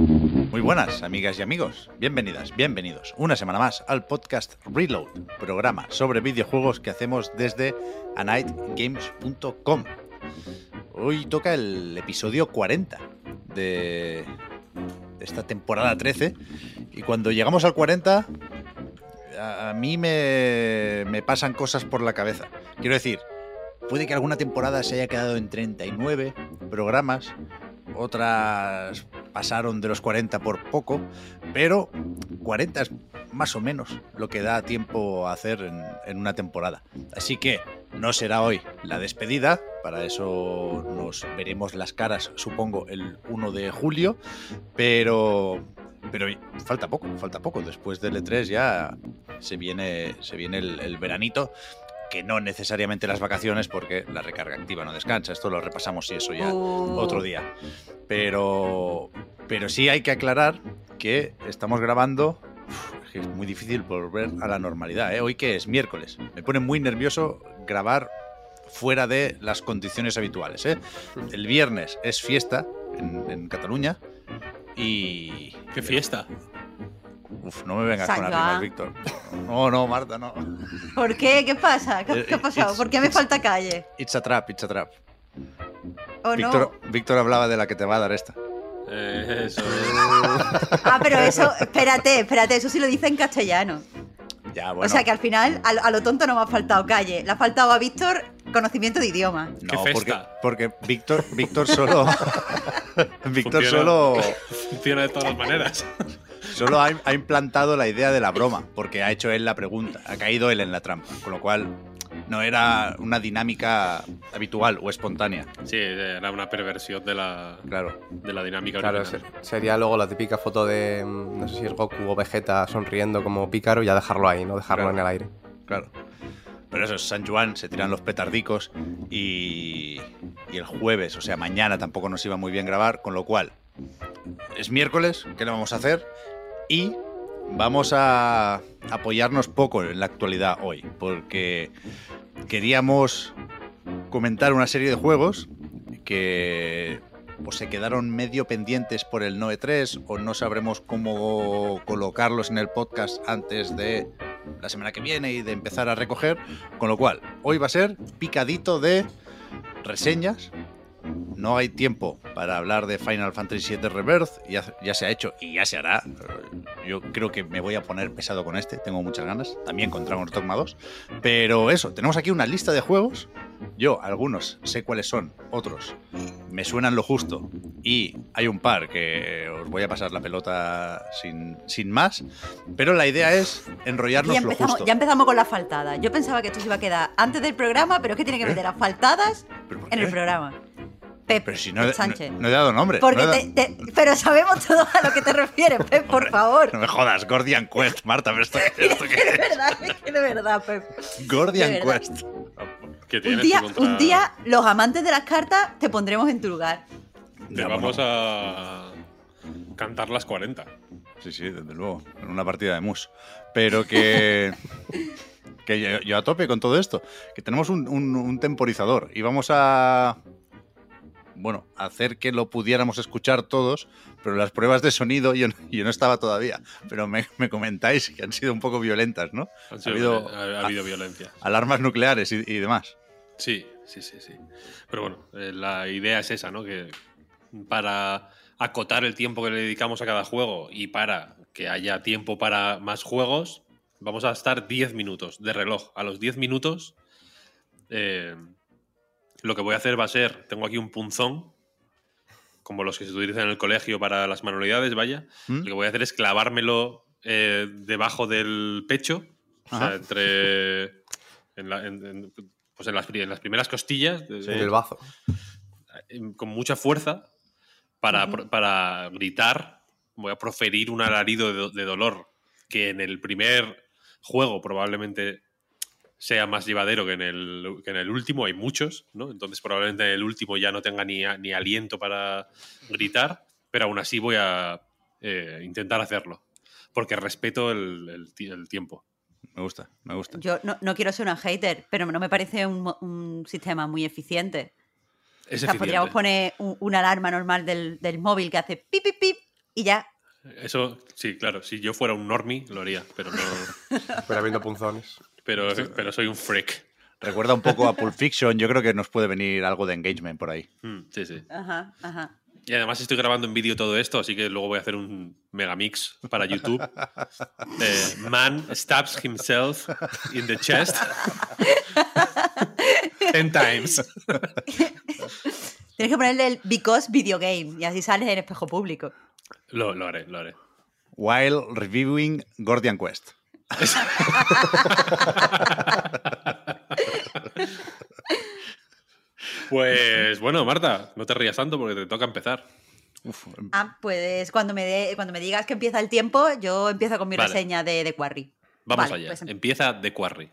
Muy buenas, amigas y amigos. Bienvenidas, bienvenidos una semana más al podcast Reload, programa sobre videojuegos que hacemos desde anightgames.com. Hoy toca el episodio 40 de esta temporada 13 y cuando llegamos al 40 a, mí me, me pasan cosas por la cabeza. Quiero decir, puede que alguna temporada se haya quedado en 39 programas, otras pasaron de los 40 por poco, pero 40 es más o menos lo que da tiempo a hacer en, en, una temporada. Así que no será hoy la despedida, para eso nos veremos las caras, supongo, el 1 de julio, pero... Pero falta poco, falta poco. Después del E3 ya se viene, se viene el, el veranito que no necesariamente las vacaciones porque la recarga activa no descansa. Esto lo repasamos y eso ya Oh. otro día. Pero, pero sí hay que aclarar que estamos grabando. uf, es que es muy difícil volver a la normalidad. ¿eh? Hoy que es miércoles. Me pone muy nervioso grabar fuera de las condiciones habituales. ¿eh? El viernes es fiesta en, en Cataluña y... ¡Qué fiesta! Uf, no me vengas con Joan. arriba, Víctor. No, no, Marta, no. ¿Por qué? ¿Qué pasa? ¿Qué, Eh, qué ha pasado? it's- ¿Por qué me falta calle? It's a trap, it's a trap. ¿O Víctor, Víctor hablaba de la que te va a dar esta. Eh, eso? Ah, pero eso, espérate, espérate, eso sí lo dice en castellano. Ya, bueno. O sea que al final, a, lo- a lo tonto no me ha faltado calle. Le ha faltado a Víctor conocimiento de idioma. No, ¡Qué porque, porque Víctor, Víctor solo. Víctor Funciona. solo, Funciona de todas las maneras. Solo ha, ha implantado la idea de la broma, porque ha hecho él la pregunta. Ha caído él en la trampa. Con lo cual, no era una dinámica habitual o espontánea. Sí, era una perversión de la, Claro. de la dinámica Claro, original. sería luego la típica foto de, mm, no sé si es Goku o Vegeta sonriendo como pícaro y ya dejarlo ahí, no dejarlo Claro. en el aire. Claro. Pero eso es San Juan, se tiran los petardicos y, y el jueves, o sea, mañana tampoco nos iba muy bien grabar, con lo cual es miércoles, ¿qué le vamos a hacer? Y vamos a apoyarnos poco en la actualidad hoy, porque queríamos comentar una serie de juegos que o se quedaron medio pendientes por el Noe 3 o no sabremos cómo colocarlos en el podcast antes de la semana que viene y de empezar a recoger. Con lo cual, hoy va a ser picadito de reseñas. No hay tiempo para hablar de Final Fantasy VII Rebirth, ya, ya se ha hecho y ya se hará. Yo creo que me voy a poner pesado con este, tengo muchas ganas. También con Dragon's Dogma 2. Pero eso, tenemos aquí una lista de juegos. Yo, algunos sé cuáles son, otros me suenan lo justo. Y hay un par que os voy a pasar la pelota sin, sin más. Pero la idea es enrollarnos ya, lo justo. ya empezamos con las faltadas. Yo pensaba que esto se iba a quedar antes del programa, pero es que tiene que meter las faltadas ¿Pero por en el programa. Pep, Pero si no, Pep no- Sánchez. no he dado nombre. Porque no, he te- te- pero sabemos todo a lo que te refieres, Pep, por Hombre, favor. no me jodas, Gordian Quest, Marta, pero esto, ¿esto qué De es? verdad, es que de verdad, Pep. Gordian de verdad. Quest. ¿Qué Un día, contra- un día, los amantes de las cartas te pondremos en tu lugar. Te vamos a cantar las 40. Sí, sí, desde luego, en una partida de mus. Pero que. que yo, yo a tope con todo esto. Que tenemos un, un- un temporizador y vamos a. Bueno, hacer que lo pudiéramos escuchar todos, pero las pruebas de sonido yo, no- yo no estaba todavía. Pero me, me comentáis que han sido un poco violentas, ¿no? Han Ha habido ha, ha habido violencia. alarmas nucleares y, y demás. Sí, sí, sí, sí. Pero bueno, eh, la idea es esa, ¿no? Que para acotar el tiempo que le dedicamos a cada juego y para que haya tiempo para más juegos, vamos a estar 10 minutos de reloj. A los 10 minutos, eh, lo que voy a hacer va a ser, tengo aquí un punzón, como los que se utilizan en el colegio para las manualidades, vaya. ¿Mm? Lo que voy a hacer es clavármelo eh, debajo del pecho O sea, entre. En la- en- en- pues en las, primeras costillas, En el bazo. em, con mucha fuerza, para, para gritar, voy a proferir un alarido de, do- de dolor que en el primer juego probablemente sea más llevadero que en el, que en el último, hay muchos, ¿no? Entonces probablemente en el último ya no tenga ni, ni aliento para gritar, pero aún así voy a eh, intentar hacerlo, porque respeto el, el ti- el tiempo. Me gusta, me gusta. Yo no, no quiero ser una hater, pero no me parece un, un sistema muy eficiente. Es O sea, podríamos poner un- una alarma normal del, del móvil que hace pip, pip, pip y ya. Eso, sí, claro, si yo fuera un normie lo haría, pero no... Pero habiendo punzones. Pero, pero soy un freak. Recuerda un poco a Pulp Fiction. Yo creo que nos puede venir algo de engagement por ahí. Mm, sí, sí. Ajá, ajá. Y además estoy grabando en vídeo todo esto, así que luego voy a hacer un megamix para YouTube. Eh, man stabs himself in the chest ten times. Tienes que ponerle el because video game y así sales en espejo público. Lo, lo haré, lo haré. While reviewing Gordian Quest. Pues bueno, Marta, no te rías tanto porque te toca empezar. Uf, Ah, pues cuando me, de- cuando me digas que empieza el tiempo, yo empiezo con mi Vale. reseña de, de Quarry. Vamos Vale, allá. pues, Empieza The Quarry.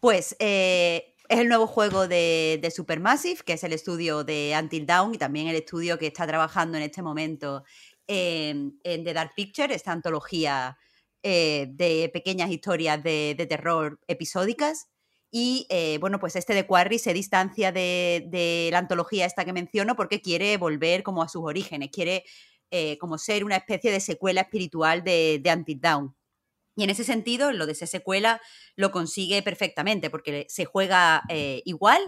Pues eh, es el nuevo juego de, de Supermassive, que es el estudio de Until Dawn y también el estudio que está trabajando en este momento en, en The Dark Picture, esta antología eh, de pequeñas historias de, terror episódicas. Y eh, bueno, pues este de Quarry se distancia de, la antología esta que menciono porque quiere volver como a sus orígenes, quiere eh, como ser una especie de secuela espiritual de, de Until Dawn. Y en ese sentido, lo de ser secuela lo consigue perfectamente porque se juega igual,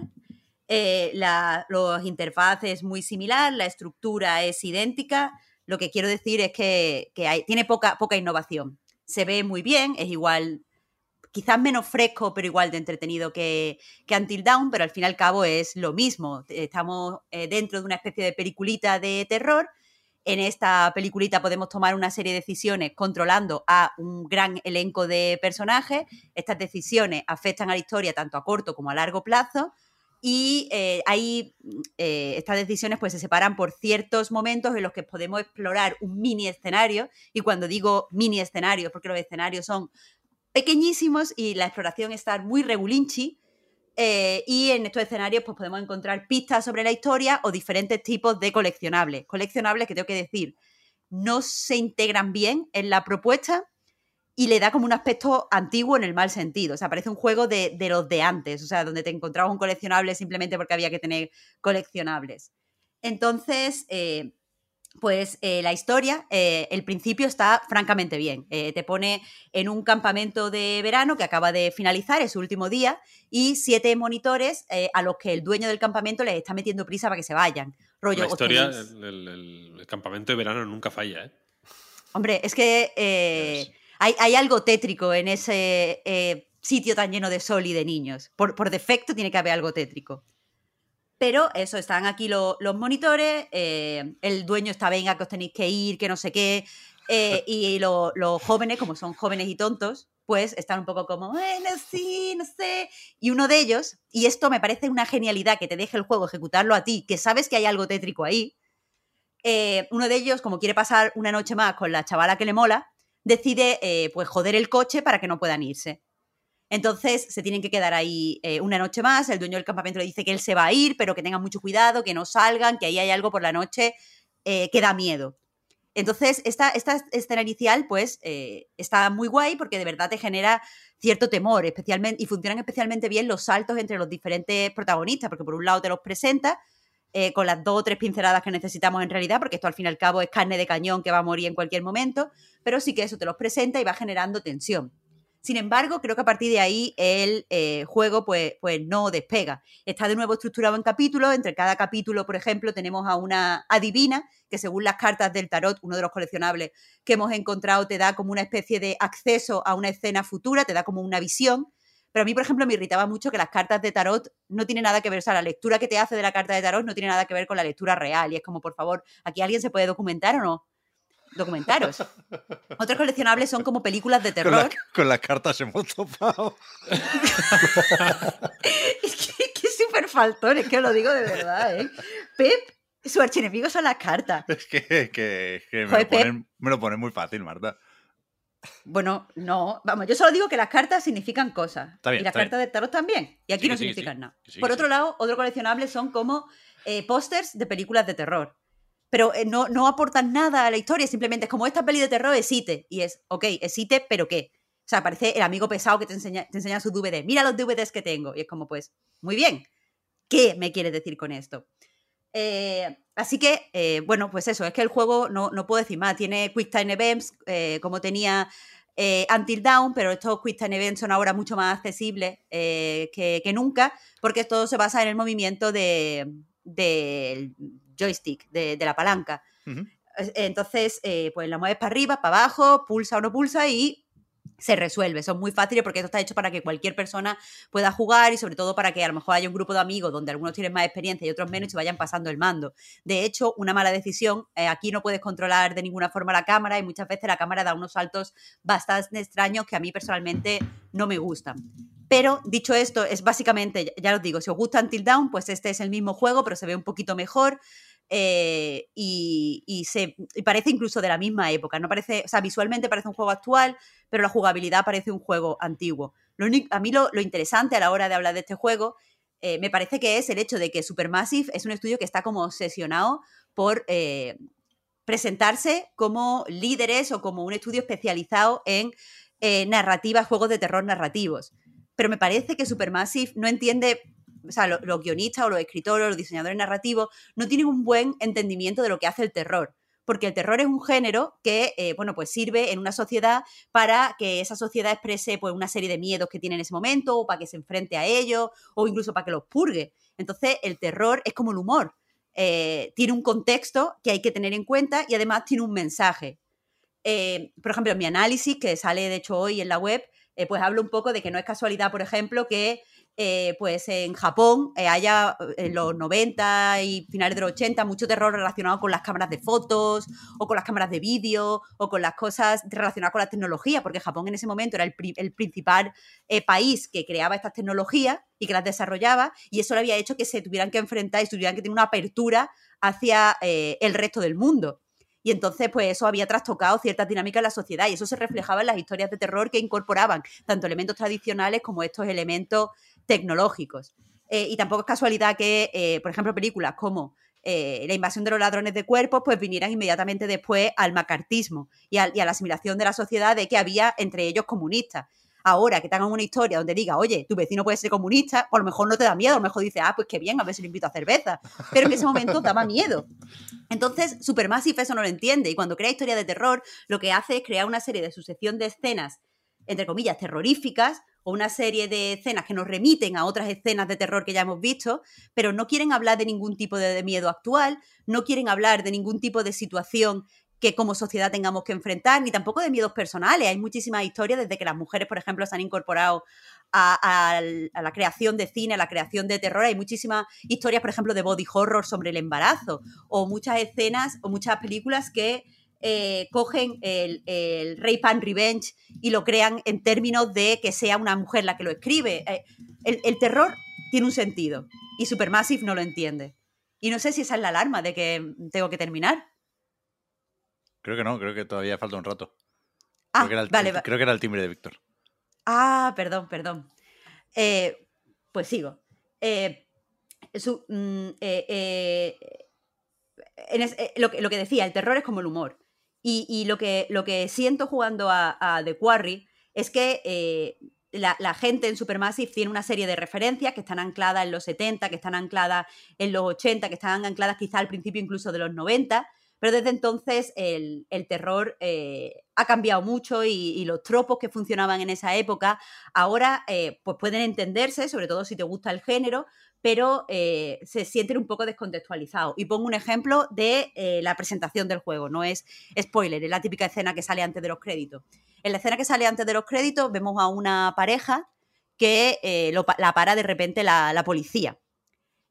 la, los interfaces es muy similar, la estructura es idéntica. Lo que quiero decir es que, tiene poca, poca innovación. Se ve muy bien, es igual, quizás menos fresco, pero igual de entretenido que, que Until Dawn, pero al fin y al cabo es lo mismo. Estamos eh, dentro de una especie de peliculita de terror. En esta peliculita podemos tomar una serie de decisiones controlando a un gran elenco de personajes. Estas decisiones afectan a la historia tanto a corto como a largo plazo. Y eh, ahí eh, estas decisiones pues, se separan por ciertos momentos en los que podemos explorar un mini escenario. Y cuando digo mini escenario, porque los escenarios son pequeñísimos y la exploración está muy regulinchi. eh, y en estos escenarios pues, podemos encontrar pistas sobre la historia o diferentes tipos de coleccionables. Coleccionables que tengo que decir, no se integran bien en la propuesta y le da como un aspecto antiguo en el mal sentido. O sea, parece un juego de, de los de antes, o sea, donde te encontrabas un coleccionable simplemente porque había que tener coleccionables. Entonces, eh, pues eh, la historia, eh, el principio está francamente bien. Te pone en un campamento de verano que acaba de finalizar, es su último día, y siete monitores a los que el dueño del campamento les está metiendo prisa para que se vayan. Rollo, La "Os historia, tenéis". el, el- el- el campamento de verano nunca falla, ¿eh? Hombre, es que. Hay, hay algo tétrico en ese eh, sitio tan lleno de sol y de niños. Por, por defecto tiene que haber algo tétrico. Pero eso, están aquí lo- los monitores, eh, el dueño está, venga, que os tenéis que ir, que no sé qué, eh, y lo- los jóvenes, como son jóvenes y tontos, pues están un poco como, bueno, sí, no sé. Y uno de ellos, y esto me parece una genialidad que te deje el juego ejecutarlo a ti, que sabes que hay algo tétrico ahí, eh, uno de ellos, como quiere pasar una noche más con la chavala que le mola, decide eh, pues joder el coche para que no puedan irse. Entonces se tienen que quedar ahí eh, una noche más. El dueño del campamento le dice que él se va a ir, pero que tengan mucho cuidado, que no salgan, que ahí hay algo por la noche eh, que da miedo. Entonces, esta, esta escena inicial, pues, está muy guay porque de verdad te genera cierto temor, especialmente, y funcionan especialmente bien los saltos entre los diferentes protagonistas, porque por un lado te los presenta eh, con las dos o tres pinceladas que necesitamos en realidad, porque esto al fin y al cabo es carne de cañón que va a morir en cualquier momento, pero sí que eso te los presenta y va generando tensión. Sin embargo, creo que a partir de ahí el eh, juego pues, pues no despega. Está de nuevo estructurado en capítulos. Entre cada capítulo, por ejemplo, tenemos a una adivina que según las cartas del tarot, uno de los coleccionables que hemos encontrado, te da como una especie de acceso a una escena futura, te da como una visión. Pero a mí, por ejemplo, me irritaba mucho que las cartas de tarot no tienen nada que ver, o sea, la lectura que te hace de la carta de tarot no tiene nada que ver con la lectura real. Y es como, por favor, ¿aquí alguien se puede documentar o no? documentaros. Otros coleccionables son como películas de Con, terror. la- con las cartas hemos topado. Es que, que es súper faltón, es que os lo digo de verdad, ¿eh? Pep, su archienemigo son las cartas. Es que, que- que me, Joder, lo ponen, me lo ponen muy fácil, Marta. Bueno, no, vamos, yo solo digo que las cartas significan cosas. Está bien, y las cartas de tarot también. Y aquí Sí, no sí, significan sí, nada. Por otro lado, otro coleccionable son como eh, pósters de películas de terror. Pero eh, no, no aportan nada a la historia, simplemente es como esta peli de terror existe. Y es, ok, existe, pero ¿qué? O sea, parece el amigo pesado que te enseña, te enseña sus DVD. Mira los DVDs que tengo. Y es como, pues, muy bien. ¿Qué me quieres decir con esto? Eh, así que, eh, bueno, pues eso, es que el juego no, no puedo decir más. Tiene Quick Time Events, eh, como tenía Until Dawn, pero estos Quick Time Events son ahora mucho más accesibles que, que nunca, porque todo se basa en el movimiento de- del joystick, de, de la palanca. Entonces, pues la mueves para arriba, para abajo, pulsa o no pulsa y se resuelve. Son muy fáciles porque esto está hecho para que cualquier persona pueda jugar y sobre todo para que a lo mejor haya un grupo de amigos donde algunos tienen más experiencia y otros menos y se vayan pasando el mando. De hecho, una mala decisión, eh, aquí no puedes controlar de ninguna forma la cámara y muchas veces la cámara da unos saltos bastante extraños que a mí personalmente no me gustan. Pero dicho esto, es básicamente, ya- os digo, si os gusta Until Dawn, pues este es el mismo juego, pero se ve un poquito mejor. Eh, y, se, parece incluso de la misma época. No parece, o sea, visualmente parece un juego actual, pero la jugabilidad parece un juego antiguo. Lo único- a mí lo, lo interesante a la hora de hablar de este juego eh, me parece que es el hecho de que Supermassive es un estudio que está como obsesionado por eh, presentarse como líderes o como un estudio especializado en narrativas, juegos de terror narrativos. Pero me parece que Supermassive no entiende, o sea, lo- los guionistas o los escritores o los diseñadores narrativos no tienen un buen entendimiento de lo que hace el terror. Porque el terror es un género que, eh, bueno, pues sirve en una sociedad para que esa sociedad exprese pues, una serie de miedos que tiene en ese momento, o para que se enfrente a ellos, o incluso para que los purgue. Entonces, el terror es como el humor. Eh, tiene un contexto que hay que tener en cuenta y además tiene un mensaje. Eh, por ejemplo, en mi análisis, que sale de hecho hoy en la web, pues hablo un poco de que no es casualidad, por ejemplo, que eh, pues en Japón eh, haya eh, en los 90 y finales de los 80 mucho terror relacionado con las cámaras de fotos o con las cámaras de vídeo o con las cosas relacionadas con la tecnología, porque Japón en ese momento era el, pri- el principal eh, país que creaba estas tecnologías y que las desarrollaba y eso le había hecho que se tuvieran que enfrentar y tuvieran que tener una apertura hacia el resto del mundo. Y entonces, pues eso había trastocado ciertas dinámicas en la sociedad y eso se reflejaba en las historias de terror que incorporaban tanto elementos tradicionales como estos elementos tecnológicos. Eh, y tampoco es casualidad que, eh, por ejemplo, películas como eh, La invasión de los ladrones de cuerpos, pues vinieran inmediatamente después al macartismo y, a la asimilación de la sociedad de que había entre ellos comunistas. Ahora que tengan una historia donde diga, oye, tu vecino puede ser comunista, pues a lo mejor no te da miedo, a lo mejor dices, ah, pues qué bien, a ver si le invito a cerveza. Pero en ese momento daba miedo. Entonces, Supermassive eso no lo entiende. Y cuando crea historia de terror, lo que hace es crear una serie de sucesión de escenas, entre comillas, terroríficas, o una serie de escenas que nos remiten a otras escenas de terror que ya hemos visto, pero no quieren hablar de ningún tipo de, miedo actual, no quieren hablar de ningún tipo de situación que como sociedad tengamos que enfrentar, ni tampoco de miedos personales. Hay muchísimas historias desde que las mujeres, por ejemplo, se han incorporado a la creación de cine, a la creación de terror. Hay muchísimas historias, por ejemplo, de body horror sobre el embarazo, o muchas escenas o muchas películas que eh, cogen el, el Rape and Revenge y lo crean en términos de que sea una mujer la que lo escribe. Eh, el, el terror tiene un sentido y Supermassive no lo entiende. Y no sé si esa es la alarma de que tengo que terminar. Creo que no, creo que todavía falta un rato. Ah, creo, que era el, vale, va- creo que era el timbre de Víctor. Ah, perdón, perdón. Eh, pues sigo. Eh, su- mm, eh, en es- lo, que, lo que decía, el terror es como el humor. Y, lo, que, siento jugando a, The Quarry es que eh, la, gente en Supermassive tiene una serie de referencias que están ancladas en los 70, que están ancladas en los 80, que están ancladas quizá al principio incluso de los 90, pero desde entonces el, terror eh, ha cambiado mucho y, y los tropos que funcionaban en esa época ahora eh, pues pueden entenderse, sobre todo si te gusta el género, pero eh, se sienten un poco descontextualizados. Y pongo un ejemplo de eh, la presentación del juego, no es spoiler, es la típica escena que sale antes de los créditos. En la escena que sale antes de los créditos vemos a una pareja que eh, la para de repente la policía.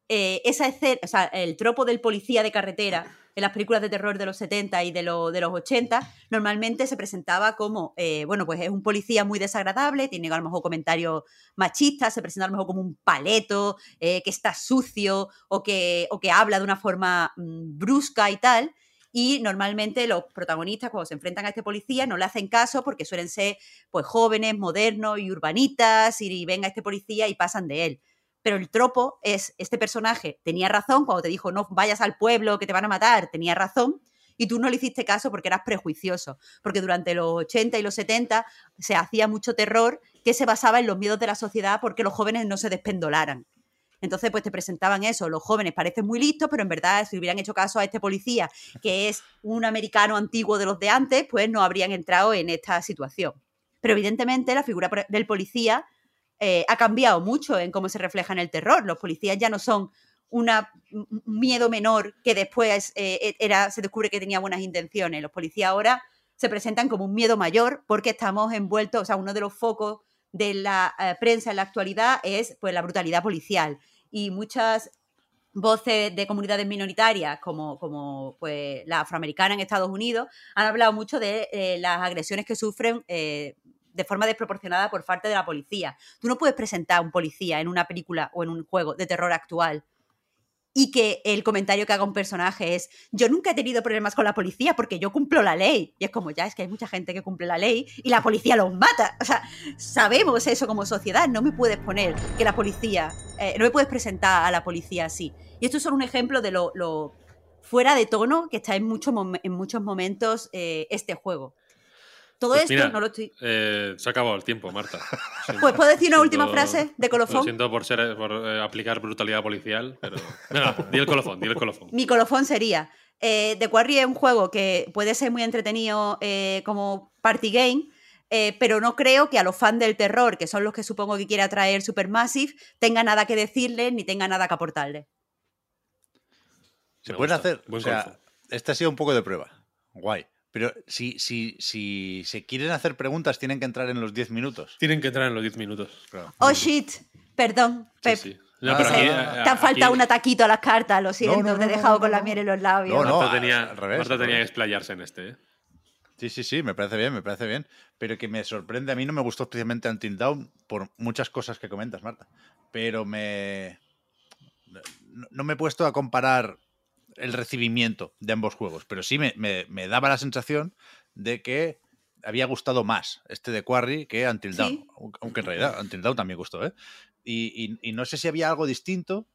Eh, esa escena, o sea, el tropo del policía de carretera en las películas de terror de los 70 y de, lo- de los 80, normalmente se presentaba como, eh, bueno, pues es un policía muy desagradable, tiene a lo mejor comentarios machistas, se presenta a lo mejor como un paleto, eh, que está sucio o que, o que habla de una forma mm, brusca y tal. Y normalmente los protagonistas, cuando se enfrentan a este policía, no le hacen caso porque suelen ser pues jóvenes, modernos y urbanitas, y ven a este policía y pasan de él. Pero el tropo es, este personaje tenía razón cuando te dijo no vayas al pueblo que te van a matar, tenía razón, y tú no le hiciste caso porque eras prejuicioso, porque durante los 80 y los 70 se hacía mucho terror que se basaba en los miedos de la sociedad porque los jóvenes no se despendolaran. Entonces, pues te presentaban eso, los jóvenes parecen muy listos, pero en verdad, si hubieran hecho caso a este policía, que es un americano antiguo de los de antes, pues no habrían entrado en esta situación. Pero evidentemente la figura por- del policía eh, ha cambiado mucho en cómo se refleja en el terror. Los policías ya no son un miedo menor que después eh, era, se descubre que tenía buenas intenciones. Los policías ahora se presentan como un miedo mayor porque estamos envueltos, o sea, uno de los focos de la eh, prensa en la actualidad es pues la brutalidad policial y muchas voces de comunidades minoritarias como, como pues la afroamericana en Estados Unidos han hablado mucho de las agresiones que sufren de forma desproporcionada por parte de la policía. Tú no puedes presentar a un policía en una película o en un juego de terror actual y que el comentario que haga un personaje es yo nunca he tenido problemas con la policía porque yo cumplo la ley. Y es como, ya, es que hay mucha gente que cumple la ley y la policía los mata. O sea, sabemos eso como sociedad. No me puedes poner que la policía, eh, no me puedes presentar a la policía así. Y esto es solo un ejemplo de lo, fuera de tono que está en, en muchos momentos eh, este juego. Todo Pues esto mira, no lo estoy... eh, se ha acabado el tiempo, Marta. Lo siento. Pues puedo decir una Siento- última frase de Lo colofón. siento por, ser, por eh, aplicar brutalidad policial, pero. Venga, di el colofón, di el colofón. Mi colofón sería, eh, The Quarry es un juego que puede ser muy entretenido eh, como party game, eh, pero no creo que a los fans del terror, que son los que supongo que quiere atraer Supermassive, tenga nada que decirles ni tenga nada que aportarles. Se pueden hacer. O sea, este ha sido un poco de prueba. Guay. Pero si, si, si se quieren hacer preguntas, tienen que entrar en los 10 minutos. Tienen que entrar en los 10 minutos. Claro. Oh shit, perdón, Sí, Pep. sí. No, Ah, pero sí. aquí, Te han faltado aquí un ataquito a las cartas, lo siento, no, te he dejado no, con la miel en los labios. No, no. Marta, tenía, al revés, Marta tenía que explayarse en este. ¿eh? Sí, sí, sí, me parece bien, me parece bien. Pero que me sorprende, a mí no me gustó especialmente Until Dawn por muchas cosas que comentas, Marta. Pero me. No, no me he puesto a comparar el recibimiento de ambos juegos, pero sí me, me- me daba la sensación de que había gustado más este de Quarry que Until Sí. Dawn. Aunque- en realidad Until Dawn también gustó, ¿eh? Y, y- y no sé si había algo distinto,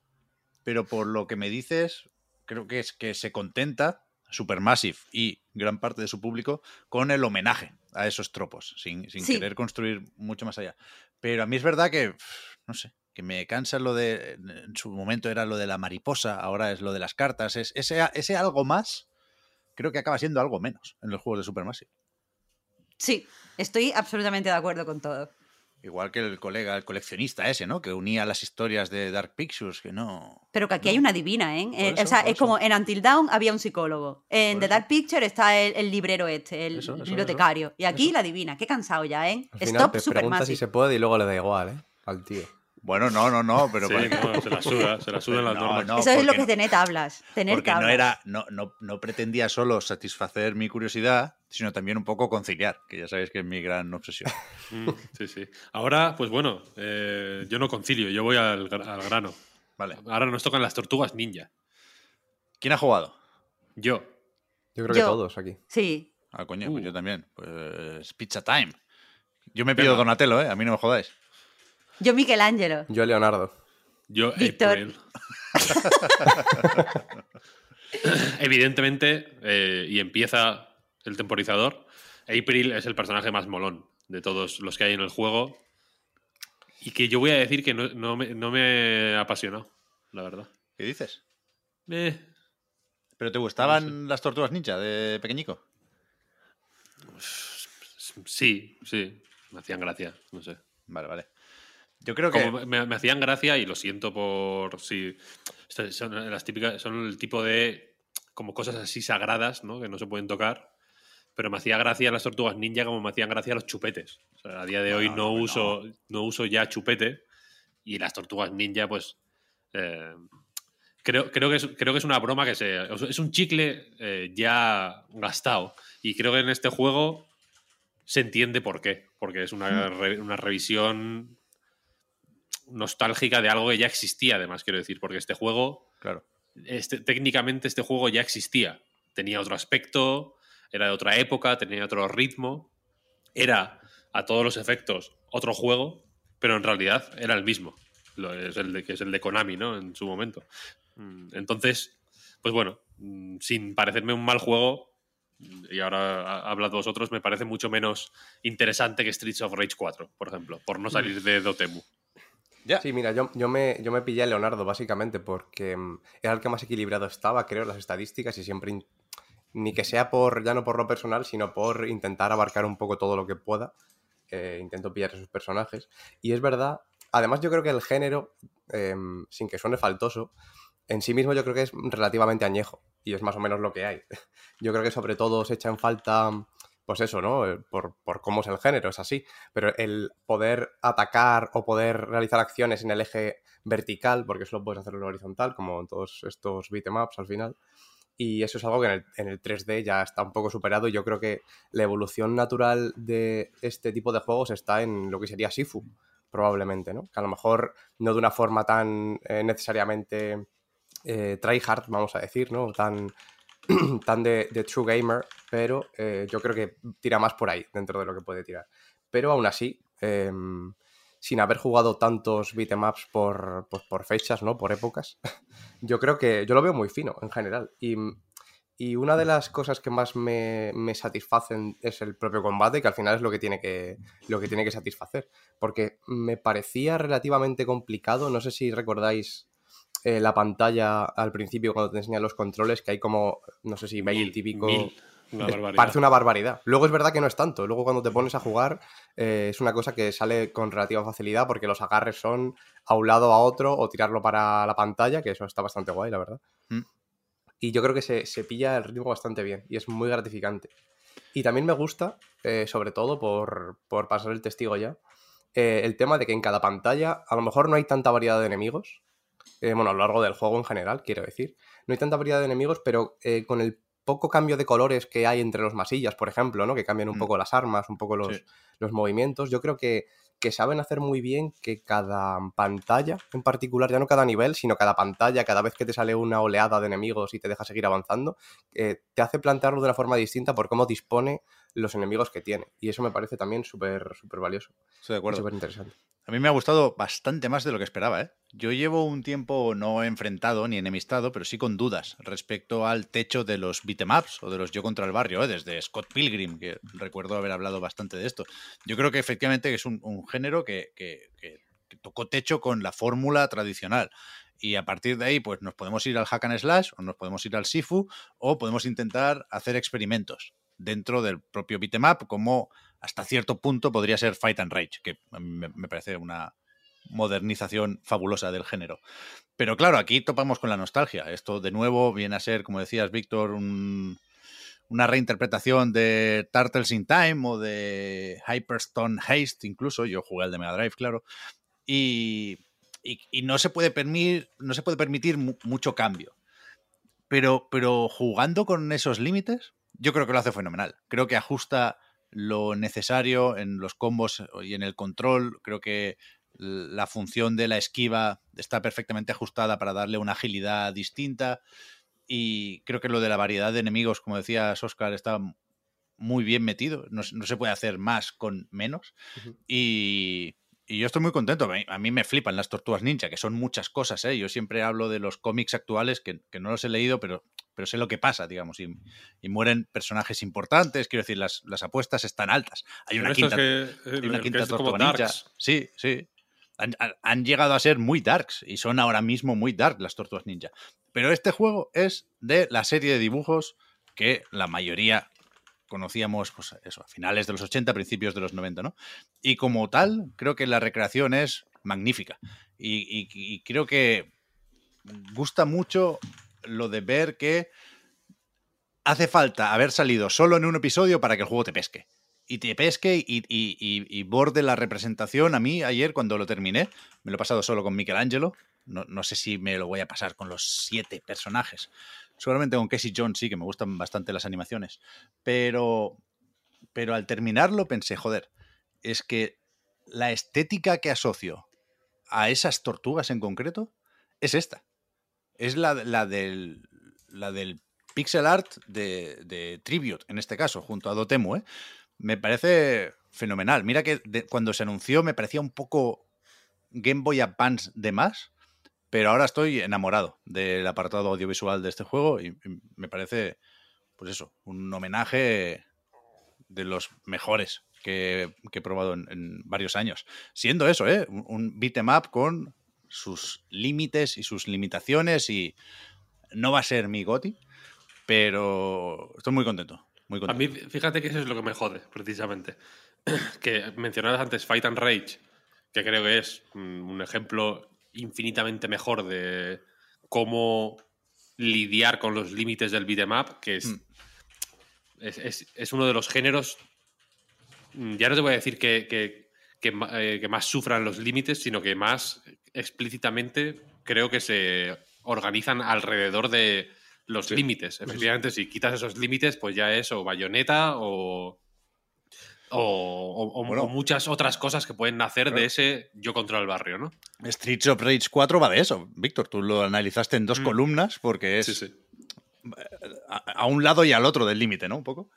pero por lo que me dices, creo que es que se contenta Supermassive y gran parte de su público con el homenaje a esos tropos, sin, sin Sí. querer construir mucho más allá. Pero a mí es verdad que, no sé, que me cansa lo de, en su momento era lo de la mariposa, ahora es lo de las cartas, es, ese, ese algo más, creo que acaba siendo algo menos en los juegos de Supermassive. Sí, estoy absolutamente de acuerdo con todo. Igual que el colega, el coleccionista ese, ¿no? Que unía las historias de Dark Pictures, que no... Pero que aquí No. hay una divina, ¿eh? Eh, eso, o sea, es eso. como en Until Dawn había un psicólogo. En Por The eso. Dark Picture está el, el librero este, el Eso, eso, bibliotecario. Y aquí Eso. la divina. Qué cansado ya, ¿eh? Al final Stop te pregunta si se puede y luego le da igual, ¿eh? Al tío. Bueno, no, no, no, pero... Sí, no, se la suda, se la sudan las No, normas. no, Eso es lo que es tener tablas. Tener Porque tablas. no era, no, no, no pretendía solo satisfacer mi curiosidad, sino también un poco conciliar, que ya sabéis que es mi gran obsesión. Mm, sí, sí. Ahora, pues bueno, eh, yo no concilio, yo voy al, al grano. Vale. Ahora nos tocan las tortugas ninja. ¿Quién ha jugado? Yo. Yo creo que todos aquí. Sí. Ah, coño, pues Uh. yo también. Pues pizza time. Yo me pido Venga. Donatello, ¿eh? A mí no me jodáis. Yo Michelangelo. Yo Yo, Leonardo. April. Víctor. Evidentemente, eh, y empieza el temporizador, April es el personaje más molón de todos los que hay en el juego. Y que yo voy a decir que no, no me, no me ha apasionado, la verdad. ¿Qué dices? Eh, ¿Pero te gustaban las tortugas ninja de pequeñico? sí, sí, me hacían gracia, no sé. Vale, vale. Yo creo que... Como me, me hacían gracia y lo siento por si estas son las típicas son el tipo de como cosas así sagradas ¿no? que no se pueden tocar pero me hacía gracia las tortugas ninja como me hacían gracia los chupetes O sea, a día de hoy no, no, no, uso no uso ya chupete y las tortugas ninja pues eh, Creo, creo, que es, creo que es una broma que se. Es un chicle eh, ya gastado. Y creo que en este juego se entiende por qué. Porque es una, re- una revisión nostálgica de algo que ya existía, además, quiero decir. Porque este juego Claro. este, técnicamente este juego ya existía. Tenía otro aspecto, era de otra época, tenía otro ritmo. Era, a todos los efectos, otro juego, pero en realidad era el mismo. Lo, es el de, que es el de Konami, ¿no? En su momento. Mm, Entonces, pues bueno, mm, sin parecerme un mal juego, y ahora ha- hablad vosotros, me parece mucho menos interesante que Streets of Rage 4, por ejemplo, por no salir de Dotemu. Ya. Sí, mira, yo, yo, me, yo me pillé a Leonardo básicamente porque mm, era el que más equilibrado estaba, creo, las estadísticas y siempre, in- ni que sea por, ya no por lo personal, sino por intentar abarcar un poco todo lo que pueda. eh, intento pillar esos personajes. Y es verdad, además yo creo que el género, em, sin que suene faltoso, en sí mismo yo creo que es relativamente añejo y es más o menos lo que hay. Yo creo que sobre todo se echa en falta, pues eso, ¿no? Eh, Por, por cómo es el género, es así. Pero el poder atacar o poder realizar acciones en el eje vertical, porque eso lo puedes hacer en horizontal, como en todos estos beatemaps al final. Y eso es algo que en el, en el 3D ya está un poco superado. Y yo creo que la evolución natural de este tipo de juegos está en lo que sería Sifu, probablemente, ¿no? Que a lo mejor no de una forma tan eh, necesariamente eh, tryhard, vamos a decir, ¿no? Tan, tan de, true gamer, pero eh, yo creo que tira más por ahí dentro de lo que puede tirar. Pero aún así, em, sin haber jugado tantos beatemaps por, pues, por fechas, ¿no? Por épocas, yo creo que yo lo veo muy fino en general. Y, y una de las cosas que más me, me satisfacen es el propio combate, que al final es lo que tiene que, lo que, tiene que satisfacer. Porque me parecía relativamente complicado, no sé si recordáis eh, la pantalla al principio cuando te enseñan los controles, que hay como, no sé si veis el Mil, típico... mil. Una Es- barbaridad. Parece una barbaridad. Luego es verdad que no es tanto. Luego cuando te pones a jugar eh, es una cosa que sale con relativa facilidad porque los agarres son a un lado a otro o tirarlo para la pantalla, que eso está bastante guay, la verdad. Mm. Y yo creo que se, se pilla el ritmo bastante bien y es muy gratificante. Y también me gusta, eh, sobre todo por, por pasar el testigo ya, eh, el tema de que en cada pantalla a lo mejor no hay tanta variedad de enemigos. Eh, bueno, a lo largo del juego en general, quiero decir. No hay tanta variedad de enemigos, pero eh, con el poco cambio de colores que hay entre los masillas, por ejemplo, ¿no? Que cambian un Mm. poco las armas, un poco los, Sí. los movimientos. Yo creo que, que saben hacer muy bien que cada pantalla en particular, ya no cada nivel, sino cada pantalla, cada vez que te sale una oleada de enemigos y te deja seguir avanzando, eh, te hace plantearlo de una forma distinta por cómo dispone los enemigos que tiene. Y eso me parece también súper súper valioso, Estoy de acuerdo. súper interesante. A mí me ha gustado bastante más de lo que esperaba, ¿eh? Yo llevo un tiempo no enfrentado ni enemistado, pero sí con dudas respecto al techo de los beatemaps o de los yo contra el barrio, ¿eh? desde Scott Pilgrim, que recuerdo haber hablado bastante de esto. Yo creo que efectivamente es un, un género que, que- que- que tocó techo con la fórmula tradicional. Y a partir de ahí, pues nos podemos ir al hack and slash, o nos podemos ir al Sifu, o podemos intentar hacer experimentos dentro del propio beatemap, como hasta cierto punto podría ser Fight and Rage, que me, parece una modernización fabulosa del género. Pero claro, aquí topamos con la nostalgia. Esto de nuevo viene a ser, como decías, Víctor, un- una reinterpretación de Turtles in Time o de Hyperstone Haste, incluso. Yo jugué al de Mega Drive, claro. Y, y- no, se puede permitir, no se puede permitir mu- mucho cambio. Pero, pero jugando con esos límites, yo creo que lo hace fenomenal. Creo que ajusta lo necesario en los combos y en el control. Creo que la función de la esquiva está perfectamente ajustada para darle una agilidad distinta. Y creo que lo de la variedad de enemigos, como decías, Oscar, está muy bien metido. No, se- no se puede hacer más con menos. Y, y yo estoy muy contento. A mí, a mí me flipan las tortugas ninja, que son muchas cosas. ¿eh? Yo siempre hablo de los cómics actuales, que, que no los he leído, pero, pero sé lo que pasa, digamos. Y, y mueren personajes importantes. Quiero decir, las, las apuestas están altas. Hay una quinta, que, hay una que quinta tortuga. Sí, sí. Han, han- han llegado a ser muy darks y son ahora mismo muy dark las tortugas ninja. Pero este juego es de la serie de dibujos que la mayoría conocíamos pues eso, a finales de los 80, principios de los 90, ¿no? Y como tal, creo que la recreación es magnífica. Y, y- y creo que gusta mucho lo de ver que hace falta haber salido solo en un episodio para que el juego te pesque. Y te pesque y, y- y- borde la representación. A mí, ayer, cuando lo terminé, me lo he pasado solo con Michelangelo, No, no sé si me lo voy a pasar con los siete personajes. Seguramente con Casey Jones sí, que me gustan bastante las animaciones. Pero, pero al terminarlo pensé, joder, es que la estética que asocio a esas tortugas en concreto es esta. Es la, la del, la del pixel art de, de Tribute, en este caso, junto a Dotemu. ¿eh? Me parece fenomenal. Mira que cuando se anunció me parecía un poco Game Boy Advance de más, pero ahora estoy enamorado del apartado audiovisual de este juego y, me parece, pues eso, un homenaje de los mejores que, he probado en, varios años. Siendo eso, ¿eh? un, un beat 'em up con sus límites y sus limitaciones y no va a ser mi goti, pero estoy muy contento. Muy A contento. mí, fíjate que eso es lo que me jode, precisamente. que mencionabas antes Fight and Rage, que creo que es mm, un ejemplo infinitamente mejor de cómo lidiar con los límites del beat'em up, que es, Mm. es, es- es uno de los géneros. mm, Ya no te voy a decir que, que- que eh, que más sufran los límites, sino que más explícitamente creo que se organizan alrededor de los Sí. límites. Efectivamente, si quitas esos límites, pues ya es o bayoneta o, o, o- o- Bueno. o muchas otras cosas que pueden nacer Claro. de ese yo controlo el barrio, ¿no? Streets of Rage 4 va de eso, Víctor. Tú lo analizaste en dos Mm. columnas porque es sí. A, a un lado y al otro del límite, ¿no? Un poco.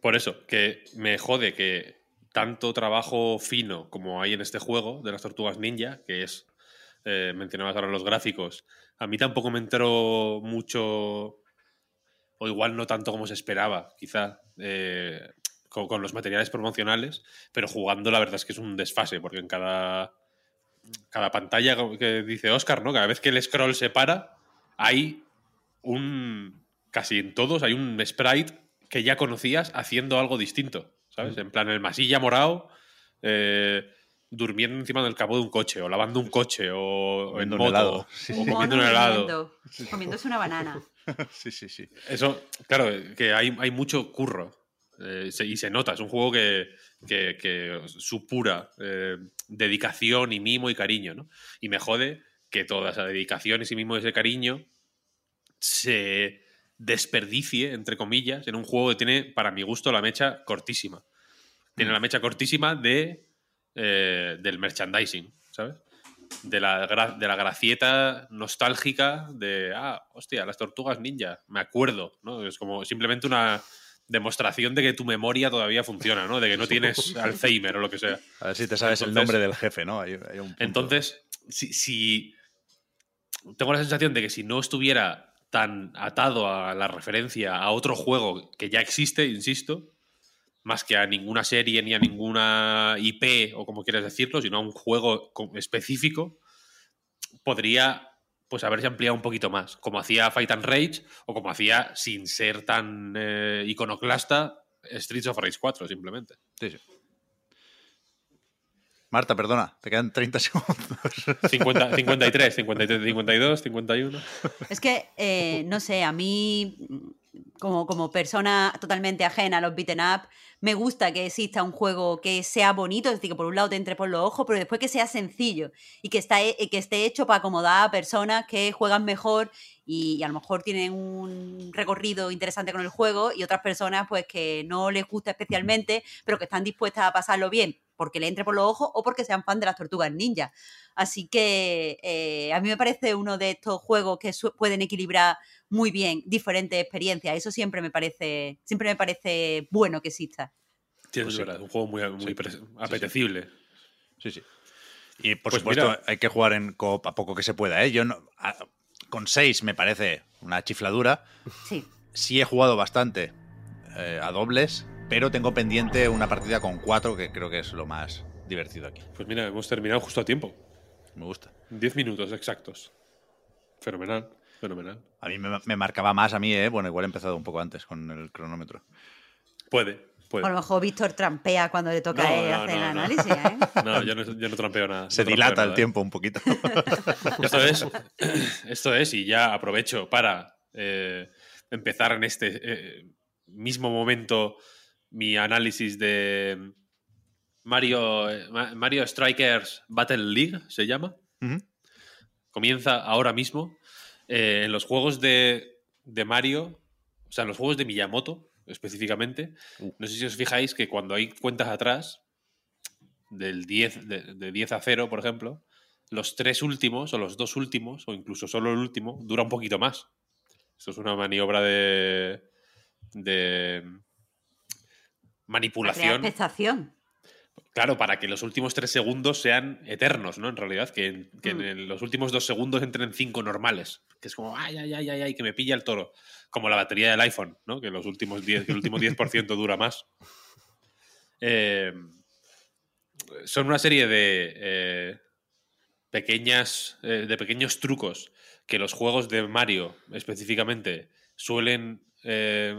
Por eso, que me jode que tanto trabajo fino como hay en este juego de las tortugas ninja, que es, eh, mencionabas ahora los gráficos, a mí tampoco me entró mucho, o igual no tanto como se esperaba, quizá, eh, con, con los materiales promocionales, pero jugando la verdad es que es un desfase, porque en cada, cada pantalla que dice Oscar, ¿no? Cada vez que el scroll se para, hay un. casi en todos hay un sprite que ya conocías haciendo algo distinto, ¿sabes? En plan, el masilla morado, eh, durmiendo encima del capó de un coche, o lavando un coche, o, en moto, helado. Sí, o sí. comiendo Mono un helado. comiéndose una banana. Sí, sí, sí. Eso, claro, que hay, hay mucho curro. eh, se- y se nota, es un juego que, que, que supura eh, dedicación y mimo y cariño, ¿no? Y me jode que toda esa dedicación y ese mimo y ese cariño se desperdicie, entre comillas, en un juego que tiene, para mi gusto, la mecha cortísima. Tiene la mecha cortísima de, eh, del merchandising, ¿sabes? De la, de la gracieta nostálgica de, ah, hostia, las tortugas ninja, me acuerdo, ¿no? Es como simplemente una demostración de que tu memoria todavía funciona, ¿no? De que no tienes Alzheimer o lo que sea. A ver si te sabes el nombre del jefe, ¿no? Hay- hay un punto. Entonces, si, si- tengo la sensación de que si no estuviera tan atado a la referencia a otro juego que ya existe, insisto, más que a ninguna serie ni a ninguna IP o como quieras decirlo, sino a un juego co- específico, podría pues haberse ampliado un poquito más, como hacía Fight and Rage o como hacía sin ser tan eh, iconoclasta Streets of Rage 4 simplemente. Sí, sí. Marta, perdona, te quedan 30 segundos. 50, 53, 53, 52, 51. Es que, eh, no sé, a mí, como, como persona totalmente ajena a los beaten up, me gusta que exista un juego que sea bonito, es decir, que por un lado te entre por los ojos, pero después que sea sencillo y que, está, que esté hecho para acomodar a personas que juegan mejor y, a lo mejor tienen un recorrido interesante con el juego y otras personas pues que no les gusta especialmente, pero que están dispuestas a pasarlo bien porque le entre por los ojos o porque sean fan de las tortugas ninja. Así que eh, a mí me parece uno de estos juegos que pueden equilibrar muy bien diferentes experiencias. Eso siempre me parece, siempre me parece bueno que exista. Sí, Pues es sí. un juego muy, muy Sí. pres- apetecible. Sí, sí. Y por Pues supuesto, mira. hay que jugar en coop a poco que se pueda, ¿eh? Yo no, a- con 6 me parece una chifladura. Sí. Sí he jugado bastante eh, a dobles, pero tengo pendiente una partida con 4 que creo que es lo más divertido aquí. Pues mira, hemos terminado justo a tiempo. Me gusta. 10 minutos exactos. Fenomenal, fenomenal. A mí me, me marcaba más a mí, ¿eh? Bueno, igual he empezado un poco antes con el cronómetro. Puede, O a puede. lo mejor Víctor trampea cuando le toca No, a él no, hacer no, el no. análisis. ¿eh? No, yo no, yo no trampeo nada. Se dilata el nada, tiempo un poquito. Esto es, esto es, y ya aprovecho para eh, empezar en este eh, mismo momento mi análisis de Mario, eh, Ma- Mario Strikers Battle League, se llama. Comienza ahora mismo. Eh, en los juegos de, de Mario, o sea, en los juegos de Miyamoto específicamente, no sé si os fijáis que cuando hay cuentas atrás, del 10, de, de 10 a 0, por ejemplo, los tres últimos o los dos últimos, o incluso solo el último, dura un poquito más. Esto es una maniobra de, de manipulación. expectación. Claro, para que los últimos tres segundos sean eternos, ¿no? En realidad, que, que Mm. en los últimos dos segundos entren cinco normales. Que es como, ay, ay, ay, ay, ay, que me pilla el toro. Como la batería del iPhone, ¿no? Que los últimos 10, que el último 10% dura más. Eh, son una serie de eh, pequeñas. eh, de pequeños trucos que los juegos de Mario específicamente suelen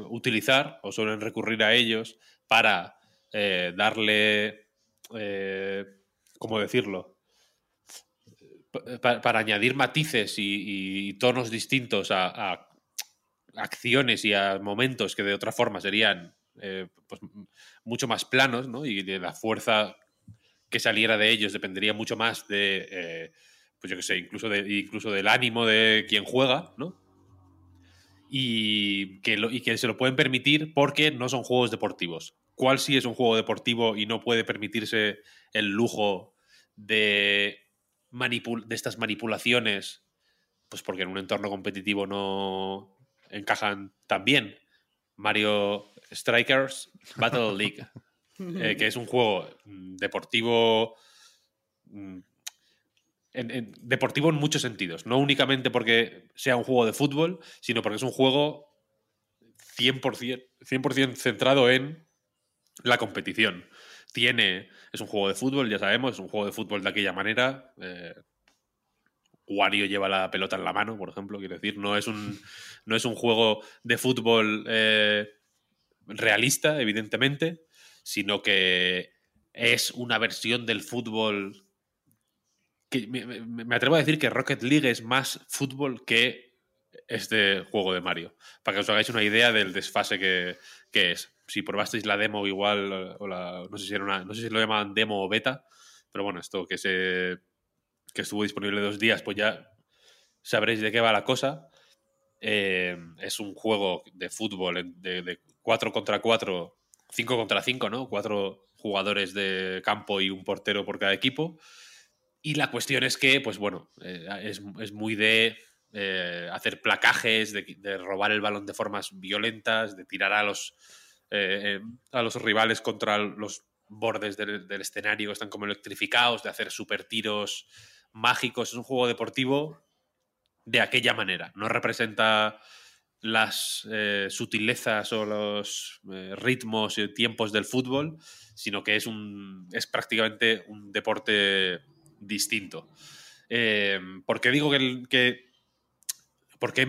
utilizar o suelen recurrir a ellos para darle. Eh, ¿Cómo decirlo? Pa- pa- para añadir matices y, tonos distintos a, acciones y a momentos que de otra forma serían eh, pues, mucho más planos, ¿no? Y de la fuerza que saliera de ellos dependería mucho más de, eh, pues yo qué sé, incluso, de, incluso del ánimo de quien juega, ¿no? Y que, y que se lo pueden permitir porque no son juegos deportivos. ¿Cuál sí es un juego deportivo y no puede permitirse el lujo de, manipul- de estas manipulaciones? Pues porque en un entorno competitivo no encajan tan bien. Mario Strikers Battle League, eh, que es un juego deportivo mm, en- en- deportivo en muchos sentidos. No únicamente porque sea un juego de fútbol, sino porque es un juego 100%, 100 centrado en la competición. Tiene, es un juego de fútbol, ya sabemos, es un juego de fútbol de aquella manera. eh, Wario lleva la pelota en la mano, por ejemplo, quiero decir, no es un, no es un juego de fútbol eh, realista, evidentemente, sino que es una versión del fútbol que me, atrevo a decir que Rocket League es más fútbol que este juego de Mario. Para que os hagáis una idea del desfase que es. Si probasteis la demo igual, o la, no sé si era una, no sé si lo llamaban demo o beta, pero bueno, esto que se que estuvo disponible dos días, pues ya sabréis de qué va la cosa. Eh, es un juego de fútbol de, de 4 contra 4, 5 contra 5, ¿no? Cuatro jugadores de campo y un portero por cada equipo. Y la cuestión es que, pues bueno, eh, es, es muy de eh, hacer placajes, de robar el balón de formas violentas, de tirar a los, eh, eh, a los rivales contra los bordes del, del escenario están como electrificados, de hacer super tiros mágicos. Es un juego deportivo de aquella manera. No representa las eh, sutilezas o los ritmos y tiempos del fútbol, sino que es un es prácticamente un deporte distinto. Eh, ¿Por qué digo que, que por qué he,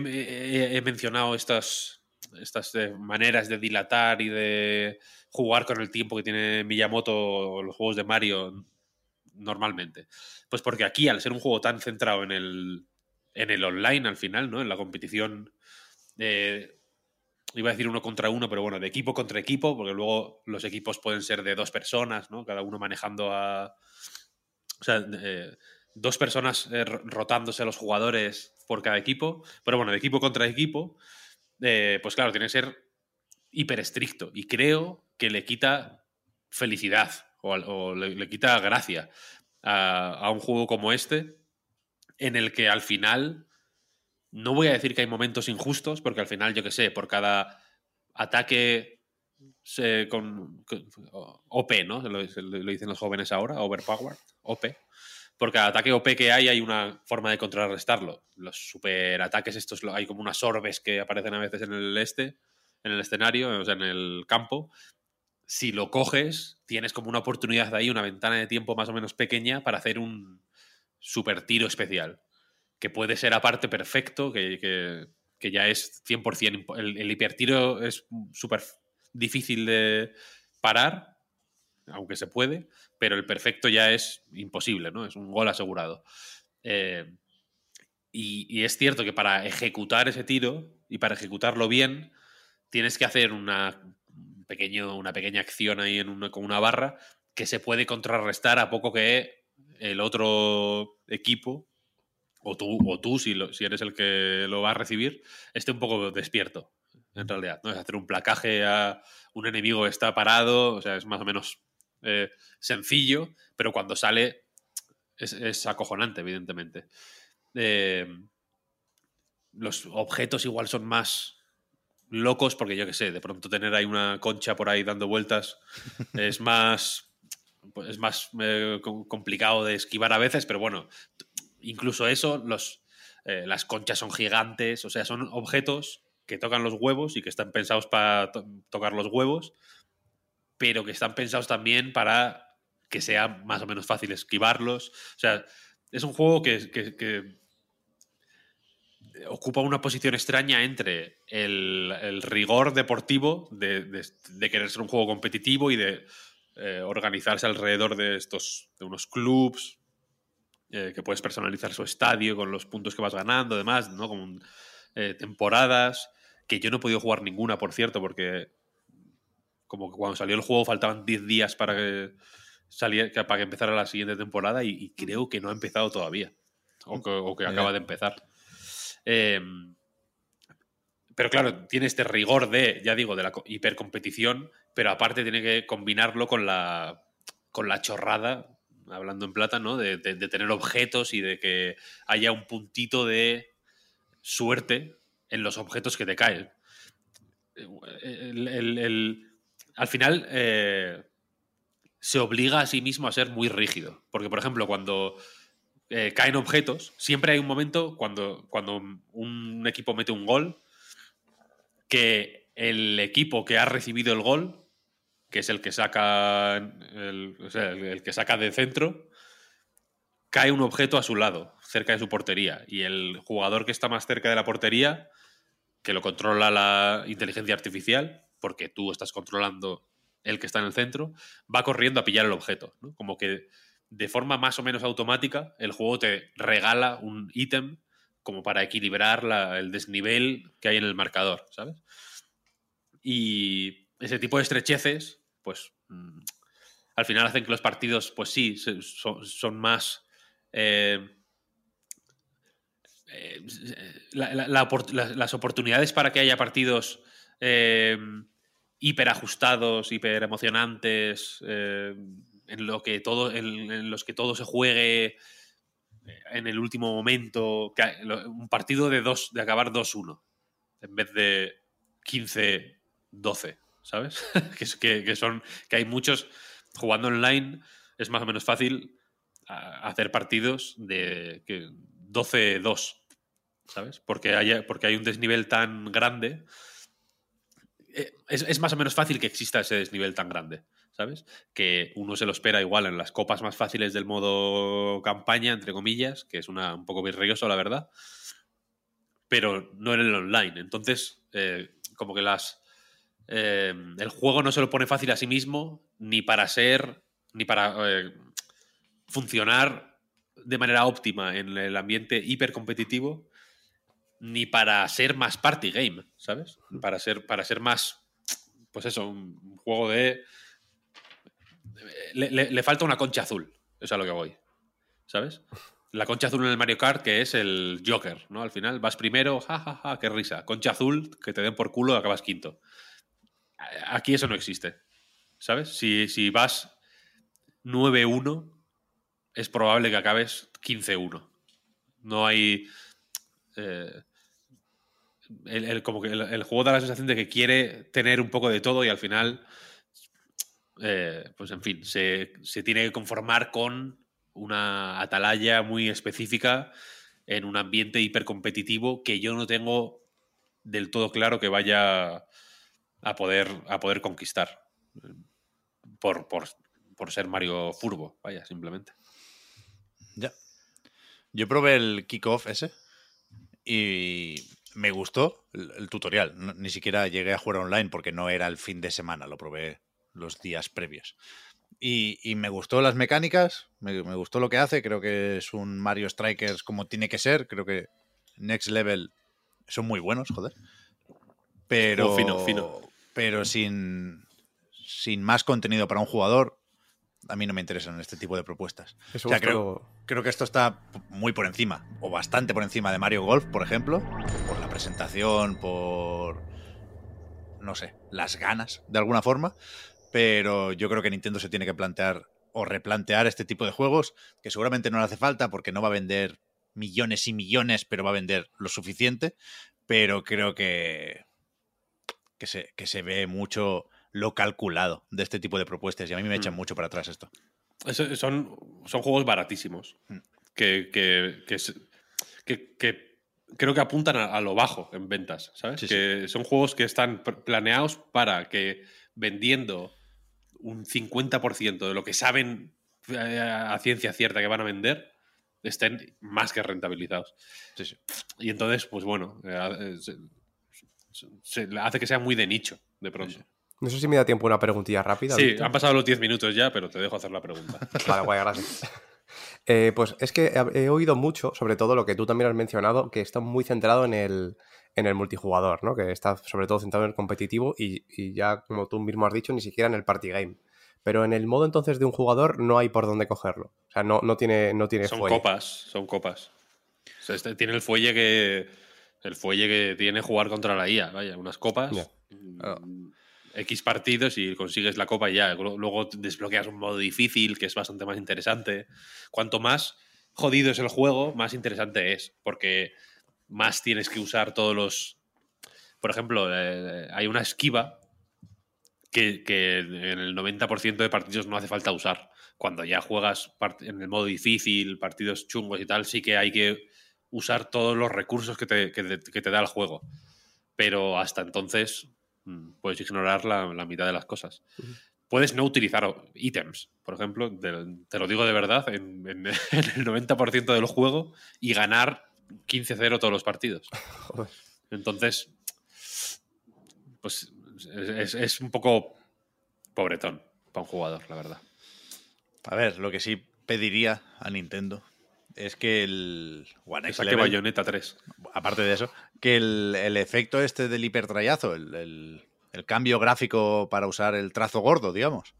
he- he mencionado estas, estas eh, maneras de dilatar y de jugar con el tiempo que tiene Miyamoto los juegos de Mario normalmente? Pues porque aquí, al ser un juego tan centrado en el, en el online al final, ¿no? En la competición de, iba a decir uno contra uno, pero bueno, de equipo contra equipo, porque luego los equipos pueden ser de dos personas, ¿no? Cada uno manejando a... O sea, eh, dos personas eh, ro- rotándose a los jugadores por cada equipo, pero bueno, de equipo contra equipo, eh, pues claro, tiene que ser hiper estricto y creo que le quita felicidad o, le, le quita gracia a, a un juego como este en el que al final no voy a decir que hay momentos injustos porque al final yo que sé por cada ataque se- con, con- OP no lo, lo dicen los jóvenes ahora overpowered OP por cada ataque OP que hay hay una forma de contrarrestarlo los superataques estos hay como unas orbes que aparecen a veces en el este en el escenario o sea en el campo si lo coges, tienes como una oportunidad de ahí, una ventana de tiempo más o menos pequeña para hacer un super tiro especial. Que puede ser aparte perfecto, que, que- que ya es 100%. impo- El, el hipertiro es súper difícil de parar, aunque se puede, pero el perfecto ya es imposible, ¿no? Es un gol asegurado. Eh, y, es cierto que para ejecutar ese tiro y para ejecutarlo bien, tienes que hacer una, un pequeño, una pequeña acción ahí en una, con una barra que se puede contrarrestar a poco que el otro equipo o tú, o tú si, lo- si eres el que lo va a recibir, esté un poco despierto, en realidad. ¿no? Es hacer un placaje a un enemigo que está parado, o sea, es más o menos eh, sencillo, pero cuando sale es, es acojonante, evidentemente. Eh, los objetos igual son más locos porque yo qué sé, de pronto tener ahí una concha por ahí dando vueltas es más pues es más eh, com- complicado de esquivar a veces, pero bueno, incluso eso, los, eh, las conchas son gigantes, o sea, son objetos que tocan los huevos y que están pensados para to- tocar los huevos, pero que están pensados también para que sea más o menos fácil esquivarlos. O sea, es un juego que, ocupa una posición extraña entre el, rigor deportivo de, querer ser un juego competitivo y de eh, organizarse alrededor de estos de unos clubs eh, que puedes personalizar su estadio con los puntos que vas ganando, demás, ¿no? Como eh, temporadas que yo no he podido jugar ninguna, por cierto, porque como que cuando salió el juego faltaban 10 días para que saliera, para que empezara la siguiente temporada y, y creo que no ha empezado todavía. O que, o que Ya. acaba de empezar. Eh, pero claro, tiene este rigor de, ya digo, de la co- hipercompetición, pero aparte tiene que combinarlo con la, con la chorrada, hablando en plata, ¿no? De, de- de tener objetos y de que haya un puntito de suerte en los objetos que te caen. El- el- el- al final eh, se obliga a sí mismo a ser muy rígido. Porque, por ejemplo, cuando eh, caen objetos, siempre hay un momento cuando, cuando un equipo mete un gol que el equipo que ha recibido el gol, que es el que saca el, que saca de centro, cae un objeto a su lado, cerca de su portería. Y el jugador que está más cerca de la portería, que lo controla la inteligencia artificial, porque tú estás controlando el que está en el centro, va corriendo a pillar el objeto. Como que de forma más o menos automática, el juego te regala un ítem como para equilibrar el desnivel que hay en el marcador, ¿sabes? Y ese tipo de estrecheces, pues mm, al final hacen que los partidos, pues sí, son, más... eh, eh, las oportunidades para que haya partidos eh, hiperajustados, hiper emocionantes, eh, en, lo que todo, en, en los que todo se juegue eh, en el último momento, un partido de, dos, de acabar 2-1 en vez de 15-12, ¿sabes? que, que- son que hay muchos jugando online es más o menos fácil hacer partidos de que 12-2, ¿sabes? Porque hay, porque hay un desnivel tan grande. Eh, Es, es más o menos fácil que exista ese desnivel tan grande, ¿sabes? Que uno se lo espera igual en las copas más fáciles del modo campaña, entre comillas, que es una, un poco virrioso, la verdad, pero no en el online. Entonces, eh, como que las. eh, el juego no se lo pone fácil a sí mismo, ni para ser. ni para funcionar de manera óptima en el ambiente hipercompetitivo, ni para ser más party game, ¿sabes? Para ser, para ser más. Pues eso, un juego de. Le, le- falta una concha azul, es a lo que voy. ¿Sabes? La concha azul en el Mario Kart, que es el Joker, ¿no? Al final vas primero, jajaja, ja, ja, qué risa. Concha azul, que te den por culo, acabas quinto. Aquí eso no existe. ¿Sabes? Si, si vas 9-1, es probable que acabes 15-1. No hay. Eh, el, como que el, juego da la sensación de que quiere tener un poco de todo y al final. eh, pues en fin, se, se tiene que conformar con una atalaya muy específica en un ambiente hipercompetitivo que yo no tengo del todo claro que vaya a poder, a poder conquistar. Por, por, por ser Mario Furbo, vaya, simplemente. Ya. Yo probé el kickoff ese y me gustó el, el tutorial. No- ni siquiera llegué a jugar online porque no era el fin de semana, lo probé los días previos. Y, y me gustó las mecánicas, me, me gustó lo que hace, creo que es un Mario Strikers como tiene que ser, creo que Next Level son muy buenos, joder. Pero, fino, fino. pero sin, sin más contenido para un jugador, a mí no me interesan este tipo de propuestas. Eso O sea, es creo, creo que esto está muy por encima, o bastante por encima de Mario Golf, por ejemplo, por la presentación, por, no sé, las ganas, de alguna forma, pero yo creo que Nintendo se tiene que plantear o replantear este tipo de juegos, que seguramente no le hace falta porque no va a vender millones y millones, pero va a vender lo suficiente, pero creo que, que, se, que se ve mucho lo calculado de este tipo de propuestas y a mí me echan Mm. mucho para atrás esto. Son, son juegos baratísimos. Mm. Que, que, que, creo que apuntan a, a lo bajo en ventas, ¿sabes? Sí, que son juegos que están planeados para que vendiendo un 50% de lo que saben eh, a ciencia cierta que van a vender, estén más que rentabilizados. Sí. Y entonces, pues bueno, eh, eh, se hace que sea muy de nicho, de pronto. No sé si me da tiempo una preguntilla rápida. Sí, han pasado los 10 minutos ya, pero te dejo hacer la pregunta. Vale, guay, gracias. Eh, pues es que he, oído mucho, sobre todo lo que tú también has mencionado, que está muy centrado en el, en el multijugador, ¿no? Que está sobre todo centrado en el competitivo y, y ya, como tú mismo has dicho, ni siquiera en el party game. Pero en el modo entonces de un jugador no hay por dónde cogerlo. O sea, no, no tiene, no tiene Son fuelle. copas, son copas. O sea, este tiene el fuelle que. El fuelle que tiene jugar contra la IA, vaya, unas copas. Mm. X partidos y consigues la copa y ya. Lu- Luego desbloqueas un modo difícil que es bastante más interesante. Cuanto más jodido es el juego, más interesante es. Porque más tienes que usar todos los. Por ejemplo, eh, hay una esquiva que, en el 90% de partidos no hace falta usar. Cuando ya juegas en el modo difícil, partidos chungos y tal, sí que hay que usar todos los recursos que te, que te- da el juego. Pero hasta entonces puedes ignorar la, la mitad de las cosas. Puedes no utilizar ítems, por ejemplo, te, te lo digo de verdad, en, en- en el 90% del juego y ganar 15-0 todos los partidos. Joder. Entonces, pues es, un poco pobretón para un jugador, la verdad. A ver, lo que sí pediría a Nintendo es que el One X Level, Bayonetta 3. aparte de eso, que el, el efecto este del hipertrayazo, el, el- el cambio gráfico para usar el trazo gordo, digamos,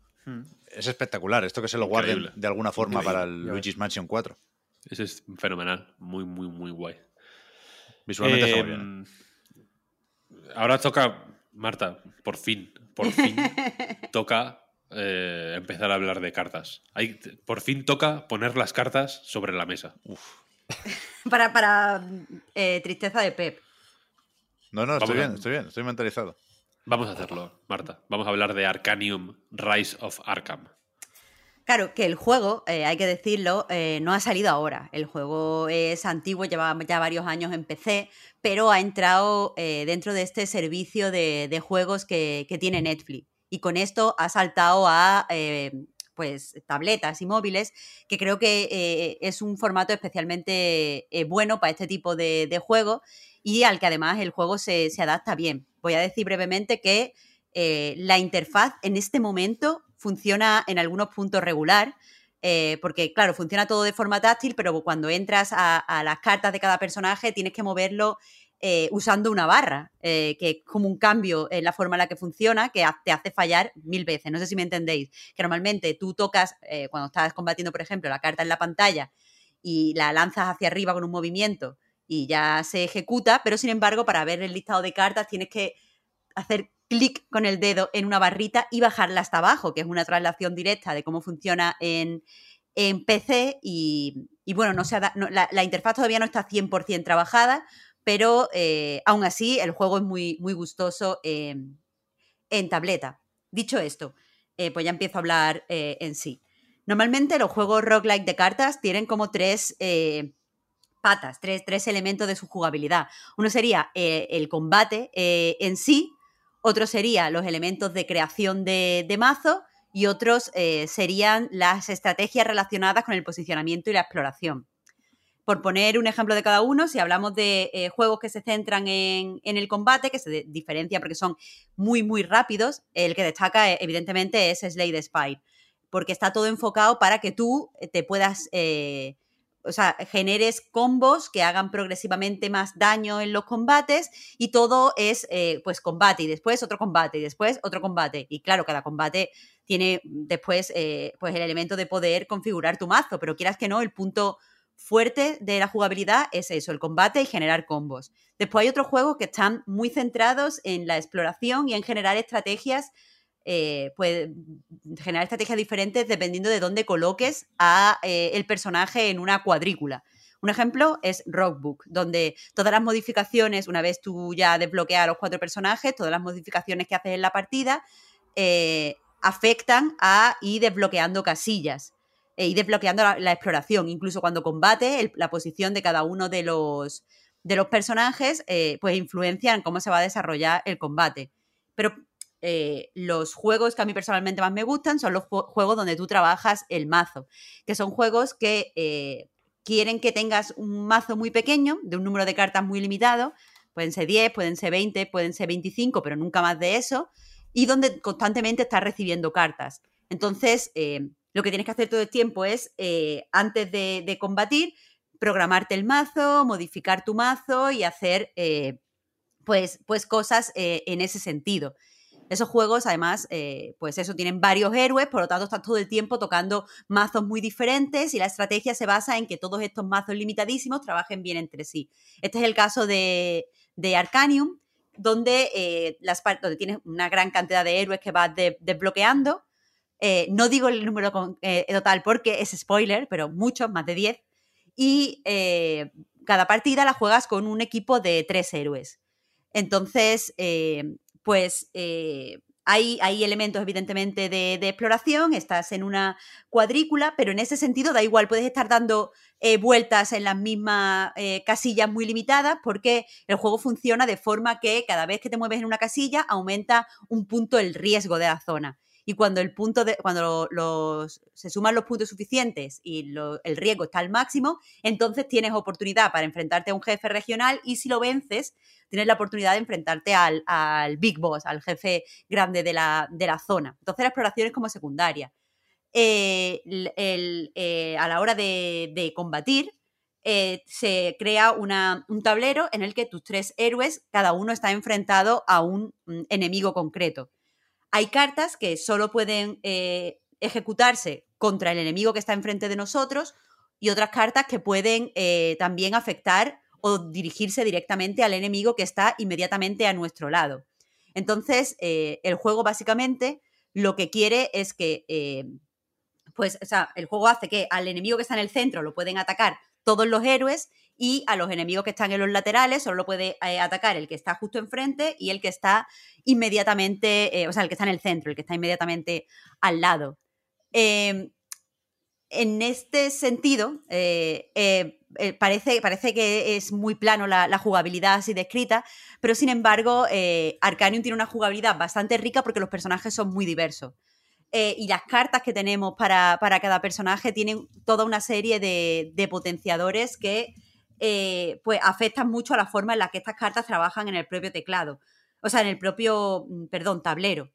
es espectacular. Esto que se lo guarden Increíble. de alguna forma Increíble. para el Luigi's Mansion 4. Ese es fenomenal. Muy, muy, muy guay. Visualmente está muy Eh, bien. Ahora toca, Marta, por fin, por fin, toca eh, empezar a hablar de cartas. Hay, por fin toca poner las cartas sobre la mesa. Para, para eh, tristeza de Pep. No, no, estoy a- bien, estoy bien, estoy mentalizado. Vamos a hacerlo, Marta. Vamos a hablar de Arcanium Rise of Arkham. Claro, que el juego, eh, hay que decirlo, eh, no ha salido ahora. El juego es antiguo, lleva ya varios años en PC, pero ha entrado eh, dentro de este servicio de, de juegos que, que tiene Netflix. Y con esto ha saltado a eh, pues, tabletas y móviles, que creo que eh, es un formato especialmente eh, bueno para este tipo de, de juegos y al que además el juego se, se adapta bien. Voy a decir brevemente que eh, la interfaz en este momento funciona en algunos puntos regular, eh, porque claro, funciona todo de forma táctil, pero cuando entras a, las cartas de cada personaje tienes que moverlo eh, usando una barra, que es como un cambio en la forma en la que funciona, que te hace fallar mil veces. No sé si me entendéis, que normalmente tú tocas, cuando estás combatiendo, por ejemplo, la carta en la pantalla y la lanzas hacia arriba con un movimiento y ya se ejecuta, pero sin embargo, para ver el listado de cartas tienes que hacer clic con el dedo en una barrita y bajarla hasta abajo, que es una traslación directa de cómo funciona en, en PC y, bueno, no se ha da- la, interfaz todavía no está 100% trabajada, pero eh, aún así el juego es muy, muy gustoso en, en tableta. Dicho esto, eh, pues ya empiezo a hablar eh, en sí. Normalmente los juegos roguelike de cartas tienen como tres eh, patas, tres, tres elementos de su jugabilidad. Uno sería eh, el combate eh, en sí, otro sería los elementos de creación de, de mazo y otros eh, serían las estrategias relacionadas con el posicionamiento y la exploración. Por poner un ejemplo de cada uno, si hablamos de juegos que se centran en, en el combate, que se diferencian porque son muy, muy rápidos, el que destaca evidentemente es Slay the Spire, porque está todo enfocado para que tú te puedas, o sea, generes combos que hagan progresivamente más daño en los combates y todo es, eh, pues, combate y después otro combate y después otro combate. Y claro, cada combate tiene después eh, pues el elemento de poder configurar tu mazo, pero quieras que no, el punto fuerte de la jugabilidad es eso, el combate y generar combos. Después hay otros juegos que están muy centrados en la exploración y en generar estrategias, eh, pues generar estrategias diferentes dependiendo de dónde coloques a eh, el personaje en una cuadrícula. Un ejemplo es Rockbook, donde todas las modificaciones, una vez tú ya desbloqueas a los cuatro personajes, todas las modificaciones que haces en la partida eh, afectan a ir desbloqueando casillas e ir desbloqueando la, exploración. Incluso cuando combate, la posición de cada uno de los, de los personajes, eh, pues influencian cómo se va a desarrollar el combate. Pero eh, los juegos que a mí personalmente más me gustan son los juegos donde tú trabajas el mazo, que son juegos que eh, quieren que tengas un mazo muy pequeño, de un número de cartas muy limitado, pueden ser 10, pueden ser 20, pueden ser 25, pero nunca más de eso, y donde constantemente estás recibiendo cartas. Entonces, lo que tienes que hacer todo el tiempo es, eh, antes de, combatir, programarte el mazo, modificar tu mazo y hacer eh, pues, pues cosas eh, en ese sentido. Esos juegos, además, pues eso, tienen varios héroes, por lo tanto, estás todo el tiempo tocando mazos muy diferentes y la estrategia se basa en que todos estos mazos limitadísimos trabajen bien entre sí. Este es el caso de, de Arcanium, donde, las, donde tienes una gran cantidad de héroes que vas desbloqueando eh, no digo el número eh, total porque es spoiler, pero muchos, más de 10. Y eh, cada partida la juegas con un equipo de tres héroes. Entonces, pues hay, hay, elementos evidentemente de, exploración, estás en una cuadrícula, pero en ese sentido da igual, puedes estar dando vueltas en las mismas casillas muy limitadas porque el juego funciona de forma que cada vez que te mueves en una casilla aumenta un punto el riesgo de la zona y cuando el punto de, cuando los, se suman los puntos suficientes y el riesgo está al máximo, entonces tienes oportunidad para enfrentarte a un jefe regional y si lo vences, tienes la oportunidad de enfrentarte al, Big Boss, al jefe grande de la, zona. Entonces la exploración es como secundaria. Eh, eh, a la hora de, combatir, eh, se crea un tablero en el que tus tres héroes, cada uno está enfrentado a un mm, enemigo concreto. Hay cartas que solo pueden eh, ejecutarse contra el enemigo que está enfrente de nosotros y otras cartas que pueden eh, también afectar o dirigirse directamente al enemigo que está inmediatamente a nuestro lado. Entonces, eh, el juego básicamente lo que quiere es que, pues, o sea, el juego hace que al enemigo que está en el centro lo pueden atacar todos los héroes y a los enemigos que están en los laterales solo lo puede eh, atacar el que está justo enfrente y el que está inmediatamente, eh, o sea, el que está en el centro, el que está inmediatamente al lado. Em, en este sentido, eh, parece, parece, que es muy plano la, jugabilidad así descrita, pero sin embargo, Arcanium tiene una jugabilidad bastante rica porque los personajes son muy diversos. y las cartas que tenemos para, cada personaje tienen toda una serie de potenciadores que eh, pues afectan mucho a la forma en la que estas cartas trabajan en el propio teclado, o sea, en el propio, mm, perdón, tablero.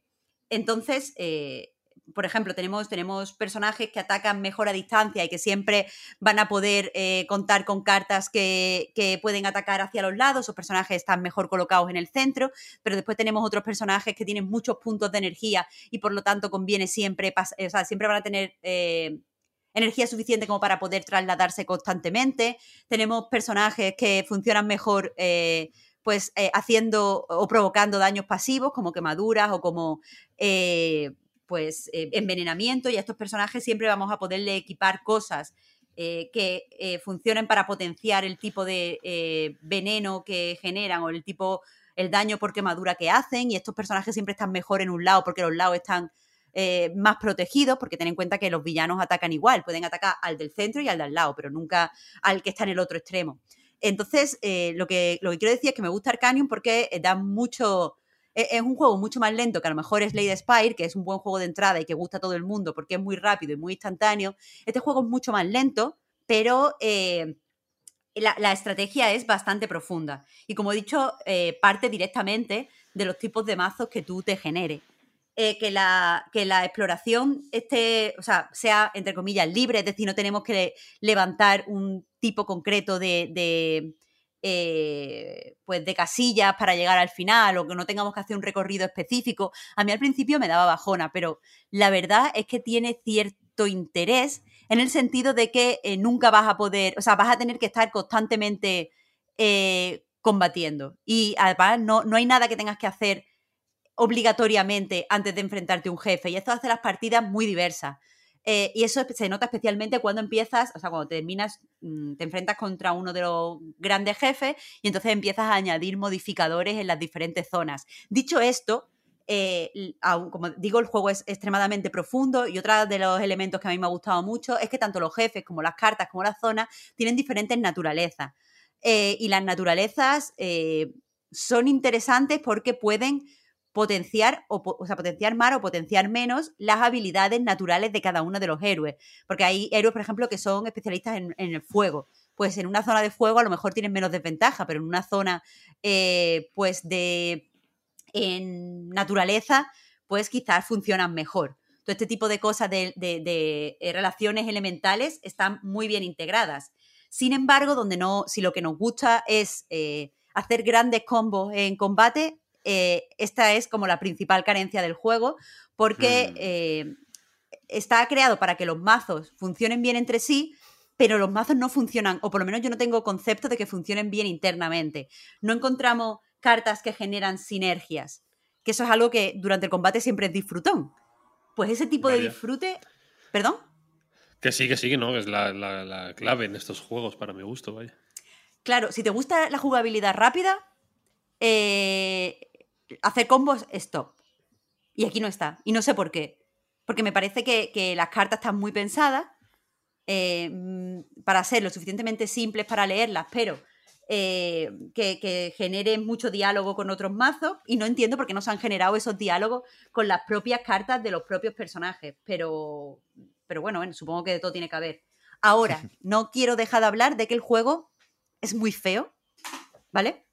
Entonces, eh, por ejemplo, tenemos, tenemos personajes que atacan mejor a distancia y que siempre van a poder eh, contar con cartas que, pueden atacar hacia los lados, o personajes están mejor colocados en el centro, pero después tenemos otros personajes que tienen muchos puntos de energía y por lo tanto conviene siempre, o sea, siempre van a tener energía suficiente como para poder trasladarse constantemente. Tenemos personajes que funcionan mejor eh, pues eh, haciendo o provocando daños pasivos como quemaduras o como eh, pues envenenamiento y a estos personajes siempre vamos a poderle equipar cosas que funcionen para potenciar el tipo de veneno que generan o el tipo el daño por quemadura que hacen y estos personajes siempre están mejor en un lado porque los lados están eh, más protegidos, porque ten en cuenta que los villanos atacan igual, pueden atacar al del centro y al de al lado, pero nunca al que está en el otro extremo. Entonces, eh, lo, que, lo que quiero decir es que me gusta Arcanium porque eh, da mucho. E, es un juego mucho más lento que a lo mejor es Slade Spire, que es un buen juego de entrada y que gusta a todo el mundo porque es muy rápido y muy instantáneo. Este juego es mucho más lento, pero la, la, estrategia es bastante profunda. Y como he dicho, parte directamente de los tipos de mazos que tú te generes. Eh, que, la, que la exploración esté, o sea, sea, entre comillas, libre, es decir, no tenemos que levantar un tipo concreto de, eh, pues de casillas para llegar al final o que no tengamos que hacer un recorrido específico. A mí al principio me daba bajona, pero la verdad es que tiene cierto interés en el sentido de que eh, nunca vas a poder, o sea, vas a tener que estar constantemente combatiendo. Y además no, no hay nada que tengas que hacer obligatoriamente antes de enfrentarte a un jefe. Y esto hace las partidas muy diversas. Eh, y eso se nota especialmente cuando empiezas, o sea, cuando terminas, mm, te enfrentas contra uno de los grandes jefes y entonces empiezas a añadir modificadores en las diferentes zonas. Dicho esto, eh, como digo, el juego es extremadamente profundo y otro de los elementos que a mí me ha gustado mucho es que tanto los jefes como las cartas como las zonas tienen diferentes naturalezas. Eh, y las naturalezas son interesantes porque pueden potenciar o, sea, potenciar más o potenciar menos las habilidades naturales de cada uno de los héroes. Porque hay héroes, por ejemplo, que son especialistas en, el fuego. Pues en una zona de fuego a lo mejor tienen menos desventaja, pero en una zona eh, pues de en naturaleza, pues quizás funcionan mejor. Todo este tipo de cosas de, eh, relaciones elementales están muy bien integradas. Sin embargo, donde no, si lo que nos gusta es eh, hacer grandes combos en combate, eh, esta es como la principal carencia del juego, porque mm. eh, está creado para que los mazos funcionen bien entre sí, pero los mazos no funcionan, o por lo menos yo no tengo concepto de que funcionen bien internamente. No encontramos cartas que generan sinergias, que eso es algo que durante el combate siempre es disfrutón. Pues ese tipo de disfrute... ¿Perdón? Que sí, que sí, ¿no? Es la, la clave en estos juegos, para mi gusto, vaya. Claro, si te gusta la jugabilidad rápida, eh, hacer combos, stop. Y aquí no está. Y no sé por qué. Porque me parece que, las cartas están muy pensadas eh, mm, para ser lo suficientemente simples para leerlas, pero eh, que, generen mucho diálogo con otros mazos. Y no entiendo por qué no se han generado esos diálogos con las propias cartas de los propios personajes. Pero, pero bueno, bueno, supongo que de todo tiene que haber. Ahora, no quiero dejar de hablar de que el juego es muy feo, ¿vale?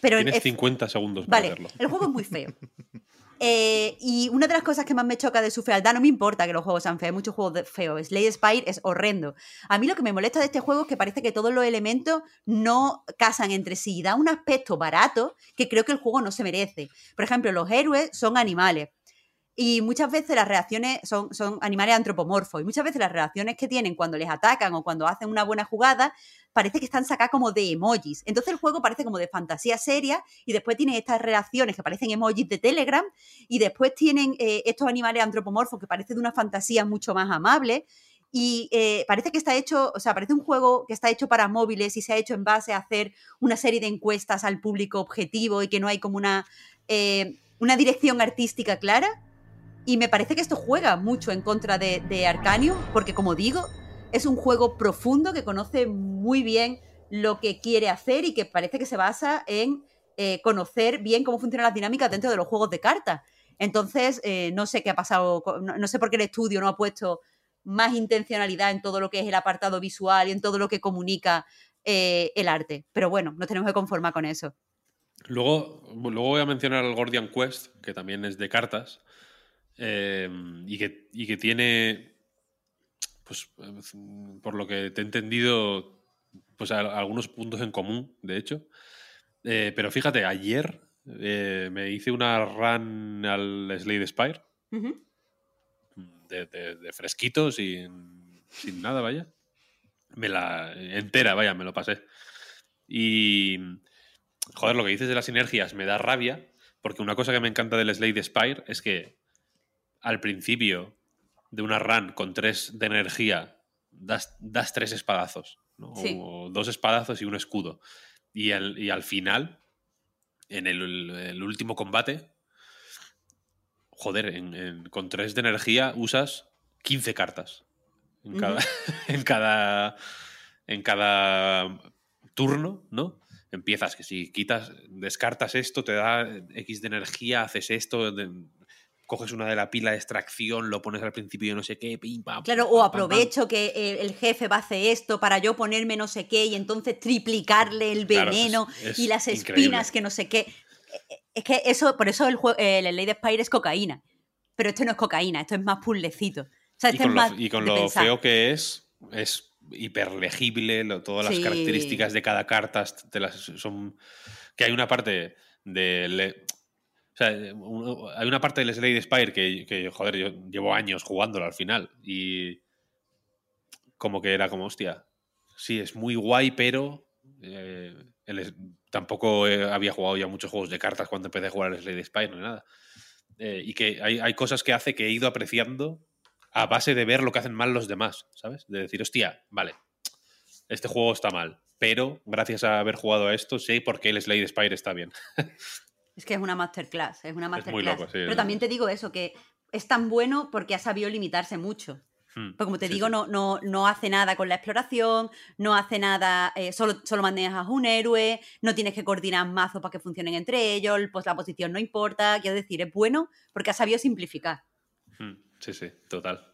Tienes 50 segundos para vale, El juego es muy feo. Eh, y una de las cosas que más me choca de su fealdad, no me importa que los juegos sean feos, hay muchos juegos feos. Slade Spire es horrendo. A mí lo que me molesta de este juego es que parece que todos los elementos no casan entre sí. Da un aspecto barato que creo que el juego no se merece. Por ejemplo, los héroes son animales. Y muchas veces las reacciones son, animales antropomorfos. Y muchas veces las reacciones que tienen cuando les atacan o cuando hacen una buena jugada parece que están sacadas como de emojis. Entonces el juego parece como de fantasía seria y después tiene estas reacciones que parecen emojis de Telegram y después tienen eh, estos animales antropomorfos que parecen de una fantasía mucho más amable. Y eh, parece que está hecho, o sea, parece un juego que está hecho para móviles y se ha hecho en base a hacer una serie de encuestas al público objetivo y que no hay como una, eh, una dirección artística clara. Y me parece que esto juega mucho en contra de, de Arcanium, porque como digo, es un juego profundo que conoce muy bien lo que quiere hacer y que parece que se basa en eh, conocer bien cómo funcionan las dinámicas dentro de los juegos de cartas. Entonces, eh, no sé qué ha pasado, no, sé por qué el estudio no ha puesto más intencionalidad en todo lo que es el apartado visual y en todo lo que comunica eh, el arte. Pero bueno, nos tenemos que conformar con eso. Luego, luego voy a mencionar el Gordian Quest, que también es de cartas, y, que, y que tiene pues por lo que te he entendido, pues algunos puntos en común, de hecho. Eh, pero fíjate, ayer eh, me hice una run al Slade Spire. de, fresquito, sin, sin nada, vaya. Me la entera, vaya, me lo pasé. Y joder, lo que dices de las sinergias me da rabia, porque una cosa que me encanta del Slade Spire es que al principio de una run con tres de energía, das, tres espadazos, o dos espadazos y un escudo. Y, al final, en el, último combate, joder, con tres de energía usas 15 cartas. En cada, en cada, en cada turno, ¿no? Empiezas que si quitas, descartas esto, te da X de energía, haces esto, coges una de la pila de extracción, lo pones al principio y no sé qué, pim, pam. Claro, o aprovecho que eh, el jefe va a hacer esto para yo ponerme no sé qué y entonces triplicarle el veneno y las espinas que no sé qué. Eh, eh, es que eso, por eso el, el Lady Spire es cocaína. Pero esto no es cocaína, esto es más puzzlecito. y, con lo, feo que es, es hiperlegible, lo- todas las Sí. características de cada carta te las, son... Que hay una parte de... le- o sea, un- hay una parte del Slade Spire que, que, joder, yo llevo años jugándolo al final y como que era como, hostia, sí, es muy guay, pero eh, el tampoco eh, había jugado ya muchos juegos de cartas cuando empecé a jugar al Slade Spire ni nada. Eh, y que hay, hay cosas que hace que he ido apreciando a base de ver lo que hacen mal los demás, ¿sabes? De decir, hostia, vale, este juego está mal, pero gracias a haber jugado a esto sé por qué el Slade Spire está bien. Es que es una masterclass, es una muy masterclass. loco, sí, Pero también te digo eso, que es tan bueno porque ha sabido limitarse mucho. Hmm, Porque como te sí, digo, sí. No, no, no hace nada con la exploración, no hace nada, eh, solo, solo manejas un héroe, no tienes que coordinar mazos para que funcionen entre ellos, pues la posición no importa. Quiero decir, es bueno porque ha sabido simplificar. Hmm, sí, sí, total.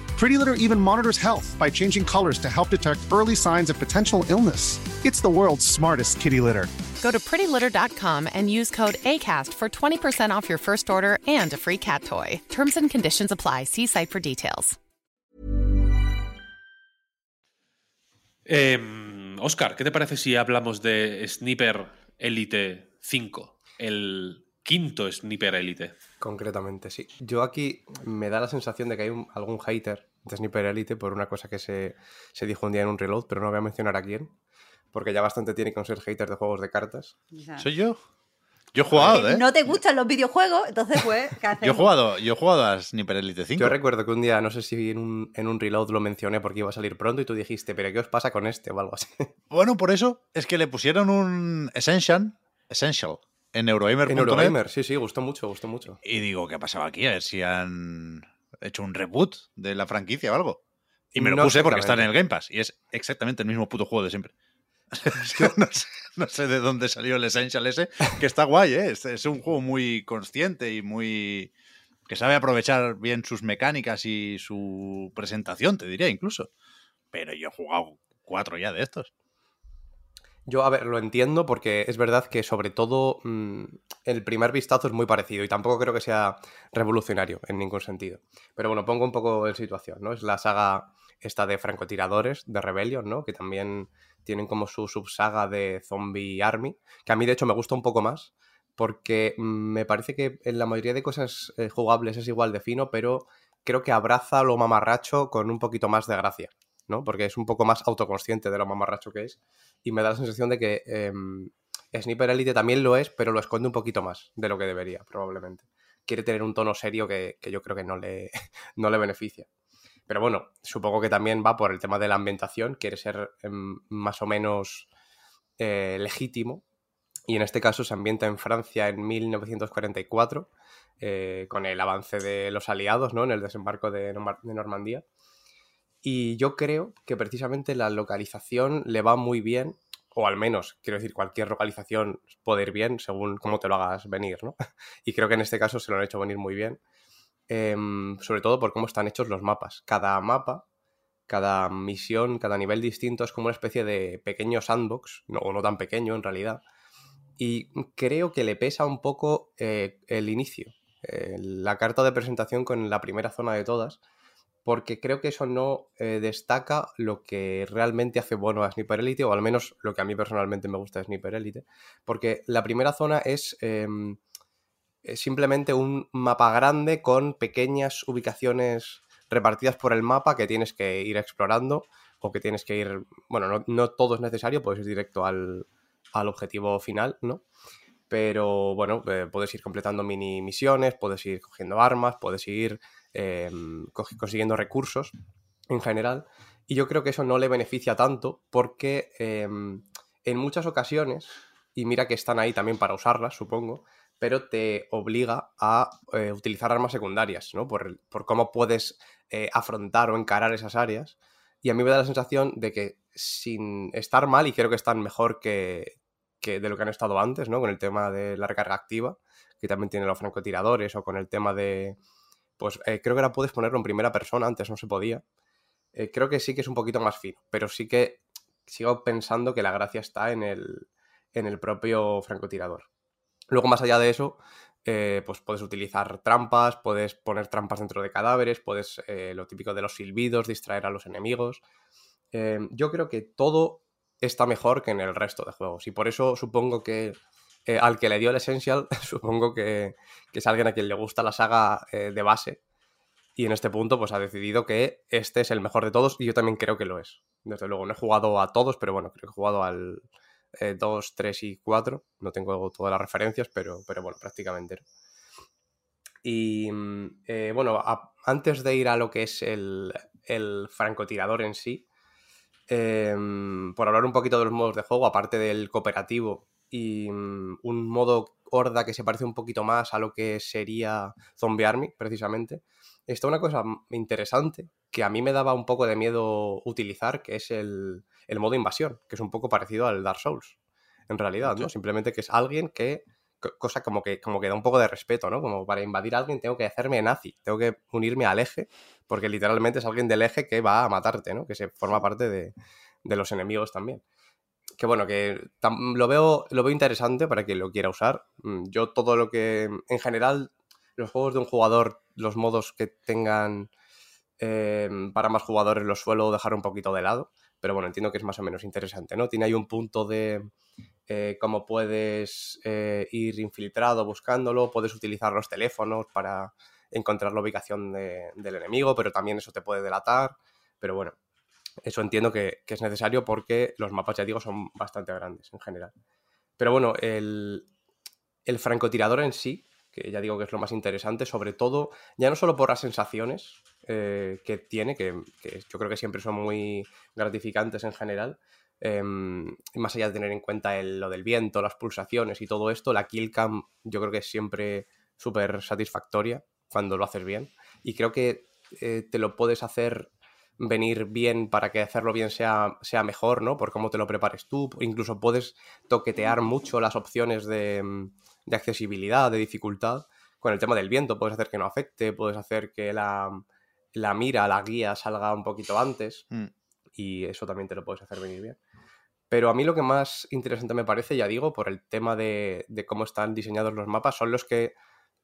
Pretty Litter even monitors health by changing colors to help detect early signs of potential illness. It's the world's smartest kitty litter. Go to prettylitter.com and use code ACAST for 20% off your first order and a free cat toy. Terms and conditions apply. See site for details. Oscar, Em, ¿qué te parece si hablamos de Sniper Elite 5? El quinto Sniper Elite. Concretamente, sí. Yo aquí me da la sensación de que hay un- algún hater de Sniper Elite por una cosa que se, se dijo un día en un reload, pero no voy a mencionar a quién, porque ya bastante tiene con ser hater de juegos de cartas. ¿Soy yo? Yo he jugado, ¿eh? No te gustan los videojuegos, entonces pues, ¿qué Yo he hacemos? jugado, yo he jugado a Sniper Elite 5. Yo recuerdo que un día, no sé si en un, en un reload lo mencioné porque iba a salir pronto y tú dijiste, pero ¿qué os pasa con este o algo así? Bueno, por eso es que le pusieron un Essential, Essential en Eurogamer.net. en Eurogamer, sí, sí, gustó mucho, gustó mucho. Y digo, ¿qué ha pasado aquí? A ver si han hecho un reboot de la franquicia o algo. Y me lo No puse porque está en el Game Pass. Y es exactamente el mismo puto juego de siempre. no, sé, no sé de dónde salió el Essential ese, que está guay, ¿eh? Es, es un juego muy consciente y muy... que sabe aprovechar bien sus mecánicas y su presentación, te diría incluso. Pero yo he jugado cuatro ya de estos. Yo, a ver, lo entiendo porque es verdad que sobre todo mm, el primer vistazo es muy parecido y tampoco creo que sea revolucionario en ningún sentido. Pero bueno, pongo un poco en situación, ¿no? Es la saga esta de francotiradores, de Rebellion, ¿no? Que también tienen como su subsaga de Zombie Army, que a mí de hecho me gusta un poco más porque mm, me parece que en la mayoría de cosas eh, jugables es igual de fino, pero creo que abraza lo mamarracho con un poquito más de gracia, ¿no? Porque es un poco más autoconsciente de lo mamarracho que es y me da la sensación de que em, Sniper Elite también lo es, pero lo esconde un poquito más de lo que debería, probablemente. Quiere tener un tono serio que, que yo creo que no le, no le beneficia. Pero bueno, supongo que también va por el tema de la ambientación, quiere ser em, más o menos eh, legítimo. Y en este caso se ambienta en Francia en 1944, eh, con el avance de los aliados, ¿no? En el desembarco de Normandía. Y yo creo que precisamente la localización le va muy bien, o al menos, quiero decir, cualquier localización puede ir bien según cómo te lo hagas venir, ¿no? Y creo que en este caso se lo han hecho venir muy bien, Em, sobre todo por cómo están hechos los mapas. Cada mapa, cada misión, cada nivel distinto es como una especie de pequeño sandbox, no, o no tan pequeño en realidad. Y creo que le pesa un poco eh, el inicio, eh, la carta de presentación con la primera zona de todas, porque creo que eso no eh, destaca lo que realmente hace bueno a Sniper Elite, o al menos lo que a mí personalmente me gusta de Sniper Elite, porque la primera zona es em, eh, simplemente un mapa grande con pequeñas ubicaciones repartidas por el mapa que tienes que ir explorando o que tienes que ir, bueno, no, no todo es necesario, puedes ir directo al, al objetivo final, ¿no? Pero bueno, eh, puedes ir completando mini misiones, puedes ir cogiendo armas, puedes ir co- consiguiendo recursos en general. Y yo creo que eso no le beneficia tanto porque em, en muchas ocasiones, y mira que están ahí también para usarlas, supongo, pero te obliga a eh, utilizar armas secundarias, ¿no? Por, por cómo puedes eh, afrontar o encarar esas áreas. Y a mí me da la sensación de que sin estar mal, y creo que están mejor que, que de lo que han estado antes, ¿no? Con el tema de la recarga activa, que también tienen los francotiradores, o con el tema de. Pues eh, creo que ahora puedes ponerlo en primera persona, antes no se podía. Eh, creo que sí que es un poquito más fino, pero sí que sigo pensando que la gracia está en el, en el propio francotirador. Luego, más allá de eso, eh, pues puedes utilizar trampas, puedes poner trampas dentro de cadáveres, puedes lo típico de los silbidos, distraer a los enemigos. Yo creo que todo está mejor que en el resto de juegos y por eso supongo que eh, al que le dio el Essential, supongo que, que es alguien a quien le gusta la saga eh, de base y en este punto pues ha decidido que este es el mejor de todos y yo también creo que lo es. Desde luego, no he jugado a todos, pero bueno, creo que he jugado al 2, 3 y 4. No tengo todas las referencias, pero, pero bueno, prácticamente. ¿no? Y eh, bueno, antes de ir a lo que es el, el francotirador en sí, por hablar un poquito de los modos de juego, aparte del cooperativo y mm, un modo horda que se parece un poquito más a lo que sería Zombie Army, precisamente, está una cosa interesante que a mí me daba un poco de miedo utilizar, que es el, el modo invasión, que es un poco parecido al Dark Souls, en realidad, ¿no? Sí. Simplemente que es alguien que, co- cosa como que, como que da un poco de respeto, ¿no? Como para invadir a alguien tengo que hacerme nazi, tengo que unirme al eje, porque literalmente es alguien del eje que va a matarte, ¿no? Que se forma parte de, de los enemigos también. Que bueno, que lo veo, lo veo interesante para quien lo quiera usar. Mm, Yo todo lo que, en general, los juegos de un jugador, los modos que tengan eh, para más jugadores los suelo dejar un poquito de lado, pero bueno, entiendo que es más o menos interesante, ¿no? Tiene ahí un punto de eh, cómo puedes eh, ir infiltrado buscándolo, puedes utilizar los teléfonos para encontrar la ubicación de- del enemigo, pero también eso te puede delatar, pero bueno, eso entiendo que, es necesario porque los mapas, ya digo, son bastante grandes en general. Pero bueno, el, el francotirador en sí, que ya digo que es lo más interesante, sobre todo, ya no solo por las sensaciones eh, que tiene, que, yo creo que siempre son muy gratificantes en general, y más allá de tener en cuenta el- lo del viento, las pulsaciones y todo esto, la kill cam yo creo que es siempre súper satisfactoria cuando lo haces bien. Y creo que eh, te lo puedes hacer venir bien para que hacerlo bien sea, sea mejor, ¿no? Por cómo te lo prepares tú. Incluso puedes toquetear mucho las opciones de, mm, de accesibilidad, de dificultad. Con el tema del viento, puedes hacer que no afecte, puedes hacer que la, la mira, la guía salga un poquito antes Mm. y eso también te lo puedes hacer venir bien. Pero a mí lo que más interesante me parece, ya digo, por el tema de, de cómo están diseñados los mapas, son los que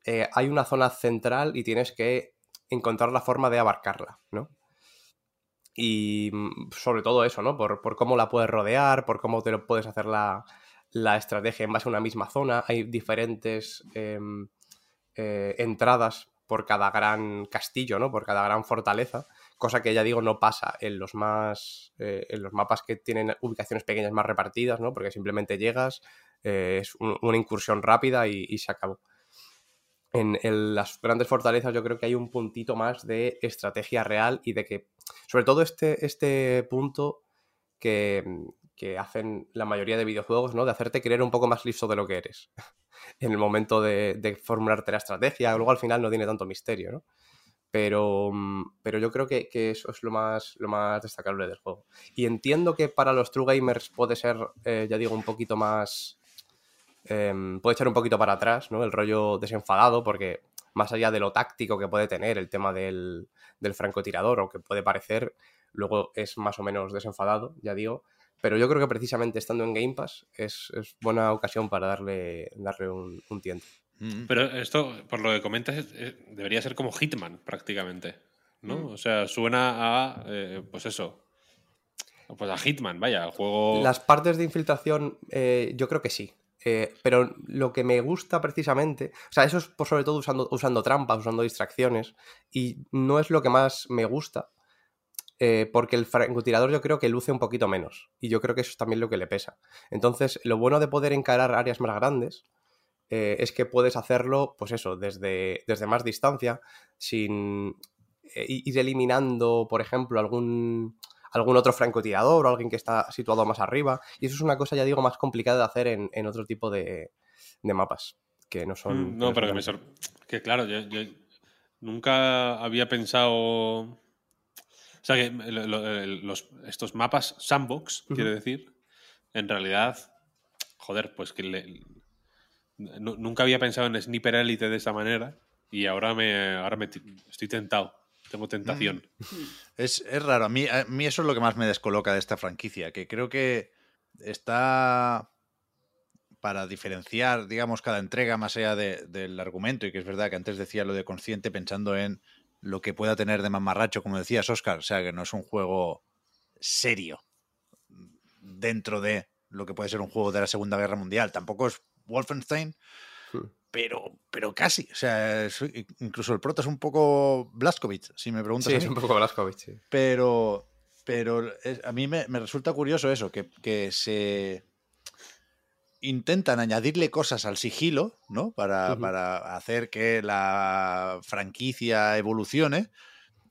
eh, hay una zona central y tienes que encontrar la forma de abarcarla, ¿no? Y mm, sobre todo eso, ¿no? Por, por cómo la puedes rodear, por cómo te lo puedes hacer la, la estrategia en base a una misma zona. Hay diferentes em, eh, entradas por cada gran castillo, ¿no? Por cada gran fortaleza. Cosa que ya digo no pasa en los más. eh, en los mapas que tienen ubicaciones pequeñas más repartidas, ¿no? Porque simplemente llegas, eh, es un- una incursión rápida y se acabó. En, las grandes fortalezas yo creo que hay un puntito más de estrategia real y de que, sobre todo este, este punto que, que hacen la mayoría de videojuegos, ¿no? De hacerte creer un poco más listo de lo que eres en el momento de, de formularte la estrategia. Luego al final no tiene tanto misterio, ¿no? Pero, mm, pero yo creo que, que eso es lo más, lo más destacable del juego. Y entiendo que para los true gamers puede ser, eh, ya digo, un poquito más... em, puede echar un poquito para atrás, ¿no? El rollo desenfadado, porque más allá de lo táctico que puede tener el tema del, del francotirador, o que puede parecer, luego es más o menos desenfadado, ya digo. Pero yo creo que precisamente estando en Game Pass es, es buena ocasión para darle, darle un, un tiento. Mm. Pero esto, por lo que comentas, debería ser como Hitman, prácticamente. ¿no? Mm. O sea, suena a. eh, pues eso. Pues a Hitman, vaya, al juego. Las partes de infiltración, eh, yo creo que sí. Eh, pero lo que me gusta precisamente, o sea, eso es por sobre todo usando, trampas, usando distracciones, y no es lo que más me gusta, eh, porque el francotirador yo creo que luce un poquito menos, y yo creo que eso es también lo que le pesa. Entonces, lo bueno de poder encarar áreas más grandes eh, es que puedes hacerlo, pues eso, desde, desde más distancia, sin ir eliminando, por ejemplo, algún, algún otro francotirador o alguien que está situado más arriba. Y eso es una cosa, ya digo, más complicada de hacer en, en otro tipo de, de mapas, que no son... Mm, No, pero que me sor- Que claro, yo, yo nunca había pensado. O sea, que lo- lo- el- los, estos mapas sandbox, quiero decir, en realidad, joder, pues que le- nu- nunca había pensado en Sniper Elite de esa manera y ahora me, ahora me estoy tentado. Tengo tentación. Es, es raro. A mí, a mí eso es lo que más me descoloca de esta franquicia, que creo que está para diferenciar, digamos, cada entrega más allá de- del argumento, y que es verdad que antes decía lo de consciente pensando en lo que pueda tener de mamarracho, como decías, Oscar, o sea, que no es un juego serio dentro de lo que puede ser un juego de la Segunda Guerra Mundial. Tampoco es Wolfenstein, Hmm. pero, pero casi. O sea, incluso el prota es un poco Blazkowicz, si me preguntas. Sí, a es un poco Blaskovic, sí. Pero, pero a mí me, me resulta curioso eso, que, que se intentan añadirle cosas al sigilo, ¿no? Para, para hacer que la franquicia evolucione.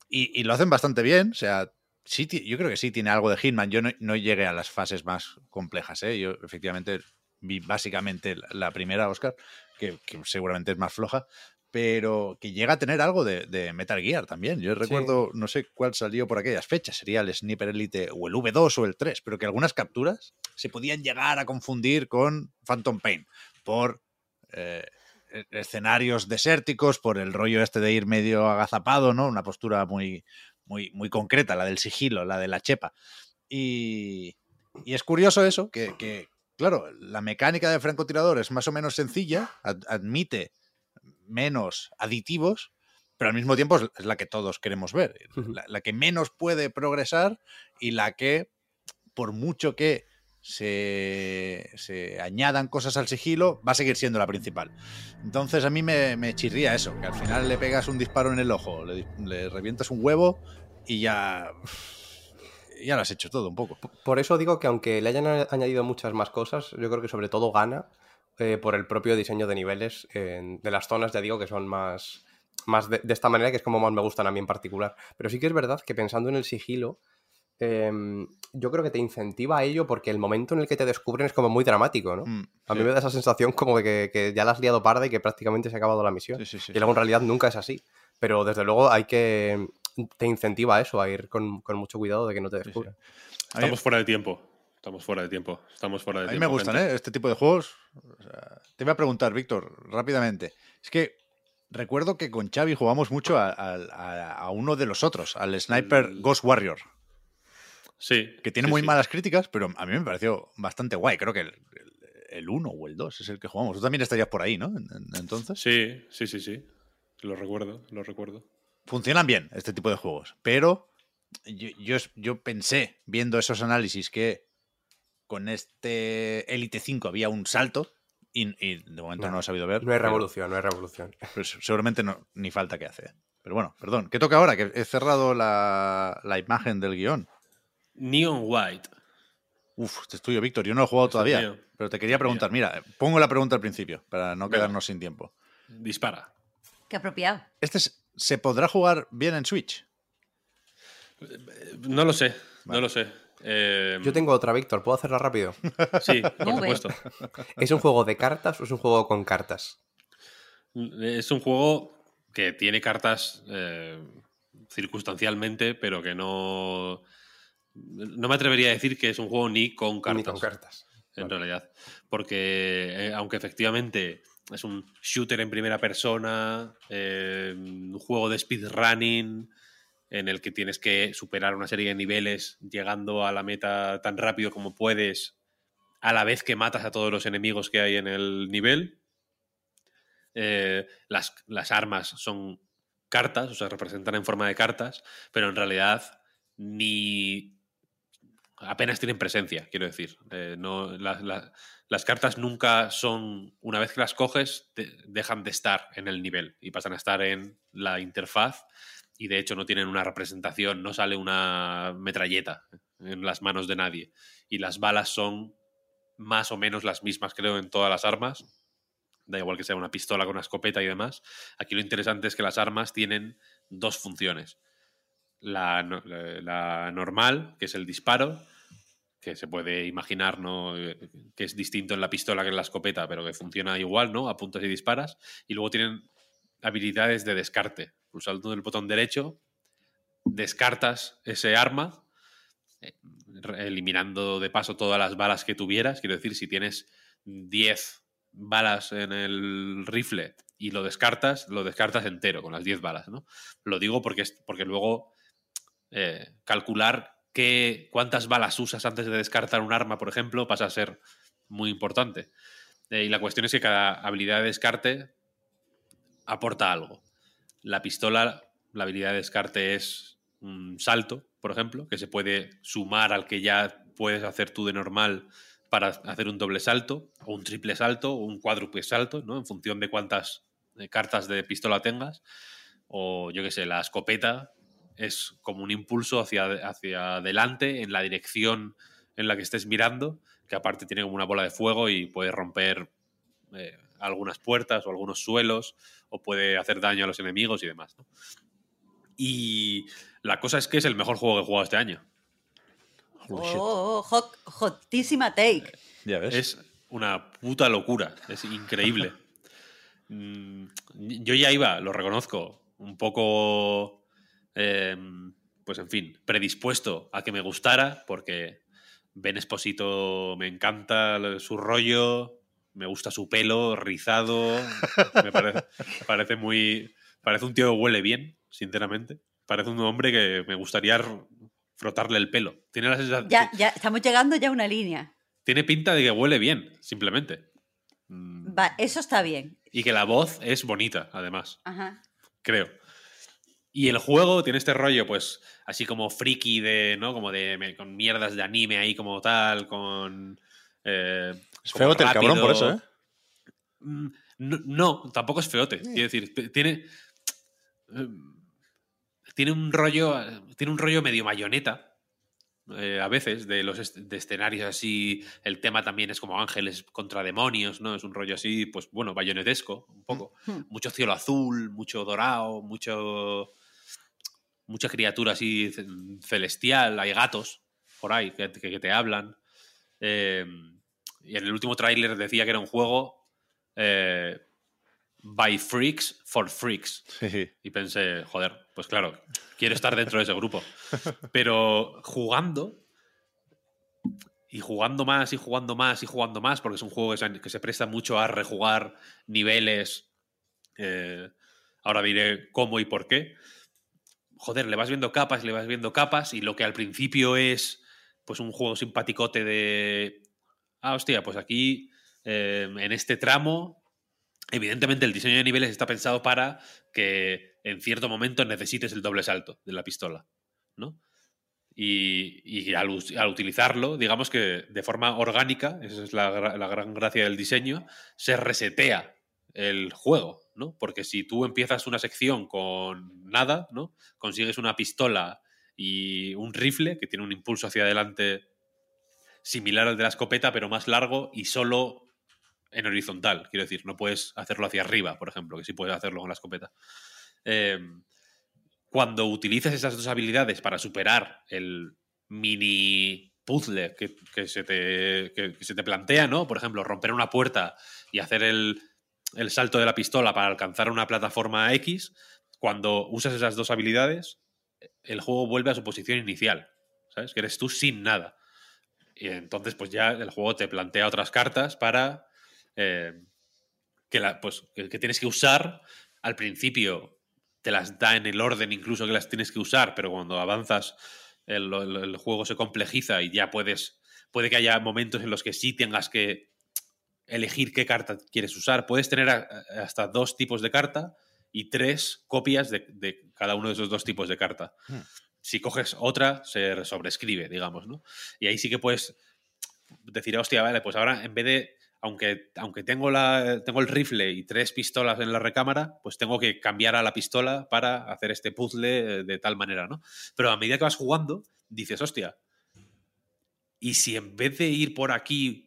Y, y lo hacen bastante bien. O sea, sí, yo creo que sí tiene algo de Hitman. Yo no, no llegué a las fases más complejas, ¿eh? Yo efectivamente vi básicamente la- la primera, Oscar, que, que seguramente es más floja, pero que llega a tener algo de, de Metal Gear también. Yo recuerdo, no sé cuál salió por aquellas fechas, sería el Sniper Elite o el V2 o el 3, pero que algunas capturas se podían llegar a confundir con Phantom Pain por eh, e- escenarios desérticos, por el rollo este de ir medio agazapado, ¿no? Una postura muy, muy, muy concreta, la del sigilo, la de la chepa. Y, y es curioso eso, que, que, claro, la mecánica de francotirador es más o menos sencilla, ad- admite menos aditivos, pero al mismo tiempo es- la que todos queremos ver, la, la que menos puede progresar y la que, por mucho que se, se añadan cosas al sigilo, va a seguir siendo la principal. Entonces a mí me, me chirría eso, que al final le pegas un disparo en el ojo, le revientas un huevo y ya, ya lo has hecho todo un poco. Por eso digo que aunque le hayan añadido muchas más cosas, yo creo que sobre todo gana eh, por el propio diseño de niveles de las zonas, ya digo que son más, más de, de esta manera, que es como más me gustan a mí en particular. Pero sí que es verdad que pensando en el sigilo, em, yo creo que te incentiva a ello porque el momento en el que te descubren es como muy dramático, ¿no? Mm, A mí me da esa sensación como de que, que ya la has liado parda y que prácticamente se ha acabado la misión. Sí, sí, sí. Y luego en realidad nunca es así. Pero desde luego hay que. Te incentiva a eso, a ir con, con mucho cuidado de que no te sí. descubran. Estamos fuera de tiempo. Estamos fuera de tiempo. Estamos fuera de A mí tiempo. me gustan, gente. ¿eh? Este tipo de juegos. O sea, te iba a preguntar, Víctor, rápidamente. Es que recuerdo que con Xavi jugamos mucho a, a- a- a uno de los otros, al Sniper El- Ghost Warrior, Sí. que tiene sí, muy sí. malas críticas, pero a mí me pareció bastante guay. Creo que el, el 1 o el 2 es el que jugamos. Tú también estarías por ahí, ¿no? En- en- Entonces. Sí, sí, sí, sí. Lo recuerdo, lo recuerdo. Funcionan bien este tipo de juegos, pero yo, yo, yo pensé, viendo esos análisis, que con este Elite 5 había un salto y, y de momento no, No, lo he sabido ver. No hay pero- revolución, no hay revolución. pero se- seguramente no, ni falta que hace. Pero bueno, perdón. ¿Qué toca ahora? Que he cerrado la, la imagen del guion. Neon White. Uf, este es tuyo, Víctor. Yo no lo he jugado Este es todavía. mío. Pero te quería preguntar. Mira, pongo la pregunta al principio para no Venga. quedarnos sin tiempo. Dispara. Qué apropiado. ¿Este es- se podrá jugar bien en Switch? No lo sé, Vale. no lo sé. Eh, Yo tengo otra, Víctor, ¿puedo hacerla rápido? Sí, por supuesto. ¿Es un juego de cartas o es un juego con cartas? Es un juego que tiene cartas eh, circunstancialmente, pero que no. No me atrevería a decir que es un juego ni con cartas. Ni con cartas. en Vale. realidad. Porque, eh, aunque efectivamente es un shooter en primera persona, eh, un juego de speedrunning en el que tienes que superar una serie de niveles llegando a la meta tan rápido como puedes, a la vez que matas a todos los enemigos que hay en el nivel. Eh, las, las armas son cartas, o sea, representan en forma de cartas, pero en realidad ni apenas tienen presencia, quiero decir. Eh, no, las cartas nunca son, una vez que las coges, dejan de estar en el nivel y pasan a estar en la interfaz y de hecho no tienen una representación, no sale una metralleta en las manos de nadie. Y las balas son más o menos las mismas, creo, en todas las armas. Da igual que sea una pistola con una escopeta y demás. Aquí lo interesante es que las armas tienen dos funciones. La- la normal, que es el disparo, que se puede imaginar ¿no? Eh, que es distinto en la pistola que en la escopeta, pero que funciona igual, ¿no? Apuntas y disparas. Y luego tienen habilidades de descarte. Pulsando el botón derecho, descartas ese arma, eh, eliminando de paso todas las balas que tuvieras. Quiero decir, si tienes 10 balas en el rifle y lo descartas, lo descartas entero con las 10 balas, ¿no? Lo digo porque, es- porque luego eh, calcular qué, cuántas balas usas antes de descartar un arma, por ejemplo, pasa a ser muy importante. Eh, y la cuestión es que cada habilidad de descarte aporta algo. La pistola, la habilidad de descarte es un salto, por ejemplo, que se puede sumar al que ya puedes hacer tú de normal para hacer un doble salto, o un triple salto, o un cuádruple salto, ¿no? En función de cuántas eh, cartas de pistola tengas. O yo qué sé, la escopeta es como un impulso hacia, hacia adelante en la dirección en la que estés mirando, que aparte tiene como una bola de fuego y puede romper eh, algunas puertas o algunos suelos, o puede hacer daño a los enemigos y demás. ¿no? Y la cosa es que es el mejor juego que he jugado este año. Holy Oh, oh, hot- hotísima take. Ya ves. Es una puta locura, es increíble. Mm, Yo ya iba, lo reconozco, un poco, eh, pues en fin, predispuesto a que me gustara, porque Ben Esposito me encanta su rollo, me gusta su pelo rizado, me parece, parece muy, parece un tío que huele bien, sinceramente. Parece un hombre que me gustaría frotarle el pelo. Tiene la sensación, Ya, ya, estamos llegando ya a una línea. tiene pinta de que huele bien, simplemente. Mm, Va, eso está bien. Y que la voz es bonita, además, Ajá. creo. Y el juego tiene este rollo, pues, así como friki de, ¿no? Como de, con mierdas de anime ahí como tal, con... eh, Es como feote el cabrón por eso, ¿eh? Mm, No, no, tampoco es feote. Quiero decir, tiene. eh, Tiene un rollo. Tiene un rollo medio mayoneta. eh, a veces, de los est- de escenarios así. El tema también es como ángeles contra demonios, ¿no? Es un rollo así, pues bueno, bayonetesco, un poco. Hmm. Mucho cielo azul, mucho dorado, mucho. Mucha criatura así ce- celestial. Hay gatos por ahí que, que- que te hablan. Eh, y en el último tráiler decía que era un juego eh, by freaks for freaks. Sí. Y pensé, joder, pues claro, quiero estar dentro de ese grupo. Pero jugando, y jugando más, y jugando más, y jugando más, porque es un juego que se, que se presta mucho a rejugar niveles. eh, ahora diré cómo y por qué. Joder, le vas viendo capas, le vas viendo capas, y lo que al principio es pues un juego simpaticote de. Ah, hostia, pues aquí, eh, en este tramo, evidentemente el diseño de niveles está pensado para que en cierto momento necesites el doble salto de la pistola, ¿no? Y, y al, utilizarlo, digamos que de forma orgánica, esa es la gran gracia del diseño, se resetea el juego, ¿no? Porque si tú empiezas una sección con nada, ¿no? Consigues una pistola y un rifle que tiene un impulso hacia adelante similar al de la escopeta, pero más largo y solo en horizontal. Quiero decir, no puedes hacerlo hacia arriba, por ejemplo, que sí puedes hacerlo con la escopeta. Eh, cuando utilizas esas dos habilidades para superar el mini puzzle que, que se, te, que se te plantea, ¿no? Por ejemplo, romper una puerta y hacer el, el salto de la pistola para alcanzar una plataforma X, cuando usas esas dos habilidades, el juego vuelve a su posición inicial. ¿Sabes? Que eres tú sin nada. Y entonces, pues ya el juego te plantea otras cartas para eh, que, la, pues, que, tienes que usar. Al principio te las da en el orden incluso que las tienes que usar, pero cuando avanzas el, el- el juego se complejiza y ya puedes, puede que haya momentos en los que sí tengas que elegir qué carta quieres usar. Puedes tener a- hasta dos tipos de carta y tres copias de, de cada uno de esos dos tipos de carta. Hmm. Si coges otra, se sobrescribe, digamos, ¿no? Y ahí sí que puedes decir, hostia, vale, pues ahora en vez de, aunque, aunque tengo, la, tengo el rifle y tres pistolas en la recámara, pues tengo que cambiar a la pistola para hacer este puzzle eh, de tal manera, ¿no? Pero a medida que vas jugando, dices, hostia, y si en vez de ir por aquí,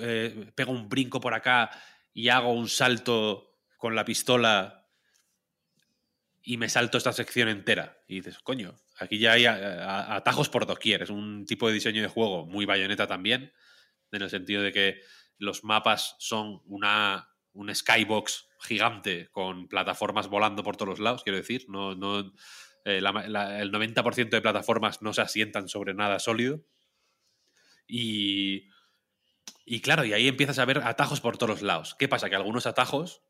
eh, pego un brinco por acá y hago un salto con la pistola y me salto esta sección entera. Y dices, coño, aquí ya hay atajos por doquier. Es un tipo de diseño de juego muy bayoneta también, en el sentido de que los mapas son una, un skybox gigante con plataformas volando por todos lados, quiero decir. No, no, eh, la- la- el 90% de plataformas no se asientan sobre nada sólido. Y, y claro, y ahí empiezas a ver atajos por todos lados. ¿Qué pasa? Que algunos atajos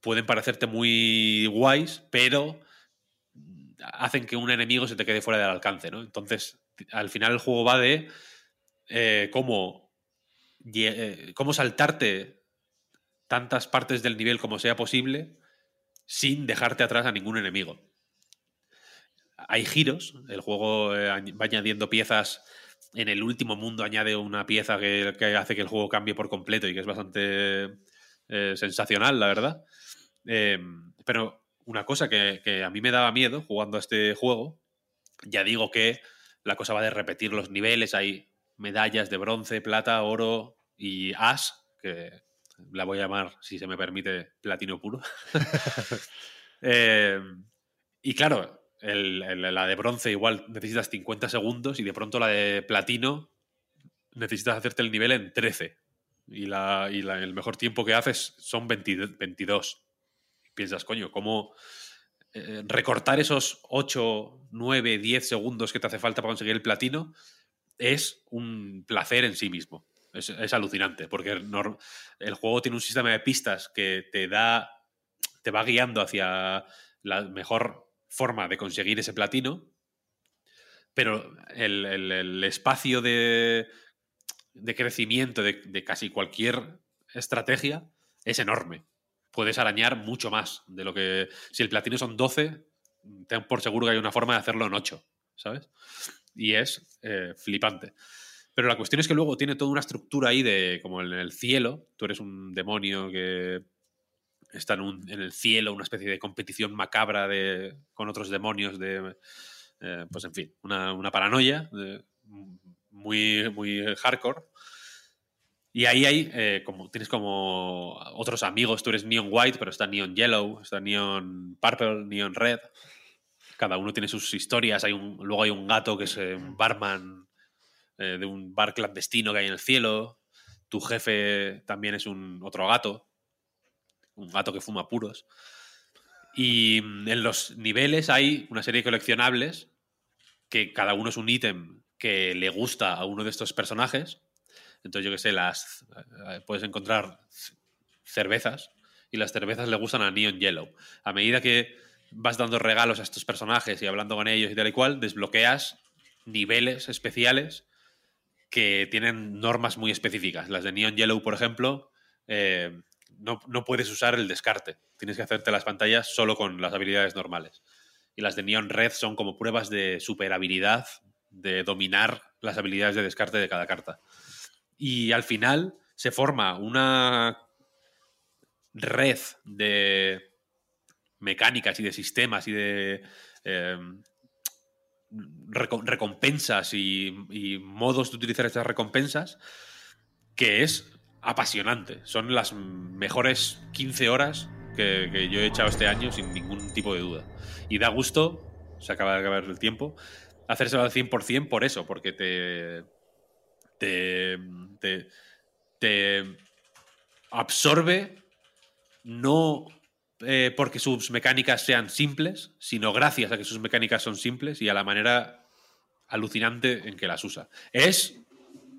pueden parecerte muy guays, pero hacen que un enemigo se te quede fuera del alcance, ¿no? Entonces, al final el juego va de eh, cómo, eh, cómo saltarte tantas partes del nivel como sea posible sin dejarte atrás a ningún enemigo. Hay giros, el juego eh, va añadiendo piezas. En el último mundo añade una pieza que, hace que el juego cambie por completo y que es bastante eh, sensacional, la verdad. Eh, pero una cosa que, a mí me daba miedo jugando a este juego, ya digo que la cosa va de repetir los niveles, hay medallas de bronce, plata, oro y as, que la voy a llamar, si se me permite, platino puro. Eh, y claro, la de bronce igual necesitas 50 segundos y de pronto la de platino necesitas hacerte el nivel en 13. Y, la, y la- el mejor tiempo que haces son 20 22. Y piensas, coño, ¿cómo eh, recortar esos 8, 9, 10 segundos que te hace falta para conseguir el platino es un placer en sí mismo? Es, alucinante, porque el juego tiene un sistema de pistas que te da, te va guiando hacia la mejor forma de conseguir ese platino, pero el, el- espacio de, de crecimiento de, de casi cualquier estrategia es enorme. Puedes arañar mucho más de lo que... Si el platino son 12, ten por seguro que hay una forma de hacerlo en 8, ¿sabes? Y es eh, flipante. Pero la cuestión es que luego tiene toda una estructura ahí de, como en el cielo, tú eres un demonio que está en, un- en el cielo, una especie de competición macabra de, con otros demonios de, eh, pues en fin, una, una paranoia de- muy, muy hardcore. Y ahí hay, eh, como, tienes como otros amigos, tú eres Neon White, pero está Neon Yellow, está Neon Purple, Neon Red. Cada uno tiene sus historias. Hay un, luego hay un gato que es eh, un barman eh, de un bar clandestino que hay en el cielo. Tu jefe también es un otro gato, un gato que fuma puros. Y mm, en los niveles hay una serie de coleccionables que cada uno es un ítem que le gusta a uno de estos personajes. Entonces, yo qué sé, las eh, puedes encontrar cervezas y las cervezas le gustan a Neon Yellow. A medida que vas dando regalos a estos personajes y hablando con ellos y tal y cual, desbloqueas niveles especiales que tienen normas muy específicas. Las de Neon Yellow, por ejemplo, eh, no, no puedes usar el descarte. Tienes que hacerte las pantallas solo con las habilidades normales. Y las de Neon Red son como pruebas de super habilidad, de dominar las habilidades de descarte de cada carta. Y al final se forma una red de mecánicas y de sistemas y de reco- recompensas y, y modos de utilizar estas recompensas que es apasionante. Son las mejores 15 horas que, yo he echado este año sin ningún tipo de duda. Y da gusto, se acaba de acabar el tiempo, hacérselo al 100% por eso, porque te, te, te, te absorbe no eh, porque sus mecánicas sean simples, sino gracias a que sus mecánicas son simples y a la manera alucinante en que las usa. Es,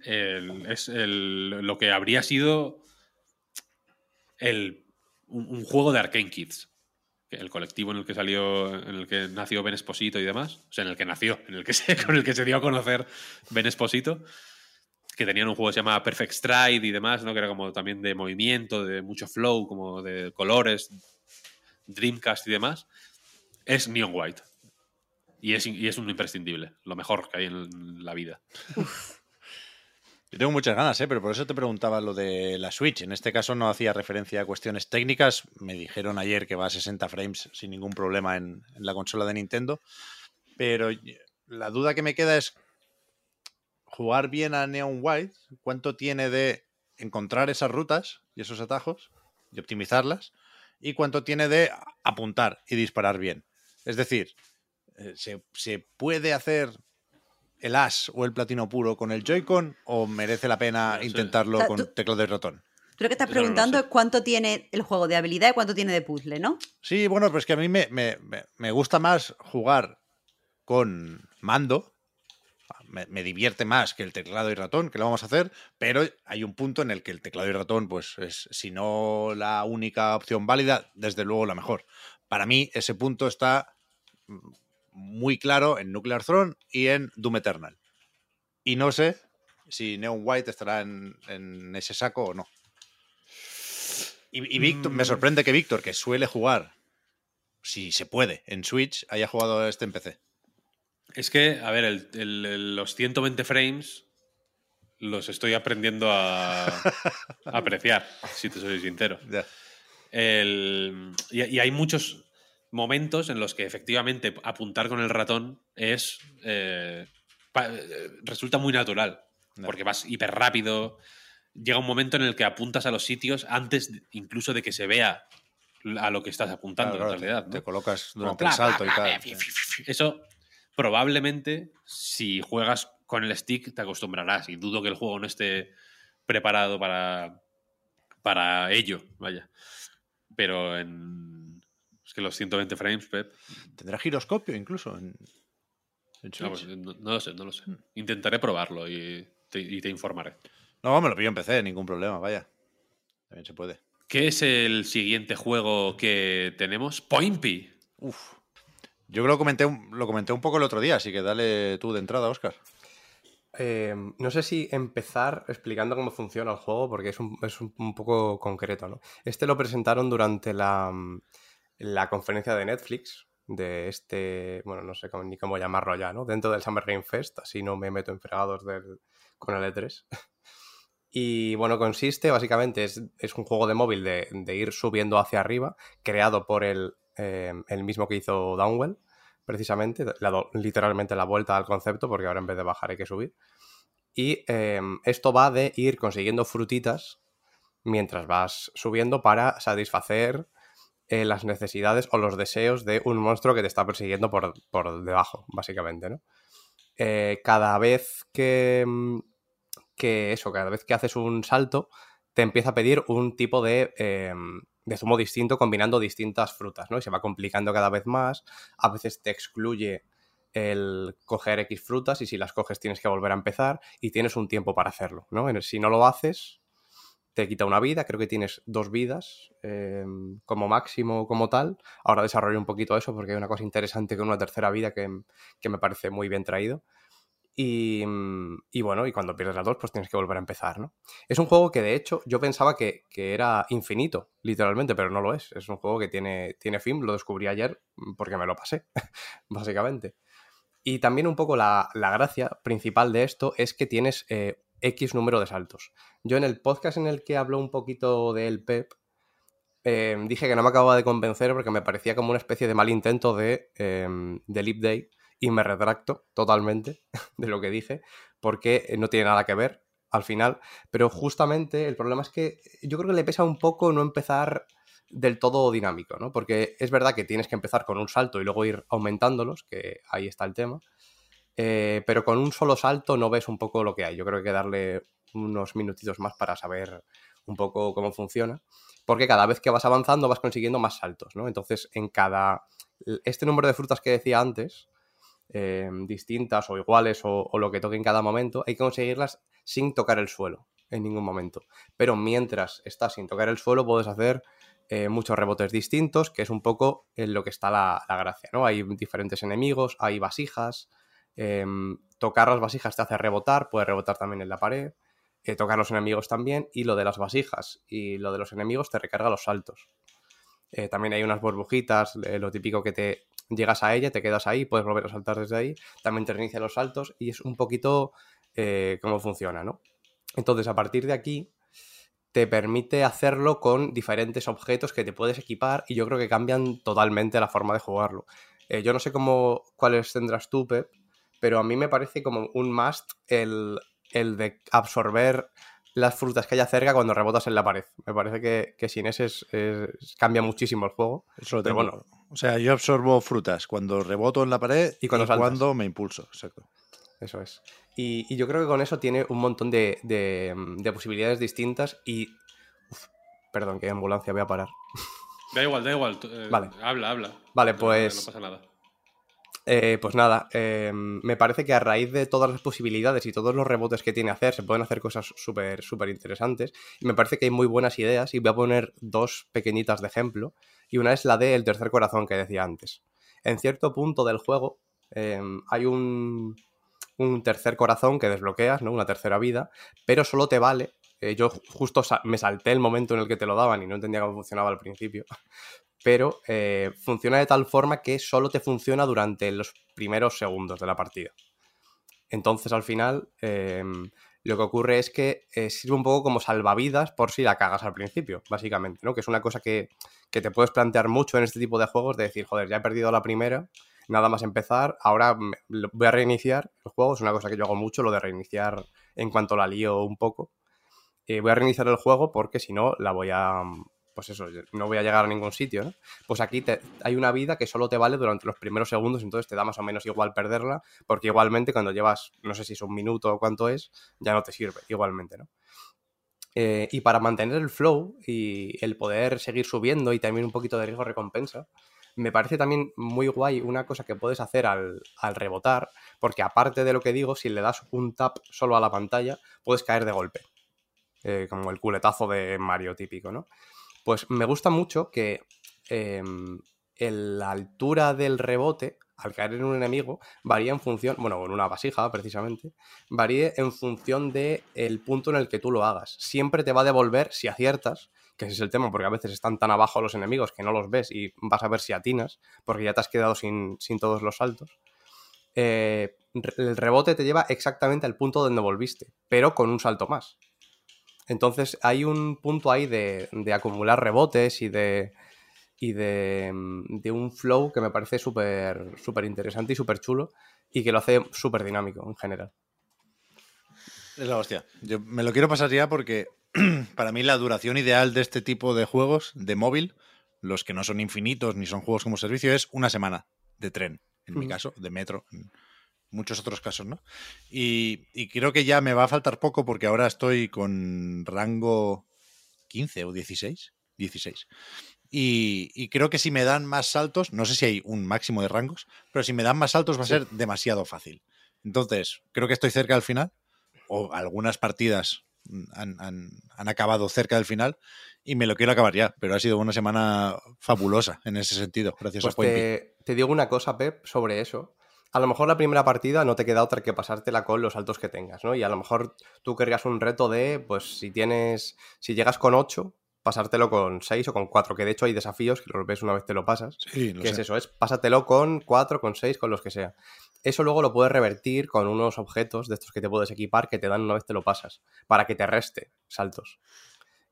es el- lo que habría sido el, un, juego de Arcane Kids. El colectivo en el que salió, en el que nació Ben Esposito y demás. O sea, en el que nació, en el que se, con el que se dio a conocer Ben Esposito. Que tenían un juego que se llama Perfect Stride y demás, ¿no? Que era como también de movimiento, de mucho flow, como de colores, Dreamcast y demás. Es Neon White. Y es, y es un imprescindible. Lo mejor que hay en la vida. Yo tengo muchas ganas, ¿eh? pero por eso te preguntaba lo de la Switch. En este caso no hacía referencia a cuestiones técnicas. Me dijeron ayer que va a 60 frames sin ningún problema en, la consola de Nintendo. Pero la duda que me queda es jugar bien a Neon White. ¿Cuánto tiene de encontrar esas rutas y esos atajos y optimizarlas y cuánto tiene de apuntar y disparar bien. Es decir, eh, ¿se, se puede hacer el as o el platino puro con el Joy-Con o merece la pena intentarlo O sea, con tú- teclado de ratón? Tú lo que estás Eso preguntando es cuánto tiene el juego de habilidad y cuánto tiene de puzzle, ¿no? Sí, bueno, pues que a mí me, me- me- gusta más jugar con mando. Me, me divierte más que el teclado y ratón, que lo vamos a hacer, pero hay un punto en el que el teclado y ratón, pues es, si no la única opción válida, desde luego la mejor. Para mí, ese punto está muy claro en Nuclear Throne y en Doom Eternal. Y no sé si Neon White estará en, en ese saco o no. Y, y Víctor, me Mm. sorprende que Víctor, que suele jugar, si se puede, en Switch, haya jugado este en PC. Es que, a ver, el- el- el- los 120 frames los estoy aprendiendo a, a apreciar, si te soy sincero. Ya. El- y, y hay muchos momentos en los que efectivamente apuntar con el ratón es eh, eh, resulta muy natural porque vas hiper rápido llega un momento en el que apuntas a los sitios antes incluso de que se vea a lo que estás apuntando Claro, en claro, realidad Te ¿no? colocas durante el salto y tal. eso probablemente si juegas con el stick te acostumbrarás y dudo que el juego no esté preparado para para ello vaya pero en es que los 120 frames Pep Tendrá giroscopio incluso en, en no, Switch. pues, no- no lo sé no lo sé intentaré probarlo y te, y te informaré No, me lo pillo en PC, ningún problema, vaya. También se puede. ¿qué es el siguiente juego que tenemos? Pointy Uf. Yo creo que lo comenté, un- lo comenté un poco el otro día, así que dale tú de entrada, Oscar. Eh, no sé si empezar explicando cómo funciona el juego, porque es un, es un- un poco concreto, ¿no? Este lo presentaron durante la, la conferencia de Netflix, de este, bueno, no sé ni cómo llamarlo ya, ¿no? Dentro del Summer Game Fest, así no me meto en fregados con el E3. Y bueno, consiste básicamente, es, es un juego de móvil de, ir subiendo hacia arriba, creado por el, eh, el mismo que hizo Downwell, precisamente, le dado literalmente la vuelta al concepto, porque ahora en vez de bajar hay que subir. Y eh, esto va de ir consiguiendo frutitas mientras vas subiendo para satisfacer eh, las necesidades o los deseos de un monstruo que te está persiguiendo por, por debajo, básicamente, ¿no? Eh, cada vez que, mm, que eso, cada vez que haces un salto, te empieza a pedir un tipo de, eh, de zumo distinto combinando distintas frutas, ¿no? Y se va complicando cada vez más. A veces te excluye el coger X frutas y si las coges tienes que volver a empezar y tienes un tiempo para hacerlo, ¿no? Si no lo haces, te quita una vida, creo que tienes dos vidas eh, como máximo, como tal. Ahora desarrollo un poquito eso porque hay una cosa interesante con una tercera vida que, que me parece muy bien traído. Y, mm, y bueno, y cuando pierdes las dos, pues tienes que volver a empezar, ¿no? Es un juego que de hecho yo pensaba que, que era infinito, literalmente, pero no lo es. Es un juego que tiene, tiene fin, lo descubrí ayer mm, porque me lo pasé, básicamente. Y también un poco la, la gracia principal de esto es que tienes eh, X número de saltos. Yo en el podcast en el que habló un poquito del Pep, eh, dije que no me acababa de convencer porque me parecía como una especie de mal intento de, eh, de Leap Day y me retracto totalmente de lo que dije porque no tiene nada que ver al final. Pero justamente el problema es que yo creo que le pesa un poco no empezar del todo dinámico, ¿no? Porque es verdad que tienes que empezar con un salto y luego ir aumentándolos, que ahí está el tema. Eh, pero con un solo salto no ves un poco lo que hay. Yo creo que hay que darle unos minutitos más para saber un poco cómo funciona. Porque cada vez que vas avanzando vas consiguiendo más saltos, ¿no? Entonces, en cada. Este número de frutas que decía antes, eh, distintas o iguales o, lo que toque en cada momento, hay que conseguirlas sin tocar el suelo en ningún momento. Pero mientras estás sin tocar el suelo, puedes hacer eh, muchos rebotes distintos, que es un poco en lo que está la, la gracia, ¿no? Hay diferentes enemigos, hay vasijas. Eh, tocar las vasijas te hace rebotar, puedes rebotar también en la pared. eh, tocar los enemigos también. Y lo de las vasijas y lo de los enemigos te recarga los saltos. Eh, también hay unas burbujitas, eh, lo típico que te llegas a ella, te quedas ahí, puedes volver a saltar desde ahí. También te reinicia los saltos y es un poquito cómo funciona, ¿no? Entonces, a partir de aquí, te permite hacerlo con diferentes objetos que te puedes equipar y yo creo que cambian totalmente la forma de jugarlo. Yo no sé cómo cuáles tendrás tú, Pep, pero a mí me parece como un must el, el de absorber las frutas que haya cerca cuando rebotas en la pared. Me parece que, que sin ese es- es- cambia muchísimo el juego. Eso lo Pero tengo. bueno. O sea, yo absorbo frutas cuando reboto en la pared Y cuando saltas. cuando me impulso. Exacto. Eso es. Y, y yo creo que con eso tiene un montón de, de, de posibilidades distintas y... uf, perdón, que ambulancia voy a parar. Da igual, da igual. eh, Vale. Habla, habla. Vale, No, pues- No pasa nada. Eh, pues nada, eh, me parece que a raíz de todas las posibilidades y todos los rebotes que tiene hacer, se pueden hacer cosas súper, súper interesantes. Y me parece que hay muy buenas ideas y voy a poner dos pequeñitas de ejemplo. Y una es la del tercer corazón que decía antes. En cierto punto del juego eh, hay un, un tercer corazón que desbloqueas, ¿no? Una tercera vida, pero solo te vale. eh, yo ju- justo me salté el momento en el que te lo daban y no entendía cómo funcionaba al principio pero eh, funciona de tal forma que solo te funciona durante los primeros segundos de la partida. Entonces, al final, eh, lo que ocurre es que eh, sirve un poco como salvavidas por si la cagas al principio, básicamente, ¿no? Que es una cosa que, que te puedes plantear mucho en este tipo de juegos, de decir, joder, ya he perdido la primera, nada más empezar, ahora voy a reiniciar el juego, es una cosa que yo hago mucho, lo de reiniciar en cuanto la lío un poco. Eh, voy a reiniciar el juego porque si no, la voy a... Pues eso, no voy a llegar a ningún sitio, ¿no? Pues aquí te- hay una vida que solo te vale durante los primeros segundos, entonces te da más o menos igual perderla, porque igualmente cuando llevas, no sé si es un minuto o cuánto es, ya no te sirve, igualmente, ¿no? Eh, y para mantener el flow y el poder seguir subiendo y también un poquito de riesgo recompensa, me parece también muy guay una cosa que puedes hacer al, al rebotar, porque aparte de lo que digo, si le das un tap solo a la pantalla, puedes caer de golpe. Eh, como el culetazo de Mario típico, ¿no? Pues me gusta mucho que em, la altura del rebote al caer en un enemigo varía en función, bueno, en una vasija precisamente, varíe en función de el punto en el que tú lo hagas. Siempre te va a devolver si aciertas, que ese es el tema, porque a veces están tan abajo los enemigos que no los ves y vas a ver si atinas, porque ya te has quedado sin, sin todos los saltos. Eh, el rebote te lleva exactamente al punto donde volviste, pero con un salto más. Entonces hay un punto ahí de, de acumular rebotes y de, y de, mm, de un flow que me parece súper súper interesante y súper chulo y que lo hace súper dinámico en general. Es la hostia. Yo me lo quiero pasar ya porque para mí la duración ideal de este tipo de juegos de móvil, los que no son infinitos ni son juegos como servicio, es una semana de tren, en mi Ujú. caso, de metro, muchos otros casos, ¿no? Y, y creo que ya me va a faltar poco porque ahora estoy con rango 15 o 16. 16. Y, y creo que si me dan más saltos, no sé si hay un máximo de rangos, pero si me dan más saltos va a ser demasiado fácil. Entonces, creo que estoy cerca del final, o algunas partidas han, han- han acabado cerca del final, y me lo quiero acabar ya, pero ha sido una semana fabulosa en ese sentido, gracias Pues a te, te digo una cosa, Pep, sobre eso. A lo mejor la primera partida no te queda otra que pasártela con los saltos que tengas, ¿no? Y a lo mejor tú querrías un reto de, pues si tienes, si llegas con 8, pasártelo con 6 o con 4, que de hecho hay desafíos que los ves una vez te lo pasas. Sí, lo que sé. es eso? Es pásatelo con 4, con 6, con los que sea. Eso luego lo puedes revertir con unos objetos de estos que te puedes equipar que te dan una vez te lo pasas, para que te reste saltos.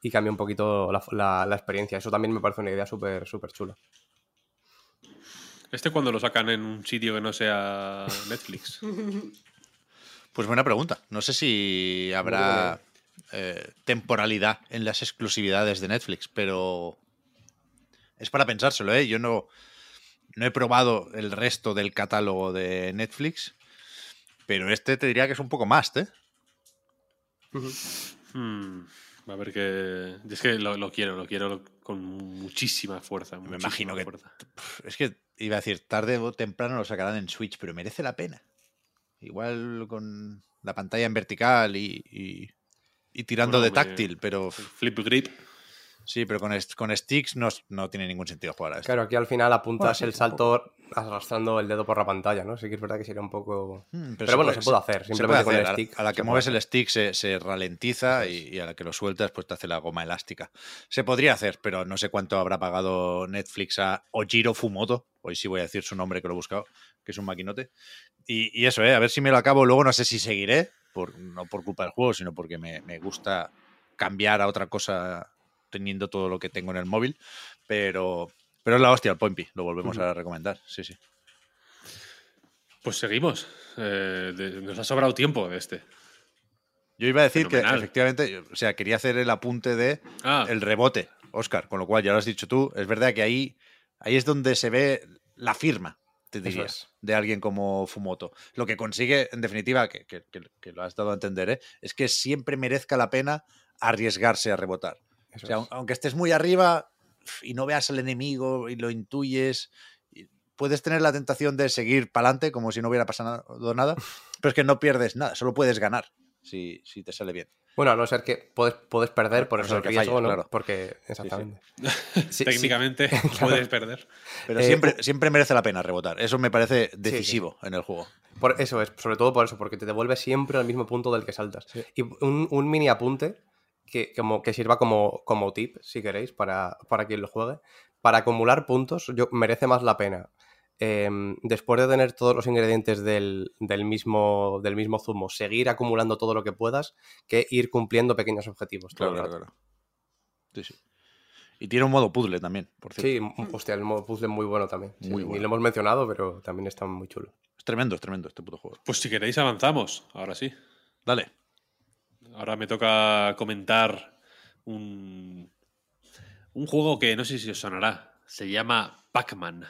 Y cambia un poquito la, la- la experiencia. Eso también me parece una idea súper, súper chula. ¿Este cuando lo sacan en un sitio que no sea Netflix? Pues buena pregunta. No sé si habrá eh, temporalidad en las exclusividades de Netflix, pero es para pensárselo, ¿eh? Yo no, no he probado el resto del catálogo de Netflix, pero este te diría que es un poco más, ¿eh? Hmm, a ver que. Es que lo, lo quiero, lo quiero con muchísima fuerza. Me imagino muchísima que- fuerza. Es que iba a decir, tarde o temprano lo sacarán en Switch, pero merece la pena. Igual con la pantalla en vertical y, y- y tirando Bueno, de táctil, pero Flip grip. Sí, pero con, con sticks no, no tiene ningún sentido jugar a esto. Claro, aquí al final apuntas Bueno, el salto arrastrando el dedo por la pantalla, ¿no? Sí que es verdad que sería un poco... Mm, Pero, bueno, se puede hacer, se simplemente puede con el hacer. A- stick. A, la se que puede mueves hacer. el stick se, se ralentiza y, y a la que lo sueltas, pues te hace la goma elástica. Se podría hacer, pero no sé cuánto habrá pagado Netflix a Ojiro Fumoto. Hoy sí voy a decir su nombre que lo he buscado, que es un maquinote. Y, y eso, ¿eh? a ver si me lo acabo. Luego no sé si seguiré, por, no por culpa del juego, sino porque me, me gusta cambiar a otra cosa teniendo todo lo que tengo en el móvil. Pero, pero es la hostia, el Pointy. Lo volvemos a recomendar. Sí, sí. Pues seguimos. Eh, de- nos ha sobrado tiempo de este. Yo iba a decir que efectivamente, o sea, quería hacer el apunte de Ah, el rebote, Oscar, con lo cual ya lo has dicho tú, es verdad que ahí, ahí es donde se ve la firma, te Eso diría, es. de alguien como Fumoto. Lo que consigue, en definitiva, que, que- que- que lo has dado a entender, ¿eh? es que siempre merezca la pena arriesgarse a rebotar. Eso O sea, es. aunque estés muy arriba y no veas al enemigo y lo intuyes, puedes tener la tentación de seguir para adelante como si no hubiera pasado nada, pero es que no pierdes nada, solo puedes ganar si, si te sale bien. Bueno, a no ser que puedes, puedes perder por eso el riesgo, falles, ¿no? claro. Porque, exactamente. Sí, sí. técnicamente puedes perder. Pero Eh, siempre, siempre merece la pena rebotar. Eso me parece decisivo en el juego. Por eso es, sobre todo por eso, porque te devuelve siempre al mismo punto del que saltas. Y un, un mini apunte que, como, que sirva como, como tip, si queréis, para, para quien lo juegue. Para acumular puntos, yo, merece más la pena. em, después de tener todos los ingredientes del, del mismo, del mismo zumo, seguir acumulando todo lo que puedas, que ir cumpliendo pequeños objetivos. todo el rato. Sí, sí. Y tiene un modo puzzle también, por cierto. Sí, m- hostia, el modo puzzle es muy bueno también. Sí, Muy Ni bueno. lo hemos mencionado, pero también está muy chulo. Es tremendo, es tremendo este puto juego. Pues si queréis avanzamos, ahora sí. Dale. Ahora me toca comentar un, un juego que no sé si os sonará. Se llama Pac-Man.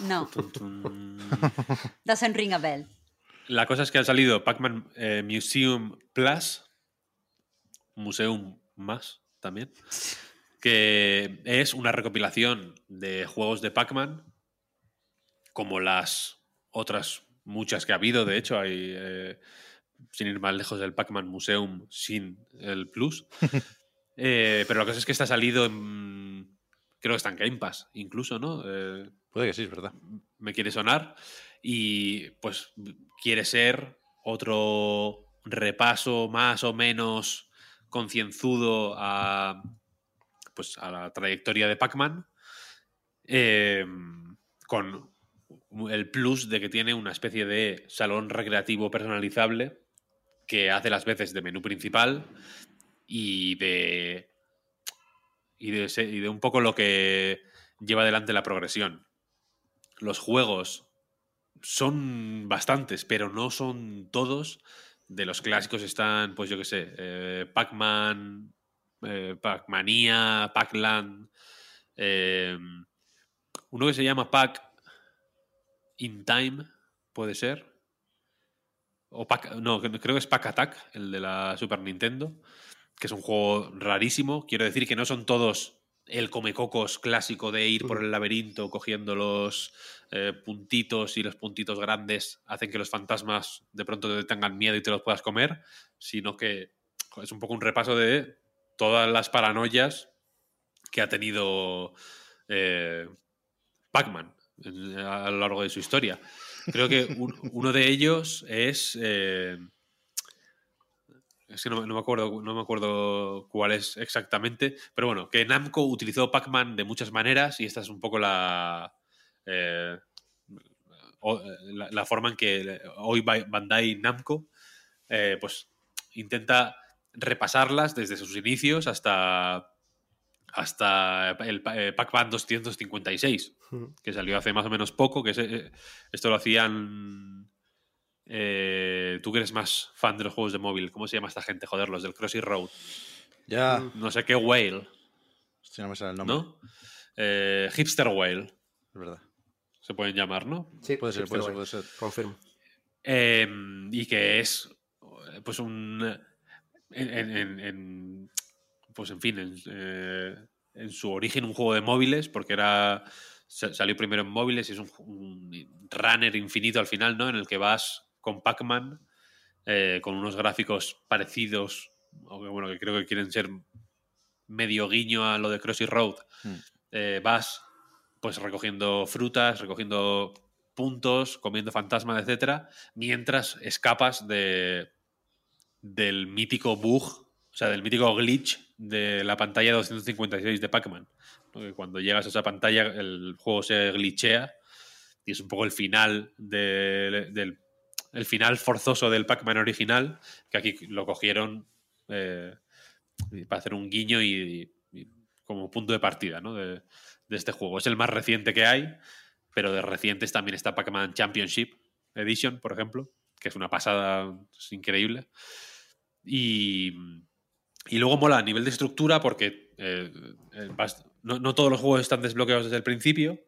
No, doesn't ring a bell. La cosa es que ha salido Pac-Man eh, Museum Plus, Museum más también, que es una recopilación de juegos de Pac-Man, como las otras muchas que ha habido. De hecho, hay, eh, sin ir más lejos, el Pac-Man Museum sin el Plus. Eh, pero la cosa es que está salido en. Creo que está en Game Pass, incluso, ¿no? Eh, Puede que sí, es verdad. me quiere sonar y pues quiere ser otro repaso más o menos concienzudo a pues a la trayectoria de Pac-Man eh, con el plus de que tiene una especie de salón recreativo personalizable que hace las veces de menú principal y de y de, un poco lo que lleva adelante la progresión los juegos son bastantes, pero no son todos. De los clásicos están, pues yo qué sé, eh, Pac-Man, eh, Pac-Mania, Pac-Land. eh, uno que se llama Pac in Time, puede ser. O Pac, no, creo que es Pac Attack, el de la Super Nintendo, que es un juego rarísimo. Quiero decir que no son todos el comecocos clásico de ir por el laberinto cogiendo los eh, puntitos y los puntitos grandes hacen que los fantasmas de pronto te tengan miedo y te los puedas comer, sino que es un poco un repaso de todas las paranoias que ha tenido eh, Pac-Man a lo largo de su historia. Creo que un- uno de ellos es. eh, es que no, me acuerdo, no me acuerdo cuál es exactamente. Pero bueno, que Namco utilizó Pac-Man de muchas maneras y esta es un poco la. eh, o- la, forma en que hoy Ba- Bandai Namco eh, pues intenta repasarlas desde sus inicios hasta hasta el Pa- eh, Pac-Man 256 que salió hace más o menos poco, que eh, esto lo hacían... eh, Tú que eres más fan de los juegos de móvil, ¿cómo se llama esta gente? Joder, los del Crossy Road. Ya. No sé qué Whale, Si no me sale el nombre. ¿no? Eh, Hipster Whale, Es verdad. se pueden llamar, ¿no? Sí, Puede ser, puede ser, puede ser. Confirmo. Eh, y que es eh, pues un en, en- en- en- pues en fin en, eh, en su origen un juego de móviles porque era sa- salió primero en móviles y es un runner infinito al final no en el que vas con Pac-Man eh, con unos gráficos parecidos o que, bueno que creo que quieren ser medio guiño a lo de Crossy Road Mm. Eh, vas pues recogiendo frutas recogiendo puntos comiendo fantasmas etcétera mientras escapas de del mítico bug, o sea, del mítico glitch de la pantalla 256 de Pac-Man. Cuando llegas a esa pantalla, el juego se glitchea y es un poco el final de- del el final forzoso del Pac-Man original, que aquí lo cogieron eh, para hacer un guiño y, como punto de partida ¿no? de, este juego. Es el más reciente que hay, pero de recientes también está Pac-Man Championship Edition, por ejemplo, que es una pasada increíble. Y, y luego mola a nivel de estructura porque eh, eh, no, no todos los juegos están desbloqueados desde el principio.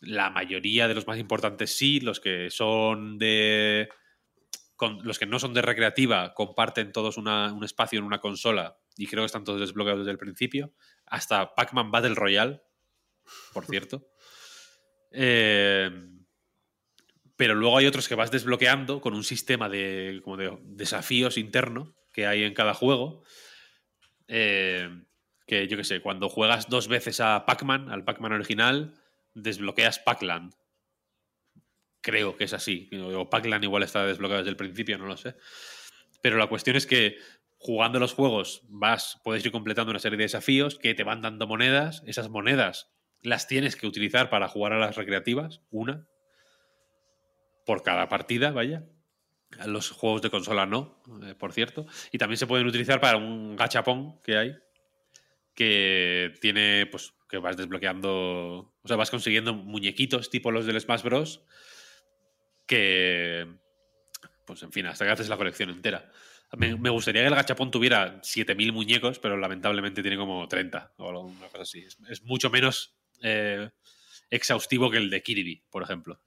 La mayoría de los más importantes sí, los que son de. con- los que no son de recreativa comparten todos una- un espacio en una consola y creo que están todos desbloqueados desde el principio. Hasta Pac-Man Battle Royale, por cierto. Eh, pero luego hay otros que vas desbloqueando con un sistema de, como de desafíos interno que hay en cada juego. Eh, que yo qué sé, cuando juegas dos veces a Pac-Man, al Pac-Man original, desbloqueas Pac-Land. Creo que es así. O Pac-Land igual está desbloqueado desde el principio, no lo sé. Pero la cuestión es que jugando los juegos vas, puedes ir completando una serie de desafíos que te van dando monedas. Esas monedas las tienes que utilizar para jugar a las recreativas, una por cada partida, vaya. Los juegos de consola no, eh, por cierto. Y también se pueden utilizar para un gachapón que hay, que tiene, pues, que vas desbloqueando, o sea, vas consiguiendo muñequitos tipo los del Smash Bros. Que, pues, en fin, hasta que haces la colección entera. Me, gustaría que el gachapón tuviera 7000 muñecos, pero lamentablemente tiene como 30 o algo- una cosa así. Es, es mucho menos eh, exhaustivo que el de Kirby, por ejemplo.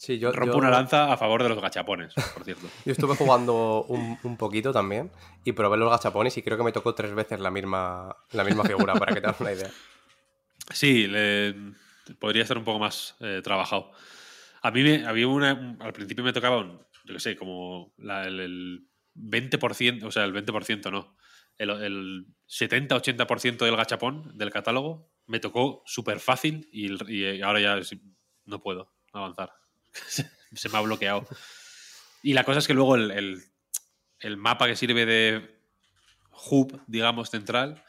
Sí, yo, Rompo yo- una lanza a favor de los gachapones, por cierto. Yo estuve jugando un, un poquito también y probé los gachapones y creo que me tocó tres veces la misma, la misma figura, para que te hagas una idea. Sí, le- podría estar un poco más eh, trabajado. A mí me, había una. un- Al principio me tocaba un. Yo qué sé, como la- el, el 20%, o sea, el 20% no. El, el 70-80% del gachapón del catálogo me tocó súper fácil y, ahora ya no puedo avanzar. Se me ha bloqueado. Y la cosa es que luego el, el- mapa que sirve de hub, digamos, central,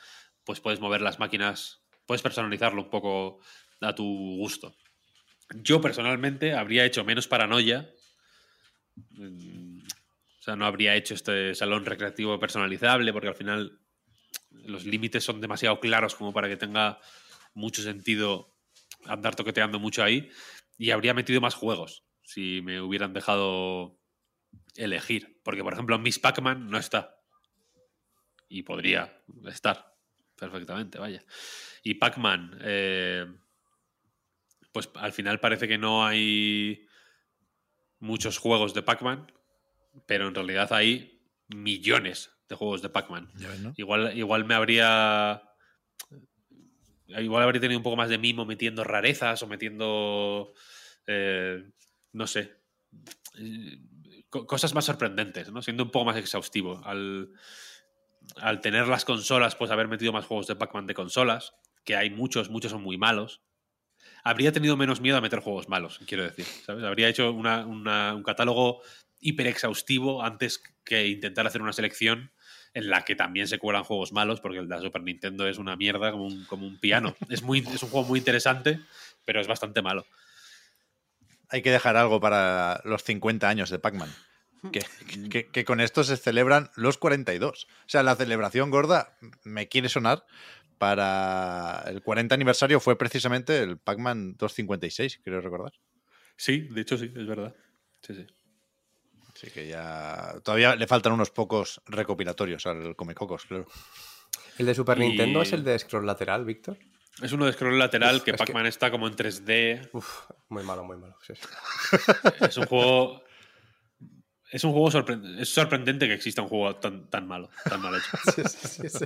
pues puedes mover las máquinas, puedes personalizarlo un poco a tu gusto. Yo personalmente habría hecho menos paranoia. mm, O sea, no habría hecho este salón recreativo personalizable porque al final los límites son demasiado claros como para que tenga mucho sentido andar toqueteando mucho ahí. Y habría metido más juegos si me hubieran dejado elegir. Porque, por ejemplo, Miss Pac-Man no está. Y podría estar perfectamente, vaya. Y Pac-Man, eh, pues al final parece que no hay muchos juegos de Pac-Man, pero en realidad hay millones de juegos de Pac-Man. Igual, igual me habría. Igual habría tenido un poco más de mimo metiendo rarezas o metiendo. eh, no sé. co- cosas más sorprendentes, ¿no? Siendo un poco más exhaustivo. Al, al tener las consolas, pues haber metido más juegos de Pac-Man de consolas, que hay muchos, muchos son muy malos. Habría tenido menos miedo a meter juegos malos, quiero decir. ¿sabes? Habría hecho una- un catálogo hiper exhaustivo antes que intentar hacer una selección en la que también se cuelan juegos malos, porque el de la Super Nintendo es una mierda como un, como un piano. Es, muy, es un juego muy interesante, pero es bastante malo. Hay que dejar algo para los 50 años de Pac-Man. Que, que- que con esto se celebran los 42. O sea, la celebración gorda me quiere sonar para el 40 aniversario fue precisamente el Pac-Man 256, creo recordar. Sí, de hecho sí, es verdad. Sí, sí. Así que ya todavía le faltan unos pocos recopilatorios al Comecocos, claro. ¿El de Super Y- Nintendo es el de scroll lateral, Víctor? Es uno de scroll lateral Uf, que es que- Pac-Man está como en 3D. Uf, muy malo, muy malo. sí, sí. Es un juego. Es un juego es sorprendente que exista un juego tan, tan malo, tan mal hecho. Sí, sí, sí, sí.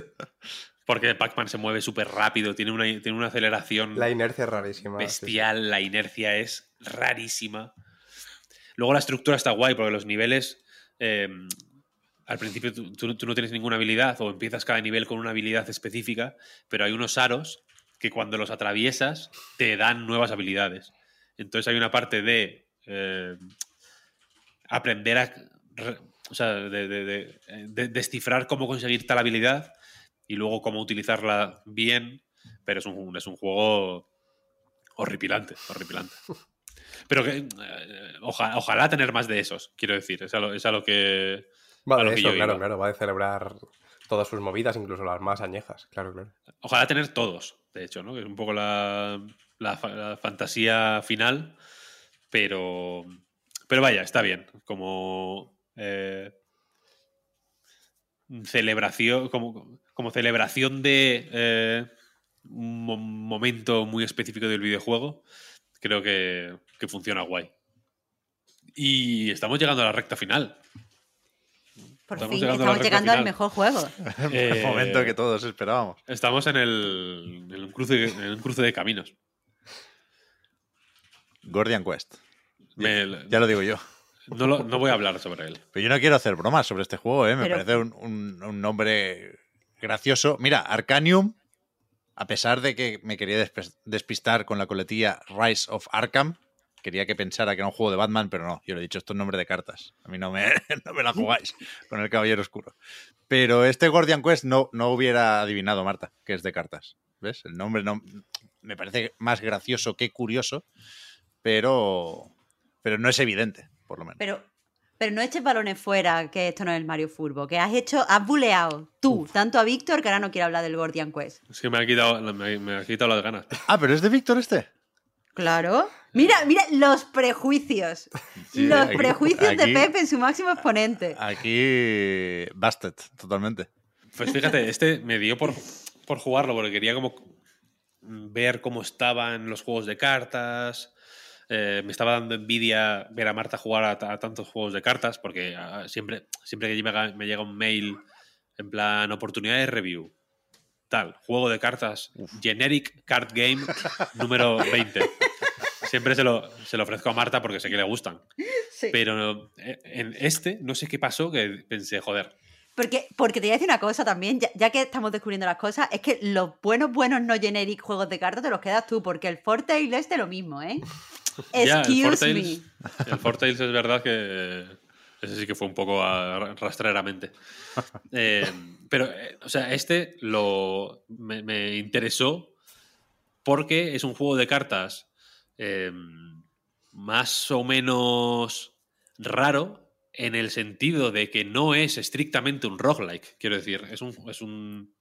Porque Pac-Man se mueve súper rápido, tiene una, tiene una aceleración La inercia es rarísima. sí, sí. bestial, la inercia es rarísima. Luego la estructura está guay porque los niveles. eh, al principio tú, no tienes ninguna habilidad o empiezas cada nivel con una habilidad específica, pero hay unos aros que cuando los atraviesas te dan nuevas habilidades. Entonces hay una parte de eh, aprender a. O sea, de- de descifrar cómo conseguir tal habilidad y luego cómo utilizarla bien, pero es un, es un juego horripilante, horripilante. Pero que, eh, oja- ojalá tener más de esos, quiero decir. Es a lo, es a lo que. A lo yo claro, iba. claro. Va de celebrar todas sus movidas, incluso las más añejas. Claro, claro. Ojalá tener todos, de hecho, ¿no? Que es un poco la, la fa- la fantasía final. Pero. Pero vaya, está bien. Como. eh, celebración, como, como celebración de eh, un mo- momento muy específico del videojuego, creo que, que funciona guay. Y estamos llegando a la recta final. Por Estamos fin, llegando estamos llegando al mejor juego. Eh, El momento que todos esperábamos. Estamos en el, en un cruce, en un cruce de caminos. Gordian Quest. Me- Ya lo digo yo. no, lo- no voy a hablar sobre él. Pero yo no quiero hacer bromas sobre este juego, ¿eh? Me Pero- parece un, un- un nombre gracioso. Mira, Arcanium, a pesar de que me quería despistar con la coletilla Rise of Arkham, quería que pensara que era un juego de Batman, pero no. Yo le he dicho, esto es nombre de cartas. A mí no me, no me la jugáis con el Caballero Oscuro. Pero este Guardian Quest no, no hubiera adivinado, Marta, que es de cartas. ¿Ves? El nombre no, me parece más gracioso que curioso, pero, pero no es evidente, por lo menos. Pero, pero no eches balones fuera, que esto no es el Mario Furbo, que has hecho, has buleado tú, tanto a Víctor que ahora no quiere hablar del Gordian Quest. Es que me ha quitado, me, me ha quitado las ganas. Ah, pero es de Víctor este. Claro. Mira, mira los prejuicios. Sí, los aquí- prejuicios aquí- de Pepe en su máximo exponente. Aquí, busted, totalmente. Pues fíjate, este me dio por, por jugarlo porque quería como ver cómo estaban los juegos de cartas. Eh, me estaba dando envidia ver a Marta jugar a, ta- a tantos juegos de cartas porque ah, siempre, siempre que me, llega- me llega un mail en plan oportunidad de review, tal, juego de cartas, generic card game número 20. Siempre se lo, se lo ofrezco a Marta porque sé que le gustan. Sí. Pero eh, en este, no sé qué pasó, que pensé, joder, Porque, porque te voy a decir una cosa también, ya, ya que estamos descubriendo las cosas, es que los buenos, buenos no generic juegos de cartas te los quedas tú, porque el Fortale es de lo mismo, ¿eh? Excuse me. El Four Tales es verdad que ese sí que fue un poco a- rastreramente. Eh, pero, eh, o sea, este lo, me, me interesó porque es un juego de cartas eh, más o menos raro en el sentido de que no es estrictamente un roguelike. Quiero decir, es un, es un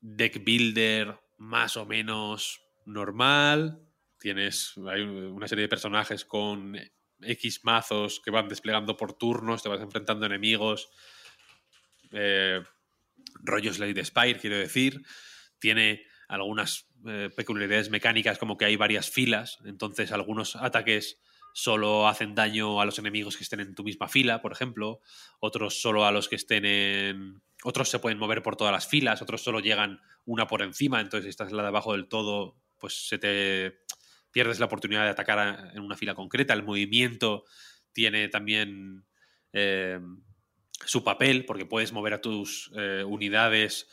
deck builder más o menos normal. Tienes hay una serie de personajes con X mazos que van desplegando por turnos, te vas enfrentando enemigos. Eh, rollo Slade the Spire, quiero decir. Tiene algunas eh, peculiaridades mecánicas, como que hay varias filas, entonces algunos ataques solo hacen daño a los enemigos que estén en tu misma fila, por ejemplo. Otros solo a los que estén en. Otros se pueden mover por todas las filas, otros solo llegan una por encima, entonces si estás en la de abajo del todo, pues se te pierdes la oportunidad de atacar en una fila concreta. El movimiento tiene también eh, su papel, porque puedes mover a tus eh, unidades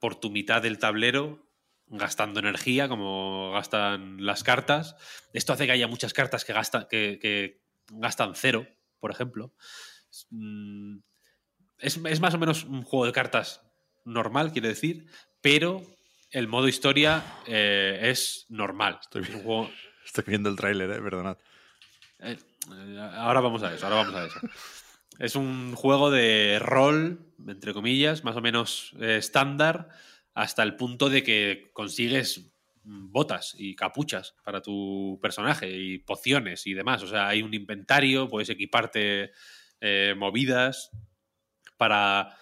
por tu mitad del tablero, gastando energía, como gastan las cartas. Esto hace que haya muchas cartas que, gastan, que, que gastan cero, por ejemplo. Mm, Es, es más o menos un juego de cartas normal, quiero decir, pero el modo historia eh, es normal. Es un juego- Estoy viendo el tráiler, eh, perdonad. eh, eh, ahora vamos a eso, ahora vamos a eso. Es un juego de rol, entre comillas, más o menos estándar, hasta el punto de que consigues botas y capuchas para tu personaje y pociones y demás. O sea, hay un inventario, puedes equiparte movidas para,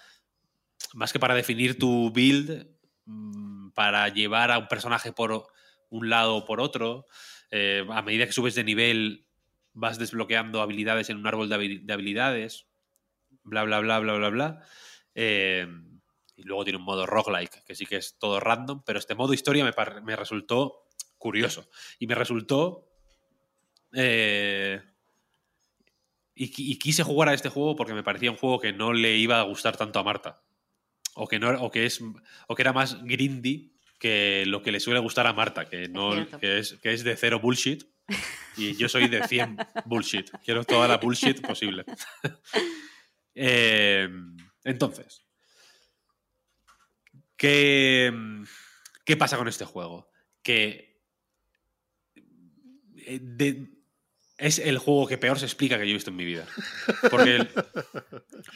más que para definir tu build, mm, para llevar a un personaje por un lado o por otro. Eh, a medida que subes de nivel, vas desbloqueando habilidades en un árbol de, habi- de habilidades, bla, bla, bla, bla, bla, bla. Eh, y luego tiene un modo roguelike, que sí que es todo random, pero este modo historia me, resultó curioso. Y me resultó... eh, y quise jugar a este juego porque me parecía un juego que no le iba a gustar tanto a Marta. O que, no, o que, es, o que era más grindy que lo que le suele gustar a Marta, que, no, cierto. que, es, que es de cero bullshit. Y yo soy de 100 bullshit. Quiero toda la bullshit posible. Eh, entonces, ¿qué, ¿qué pasa con este juego? Que eh, de- es el juego que peor se explica que yo he visto en mi vida. Porque,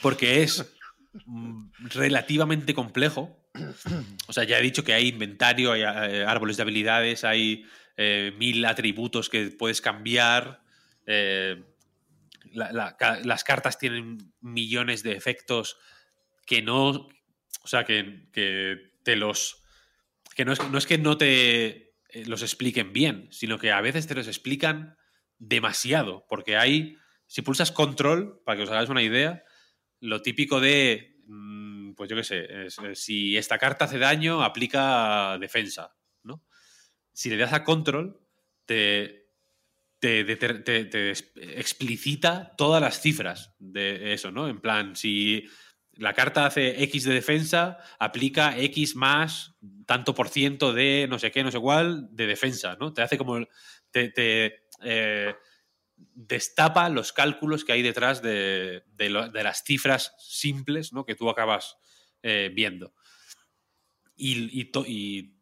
porque es relativamente complejo. O sea, ya he dicho que hay inventario, hay eh, árboles de habilidades, hay eh, mil atributos que puedes cambiar. eh, las cartas tienen millones de efectos que no. O sea, que, que te los. Que no es, no es que no te los expliquen bien, sino que a veces te los explican demasiado. Porque hay. Si pulsas control, para que os hagáis una idea, lo típico de. Pues yo qué sé, eh, si esta carta hace daño, aplica defensa, ¿no? Si le das a control, te, te, te- te explicita todas las cifras de eso, ¿no? En plan, si la carta hace X de defensa, aplica X más tanto por ciento de no sé qué, no sé cuál, de defensa, ¿no? Te hace como. Te, eh, destapa los cálculos que hay detrás de, de las cifras simples ¿no? que tú acabas eh, viendo. Y,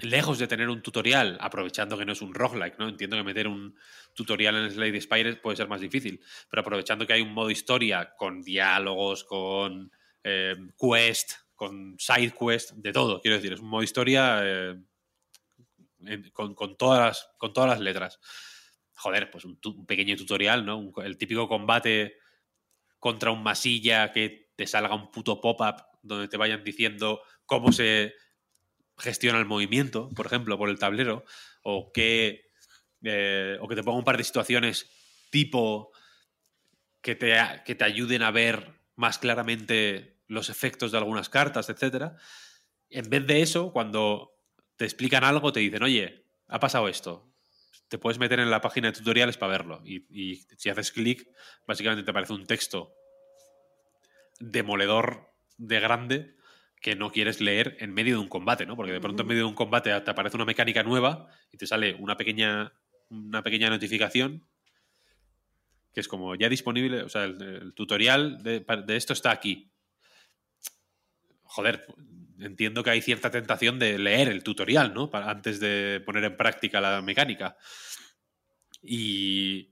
lejos de tener un tutorial, aprovechando que no es un roguelike, ¿no? Entiendo que meter un tutorial en Slade Spire puede ser más difícil, pero aprovechando que hay un modo historia con diálogos, con eh, quest, con side quest, de todo, quiero decir, es un modo historia eh, con, todas las, con todas las letras. Joder, pues un, pequeño tutorial, ¿no? Un el típico combate contra un masilla que te salga un puto pop-up donde te vayan diciendo cómo se gestiona el movimiento, por ejemplo, por el tablero, o que, eh, o que te ponga un par de situaciones tipo que te, que te ayuden a ver más claramente los efectos de algunas cartas, etcétera. En vez de eso, cuando te explican algo, te dicen, oye, ha pasado esto. Te puedes meter en la página de tutoriales para verlo. Y, y si haces clic, básicamente te aparece un texto demoledor de grande que no quieres leer en medio de un combate, ¿no? Porque de pronto en medio de un combate te aparece una mecánica nueva y te sale una pequeña, una pequeña notificación que es como ya disponible, o sea, el, el tutorial de, de esto está aquí. Joder, entiendo que hay cierta tentación de leer el tutorial, ¿no? Para, antes de poner en práctica la mecánica. Y,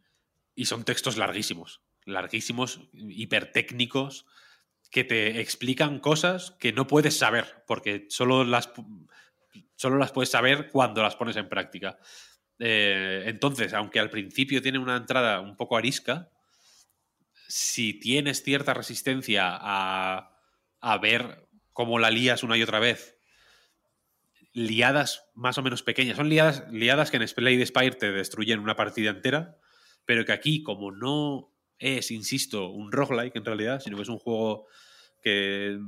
y son textos larguísimos, larguísimos, hipertécnicos, que te explican cosas que no puedes saber, porque solo las, solo las puedes saber cuando las pones en práctica. Eh, entonces, aunque al principio tiene una entrada un poco arisca, si tienes cierta resistencia a, a ver cómo la lías una y otra vez, liadas más o menos pequeñas, son liadas, liadas que en Slade Spire te destruyen una partida entera, pero que aquí, como no es, insisto, un roguelike en realidad, sino que es un juego que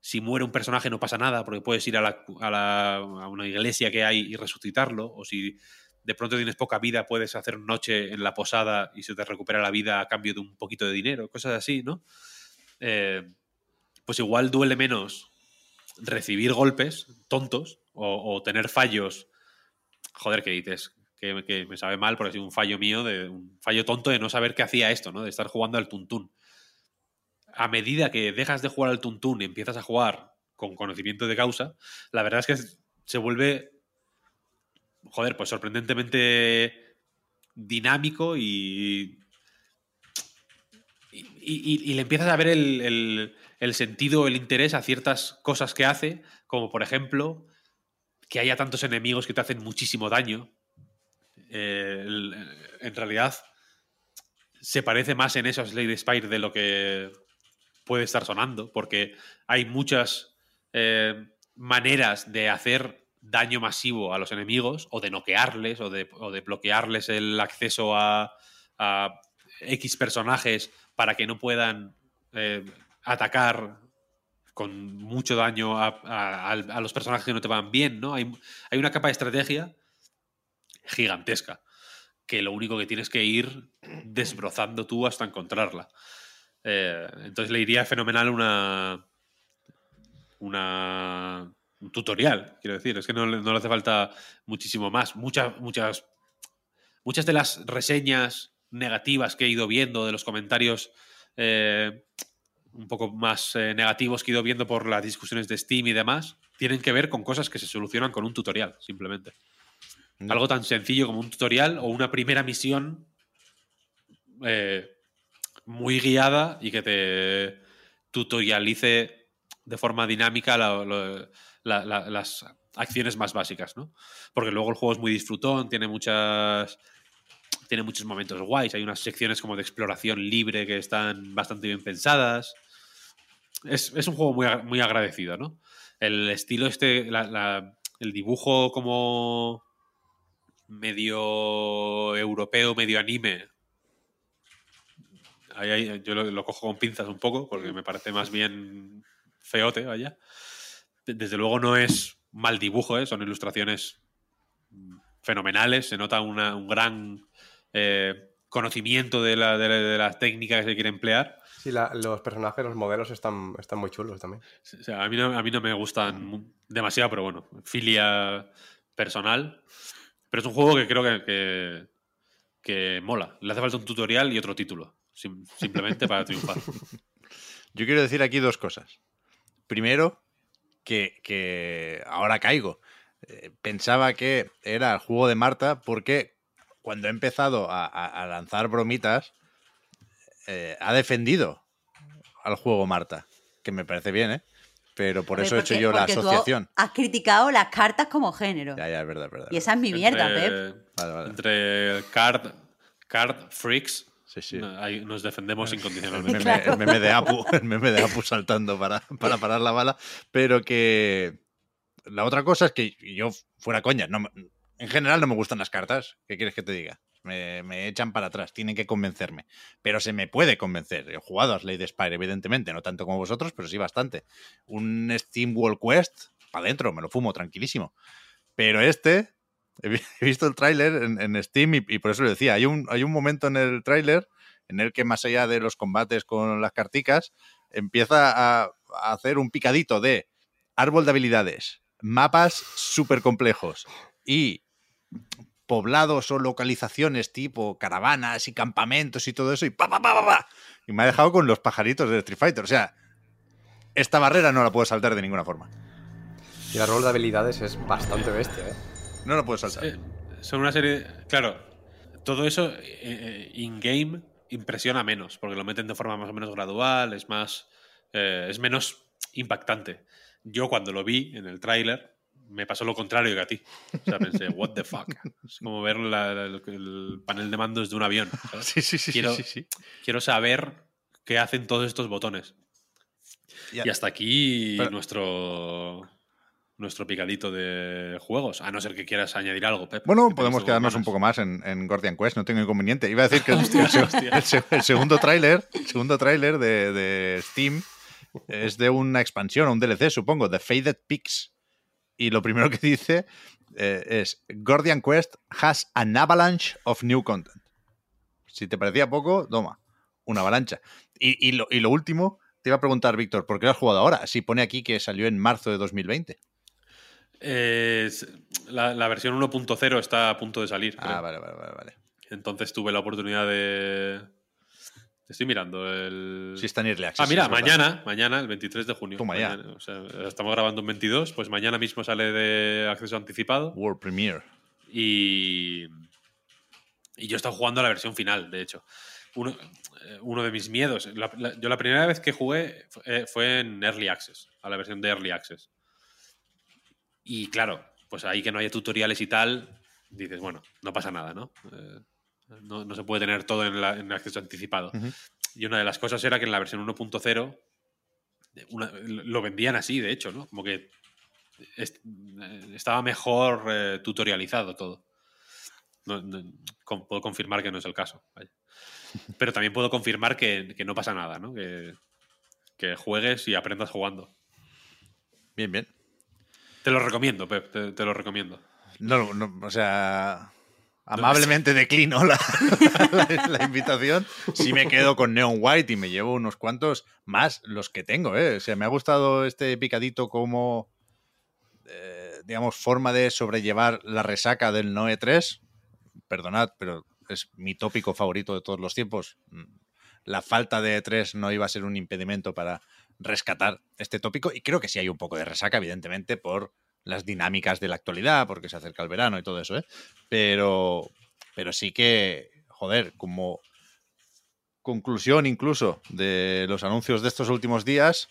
si muere un personaje no pasa nada, porque puedes ir a, la, a, la, a una iglesia que hay y resucitarlo, o si de pronto tienes poca vida, puedes hacer noche en la posada y se te recupera la vida a cambio de un poquito de dinero, cosas así, ¿no? Eh, pues igual duele menos recibir golpes tontos o, o tener fallos, joder, que dices, que, me sabe mal porque ha un fallo mío, de un fallo tonto de no saber qué hacía esto, ¿no? De estar jugando al tuntún. A medida que dejas de jugar al tuntún y empiezas a jugar con conocimiento de causa, la verdad es que se vuelve joder, pues sorprendentemente dinámico y. Y, y, y le empiezas a ver el, el, el, sentido, el interés a ciertas cosas que hace, como por ejemplo que haya tantos enemigos que te hacen muchísimo daño. Eh, en realidad, se parece más en eso a Slade Spire de lo que puede estar sonando, porque hay muchas eh, maneras de hacer daño masivo a los enemigos o de noquearles o de, bloquearles el acceso a, X personajes para que no puedan eh, atacar con mucho daño a, los personajes que no te van bien, ¿no? Hay, una capa de estrategia gigantesca que lo único que tienes que ir desbrozando tú hasta encontrarla. Eh, entonces le iría fenomenal una, una un tutorial, quiero decir. Es que no, no, le hace falta muchísimo más. Muchas, muchas, muchas de las reseñas negativas que he ido viendo, de los comentarios eh, un poco más eh, negativos que he ido viendo por las discusiones de Steam y demás, tienen que ver con cosas que se solucionan con un tutorial, simplemente. Algo tan sencillo como un tutorial o una primera misión eh, muy guiada y que te tutorialice de forma dinámica la, la, la, la, las acciones más básicas, ¿no? Porque luego el juego es muy disfrutón, tiene muchas tiene muchos momentos guays. Hay unas secciones como de exploración libre que están bastante bien pensadas. Es, es un juego muy, muy agradecido, ¿no? El estilo este, el dibujo como medio europeo, medio anime. Ahí- ahí yo lo, lo cojo con pinzas un poco porque me parece más bien feote, vaya. De- Desde luego no es mal dibujo, ¿eh? son ilustraciones fenomenales, se nota una- un gran eh, conocimiento de la, de, la, de la técnica que se quiere emplear. Sí, la- los personajes, los modelos están, están muy chulos también. O sea, a, mí no, a mí no me gustan demasiado, pero bueno, filia personal. Pero es un juego que creo que, que, mola. Le hace falta un tutorial y otro título, sim- simplemente para triunfar. Yo quiero decir aquí dos cosas. Primero, que, que ahora caigo. Eh, pensaba que era el juego de Marta porque cuando he empezado a, a- a lanzar bromitas, eh, ha defendido al juego Marta, que me parece bien, ¿eh? Pero por ver, eso he hecho yo la tú asociación. Has criticado las cartas como género. Ya, ya, es verdad, es verdad. Y esa es mi mierda, entre, Pep. Vale, vale. entre card, card freaks Sí, sí. no, ahí nos defendemos El incondicionalmente. meme, el meme de Apu, el meme de Apu saltando para, para parar la bala, pero que la otra cosa es que yo fuera coña, no, me- en general no me gustan las cartas, ¿qué quieres que te diga? Me, echan para atrás, tienen que convencerme, pero se me puede convencer. He jugado a Slade Spire, evidentemente, no tanto como vosotros, pero sí bastante. Un Steam World Quest, para adentro, me lo fumo tranquilísimo. Pero este, he vi- he visto el tráiler en, Steam y, y por eso lo decía, hay un, hay un momento en el tráiler en el que más allá de los combates con las carticas, empieza a, a hacer un picadito de árbol de habilidades, mapas súper complejos y poblados o localizaciones tipo caravanas y campamentos y todo eso y pa, pa, pa, pa, pa. Y me ha dejado con los pajaritos de Street Fighter. O sea, esta barrera no la puedo saltar de ninguna forma. Y el árbol de habilidades es bastante bestia, ¿eh? No la puedo saltar. Eh, son una serie. Claro, todo eso eh, eh, in-game impresiona menos, porque lo meten de forma más o menos gradual, es más. eh, es menos impactante. Yo cuando lo vi en el tráiler, me pasó lo contrario que a ti. O sea, pensé, what the fuck. Es como ver la- el, el panel de mandos de un avión. ¿sabes? Sí, sí, sí, quiero, sí, sí. quiero saber qué hacen todos estos botones. Ya. Y hasta aquí Pero- nuestro nuestro picadito de juegos. A no ser que quieras añadir algo, Pep. Bueno, que podemos quedarnos un poco más en, en Guardian Quest, no tengo inconveniente. Iba a decir que el, el se- hostia. el se- el segundo tráiler, segundo tráiler de, de Steam es de una expansión, un DLC, supongo, The Faded Peaks. Y lo primero que dice eh, es Guardian Quest has an avalanche of new content. Si te parecía poco, toma, una avalancha. Y, y lo, y lo último, te iba a preguntar, Víctor, ¿por qué lo has jugado ahora? Si pone aquí que salió en marzo de 2020. Eh, la, la versión 1.0 está a punto de salir. Ah, creo. vale, vale, vale. vale. Entonces tuve la oportunidad de. Estoy mirando el. Si está en Early Access. Ah, mira, mañana, mañana, el 23 de junio. Toma ya. Mañana, o sea, estamos grabando en 22, pues mañana mismo sale de acceso anticipado. World Premiere. Y. Y yo he estado jugando a la versión final, de hecho. Uno, eh, uno de mis miedos. la- la- yo la primera vez que jugué fue, eh, fue en Early Access, a la versión de Early Access. Y claro, pues ahí que no haya tutoriales y tal, dices, bueno, no pasa nada, ¿no? Eh, no, no se puede tener todo en, la- en acceso anticipado. Y una de las cosas era que en la versión 1.0 una- lo vendían así, de hecho, ¿no? Como que est- eh, estaba mejor eh, tutorializado todo. No- no- con- puedo confirmar que no es el caso. vaya. Pero también puedo confirmar que, que no pasa nada, ¿no? Que, que juegues y aprendas jugando. Bien, bien. Te lo recomiendo, Pep, te, te lo recomiendo. No, no, o sea, amablemente declino la, invitación. Sí me quedo con Neon White y me llevo unos cuantos más los que tengo, ¿eh? O sea, me ha gustado este picadito como, eh, digamos, forma de sobrellevar la resaca del Noe 3. Perdonad, pero es mi tópico favorito de todos los tiempos. La falta de E3 no iba a ser un impedimento para rescatar este tópico y creo que sí hay un poco de resaca, evidentemente, por las dinámicas de la actualidad, porque se acerca el verano y todo eso, ¿eh? Pero, pero sí que, joder, como conclusión incluso de los anuncios de estos últimos días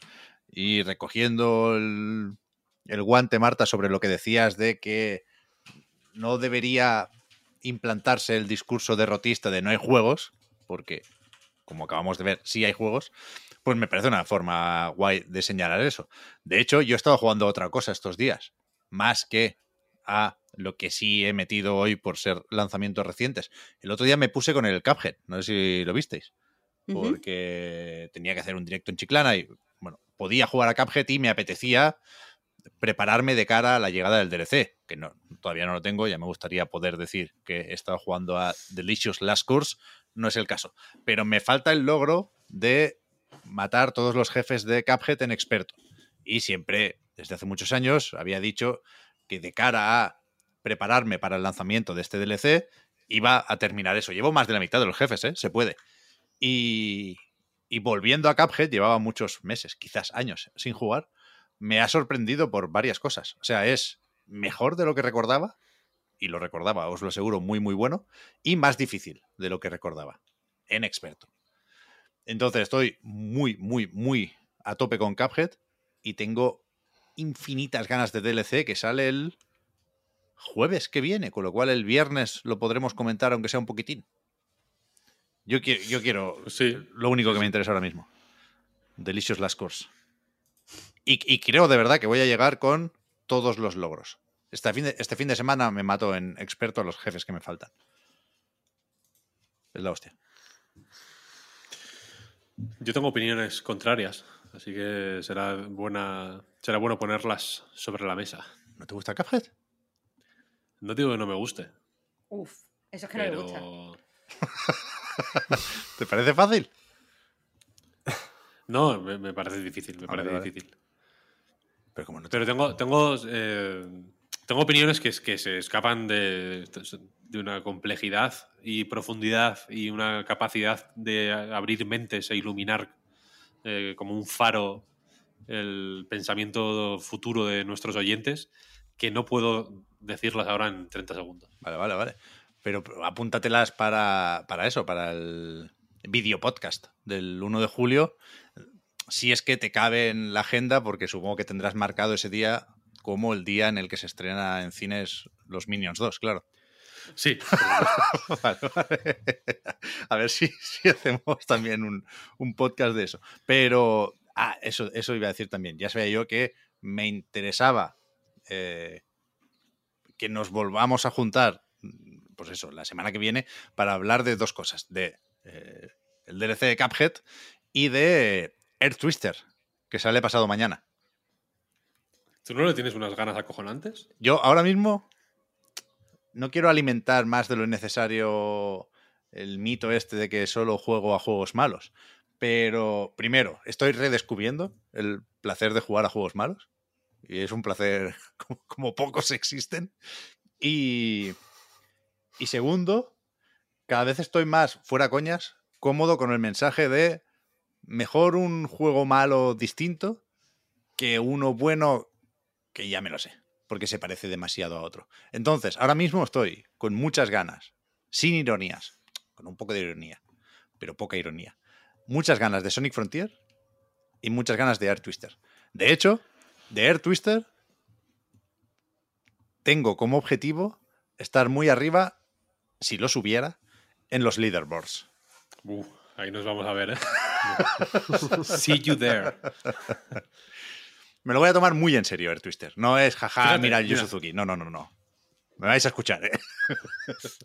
y recogiendo el, el guante, Marta, sobre lo que decías de que no debería implantarse el discurso derrotista de no hay juegos, porque como acabamos de ver, sí hay juegos, pues me parece una forma guay de señalar eso. De hecho, yo he estado jugando otra cosa estos días, más que a lo que sí he metido hoy por ser lanzamientos recientes. El otro día me puse con el Cuphead, no sé si lo visteis, porque tenía que hacer un directo en Chiclana y, bueno, podía jugar a Cuphead y me apetecía prepararme de cara a la llegada del DLC, que no, todavía no lo tengo, ya me gustaría poder decir que he estado jugando a Delicious Last Course, no es el caso, pero me falta el logro de matar todos los jefes de Cuphead en experto. Y siempre, desde hace muchos años, había dicho que de cara a prepararme para el lanzamiento de este DLC, iba a terminar eso. Llevo más de la mitad de los jefes, ¿eh? Se puede. Y, y volviendo a Cuphead, llevaba muchos meses, quizás años, sin jugar. Me ha sorprendido por varias cosas. O sea, es mejor de lo que recordaba, y lo recordaba, os lo aseguro, muy, muy bueno, y más difícil de lo que recordaba, en experto. Entonces estoy muy, muy, muy a tope con Cuphead y tengo infinitas ganas de DLC que sale el jueves que viene, con lo cual el viernes lo podremos comentar aunque sea un poquitín. Yo quiero, yo quiero Sí. lo único que me interesa ahora mismo. Delicious Last Course. Y, y creo de verdad que voy a llegar con todos los logros. Este fin, de, este fin de semana me mato en experto a los jefes que me faltan. Es la hostia. Yo tengo opiniones contrarias, así que será buena será bueno ponerlas sobre la mesa. ¿No te gusta Cuphead? No digo que no me guste, Uf, eso es que no le gusta. ¿Te parece fácil? no, me, me parece difícil, me Vale, parece vale. difícil. Pero como no te Pero tengo tengo eh, tengo opiniones que, es- que se escapan de, de una complejidad y profundidad y una capacidad de abrir mentes e iluminar eh, como un faro el pensamiento futuro de nuestros oyentes que no puedo decirlas ahora en 30 segundos. Vale, vale, vale. Pero apúntatelas para, para eso, para el video podcast del 1 de julio. Si es que te cabe en la agenda, porque supongo que tendrás marcado ese día como el día en el que se estrena en cines los Minions 2, claro. Sí, Vale, vale. A ver si, si hacemos también un, un podcast de eso. Pero, ah, eso, eso iba a decir también. Ya sabía yo que me interesaba eh, que nos volvamos a juntar, mm, pues eso, la semana que viene, para hablar de dos cosas. De eh, el DLC de Cuphead y de Air Twister, que sale pasado mañana. ¿Tú no le tienes unas ganas acojonantes? Yo ahora mismo no quiero alimentar más de lo necesario el mito este de que solo juego a juegos malos. Pero primero, estoy redescubriendo el placer de jugar a juegos malos. Y es un placer como, pocos existen. Y, y segundo, cada vez estoy más, fuera coñas, cómodo con el mensaje de mejor un juego malo distinto que uno bueno que ya me lo sé, porque se parece demasiado a otro. Entonces, ahora mismo estoy con muchas ganas, sin ironías, con un poco de ironía, pero poca ironía. Muchas ganas de Sonic Frontier y muchas ganas de Air Twister. De hecho, de Air Twister tengo como objetivo estar muy arriba, si lo subiera, en los leaderboards. Uh, ahí nos vamos a ver, ¿eh? See you there. Me lo voy a tomar muy en serio, Air Twister. No es jaja, Fíjate, mira el Yu. Suzuki. No, no, no, no. Me vais a escuchar, ¿eh?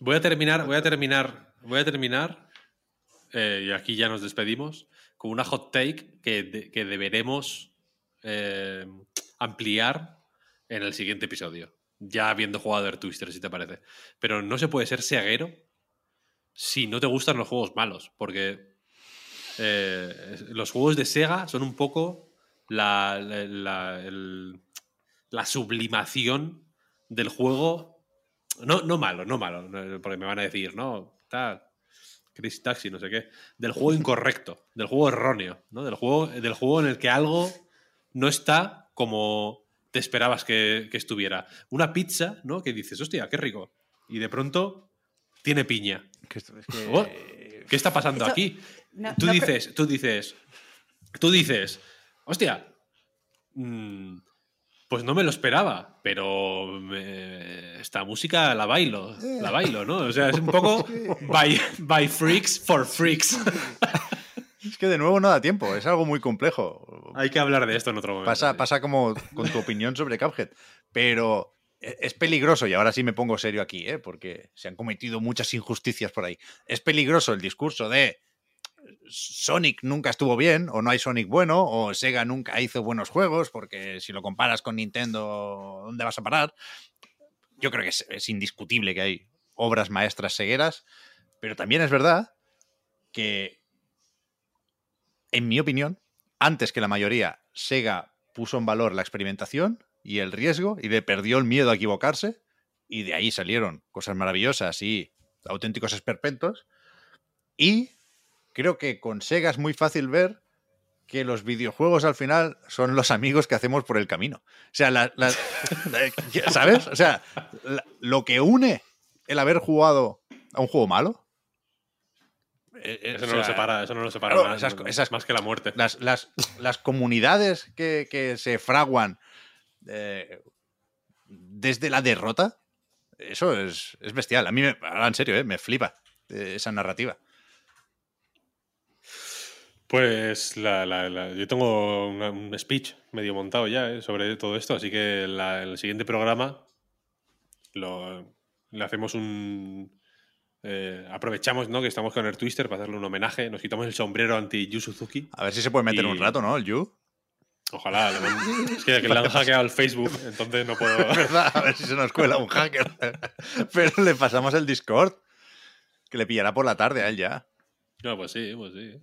Voy a terminar, voy a terminar, voy a terminar, eh, y aquí ya nos despedimos, con una hot take que, que deberemos eh, ampliar en el siguiente episodio. Ya habiendo jugado Air Twister, si te parece. Pero no se puede ser ceguero si no te gustan los juegos malos, porque eh, los juegos de Sega son un poco la, la, la- sublimación del juego no, no malo, no malo, porque me van a decir, no, tal, Chris Taxi, no sé qué. Del juego incorrecto, del juego erróneo, ¿no? Del juego, del juego en el que algo no está como te esperabas que, que estuviera. Una pizza, ¿no? Que dices, hostia, qué rico. Y de pronto tiene piña. Es que- Oh, ¿Qué está pasando Eso- aquí? no- tú no dices, tú dices, tú dices, hostia, mm, Pues no me lo esperaba, pero me- esta música la bailo, la bailo, ¿no? O sea, es un poco by, by freaks for freaks. Es que de nuevo no da tiempo, es algo muy complejo. Hay que hablar de esto en otro momento. Pasa, pasa como con tu opinión sobre Cuphead. Pero e- es peligroso, y ahora sí me pongo serio aquí, ¿eh? porque se han cometido muchas injusticias por ahí. Es peligroso el discurso de Sonic nunca estuvo bien, o no hay Sonic bueno, o Sega nunca hizo buenos juegos, porque si lo comparas con Nintendo, ¿dónde vas a parar? Yo creo que es, indiscutible que hay obras maestras segueras, pero también es verdad que, en mi opinión, antes que la mayoría, Sega puso en valor la experimentación y el riesgo y le perdió el miedo a equivocarse y de ahí salieron cosas maravillosas y auténticos esperpentos. Y creo que con Sega es muy fácil ver que los videojuegos al final son los amigos que hacemos por el camino. O sea, la- la- la- ¿sabes? O sea, la- lo que une el haber jugado a un juego malo. eh, eh, Eso o no lo separa, eso no lo separa claro, más, esas- esas- más que la muerte. las, las, las comunidades que, que se fraguan eh, desde la derrota, eso es, es bestial. A mí, me, ahora en serio, eh, me flipa eh, esa narrativa. Pues la- la- la- yo tengo una- un speech medio montado ya eh, sobre todo esto, así que la- el siguiente programa lo, le hacemos un... eh, aprovechamos ¿no? que estamos con el Twister para hacerle un homenaje, nos quitamos el sombrero anti-Yu Suzuki. A ver si se puede meter Y- un rato, ¿no? El Yu. Ojalá, es que, que le han hackeado el Facebook, entonces no puedo... ¿Verdad? A ver si se nos cuela un hacker. Pero le pasamos el Discord. Que le pillará por la tarde a él ya. No, pues sí, pues sí.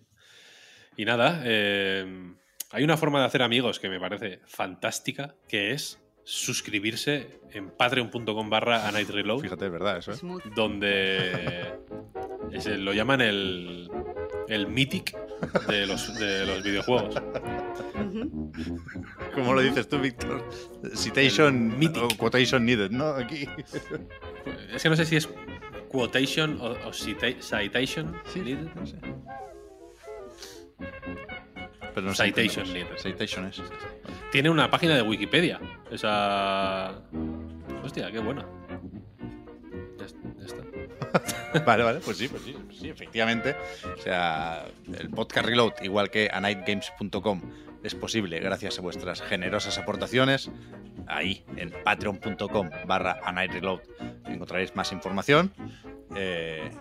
Y nada, eh, hay una forma de hacer amigos que me parece fantástica, que es suscribirse en patreon.com barra a night reload, Fíjate, es verdad eso. ¿eh? Donde es el- lo llaman el, el mythic de los, de los videojuegos. ¿Cómo lo dices tú, Víctor? Citation, Mythic. o quotation needed, ¿no? Aquí. Es que no sé si es quotation o, o cita- citation. needed. no sé. Pero no sé Citation. Citation es. Tiene una página de Wikipedia. Esa. Hostia, qué buena. Ya, ya está. Vale, vale, pues sí, pues sí, pues sí, efectivamente. O sea, el podcast Reload, igual que a nightgames.com, es posible gracias a vuestras generosas aportaciones. Ahí, en patreon.com barra encontraréis más información. Eh,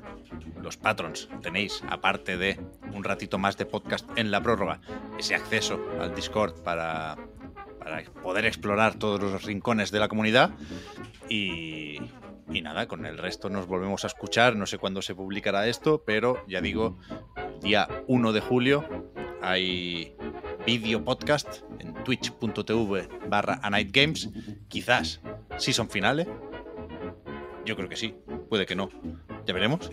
los patrons tenéis, aparte de un ratito más de podcast en la prórroga, ese acceso al Discord para, para poder explorar todos los rincones de la comunidad. Y, y nada, con el resto nos volvemos a escuchar. No sé cuándo se publicará esto, pero ya digo, día 1 de julio hay vídeo podcast en twitch.tv barra a night games. Quizás season finales. Yo creo que sí, puede que no. Ya veremos.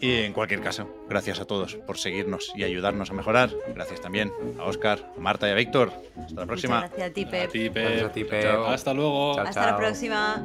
Y en cualquier caso, gracias a todos por seguirnos y ayudarnos a mejorar. Gracias también a Oscar, a Marta y a Víctor. Hasta la próxima. Muchas gracias a ti, Pep. A ti, Pep. Gracias a ti, Pep. Chao. Hasta luego. Chao. Hasta la próxima.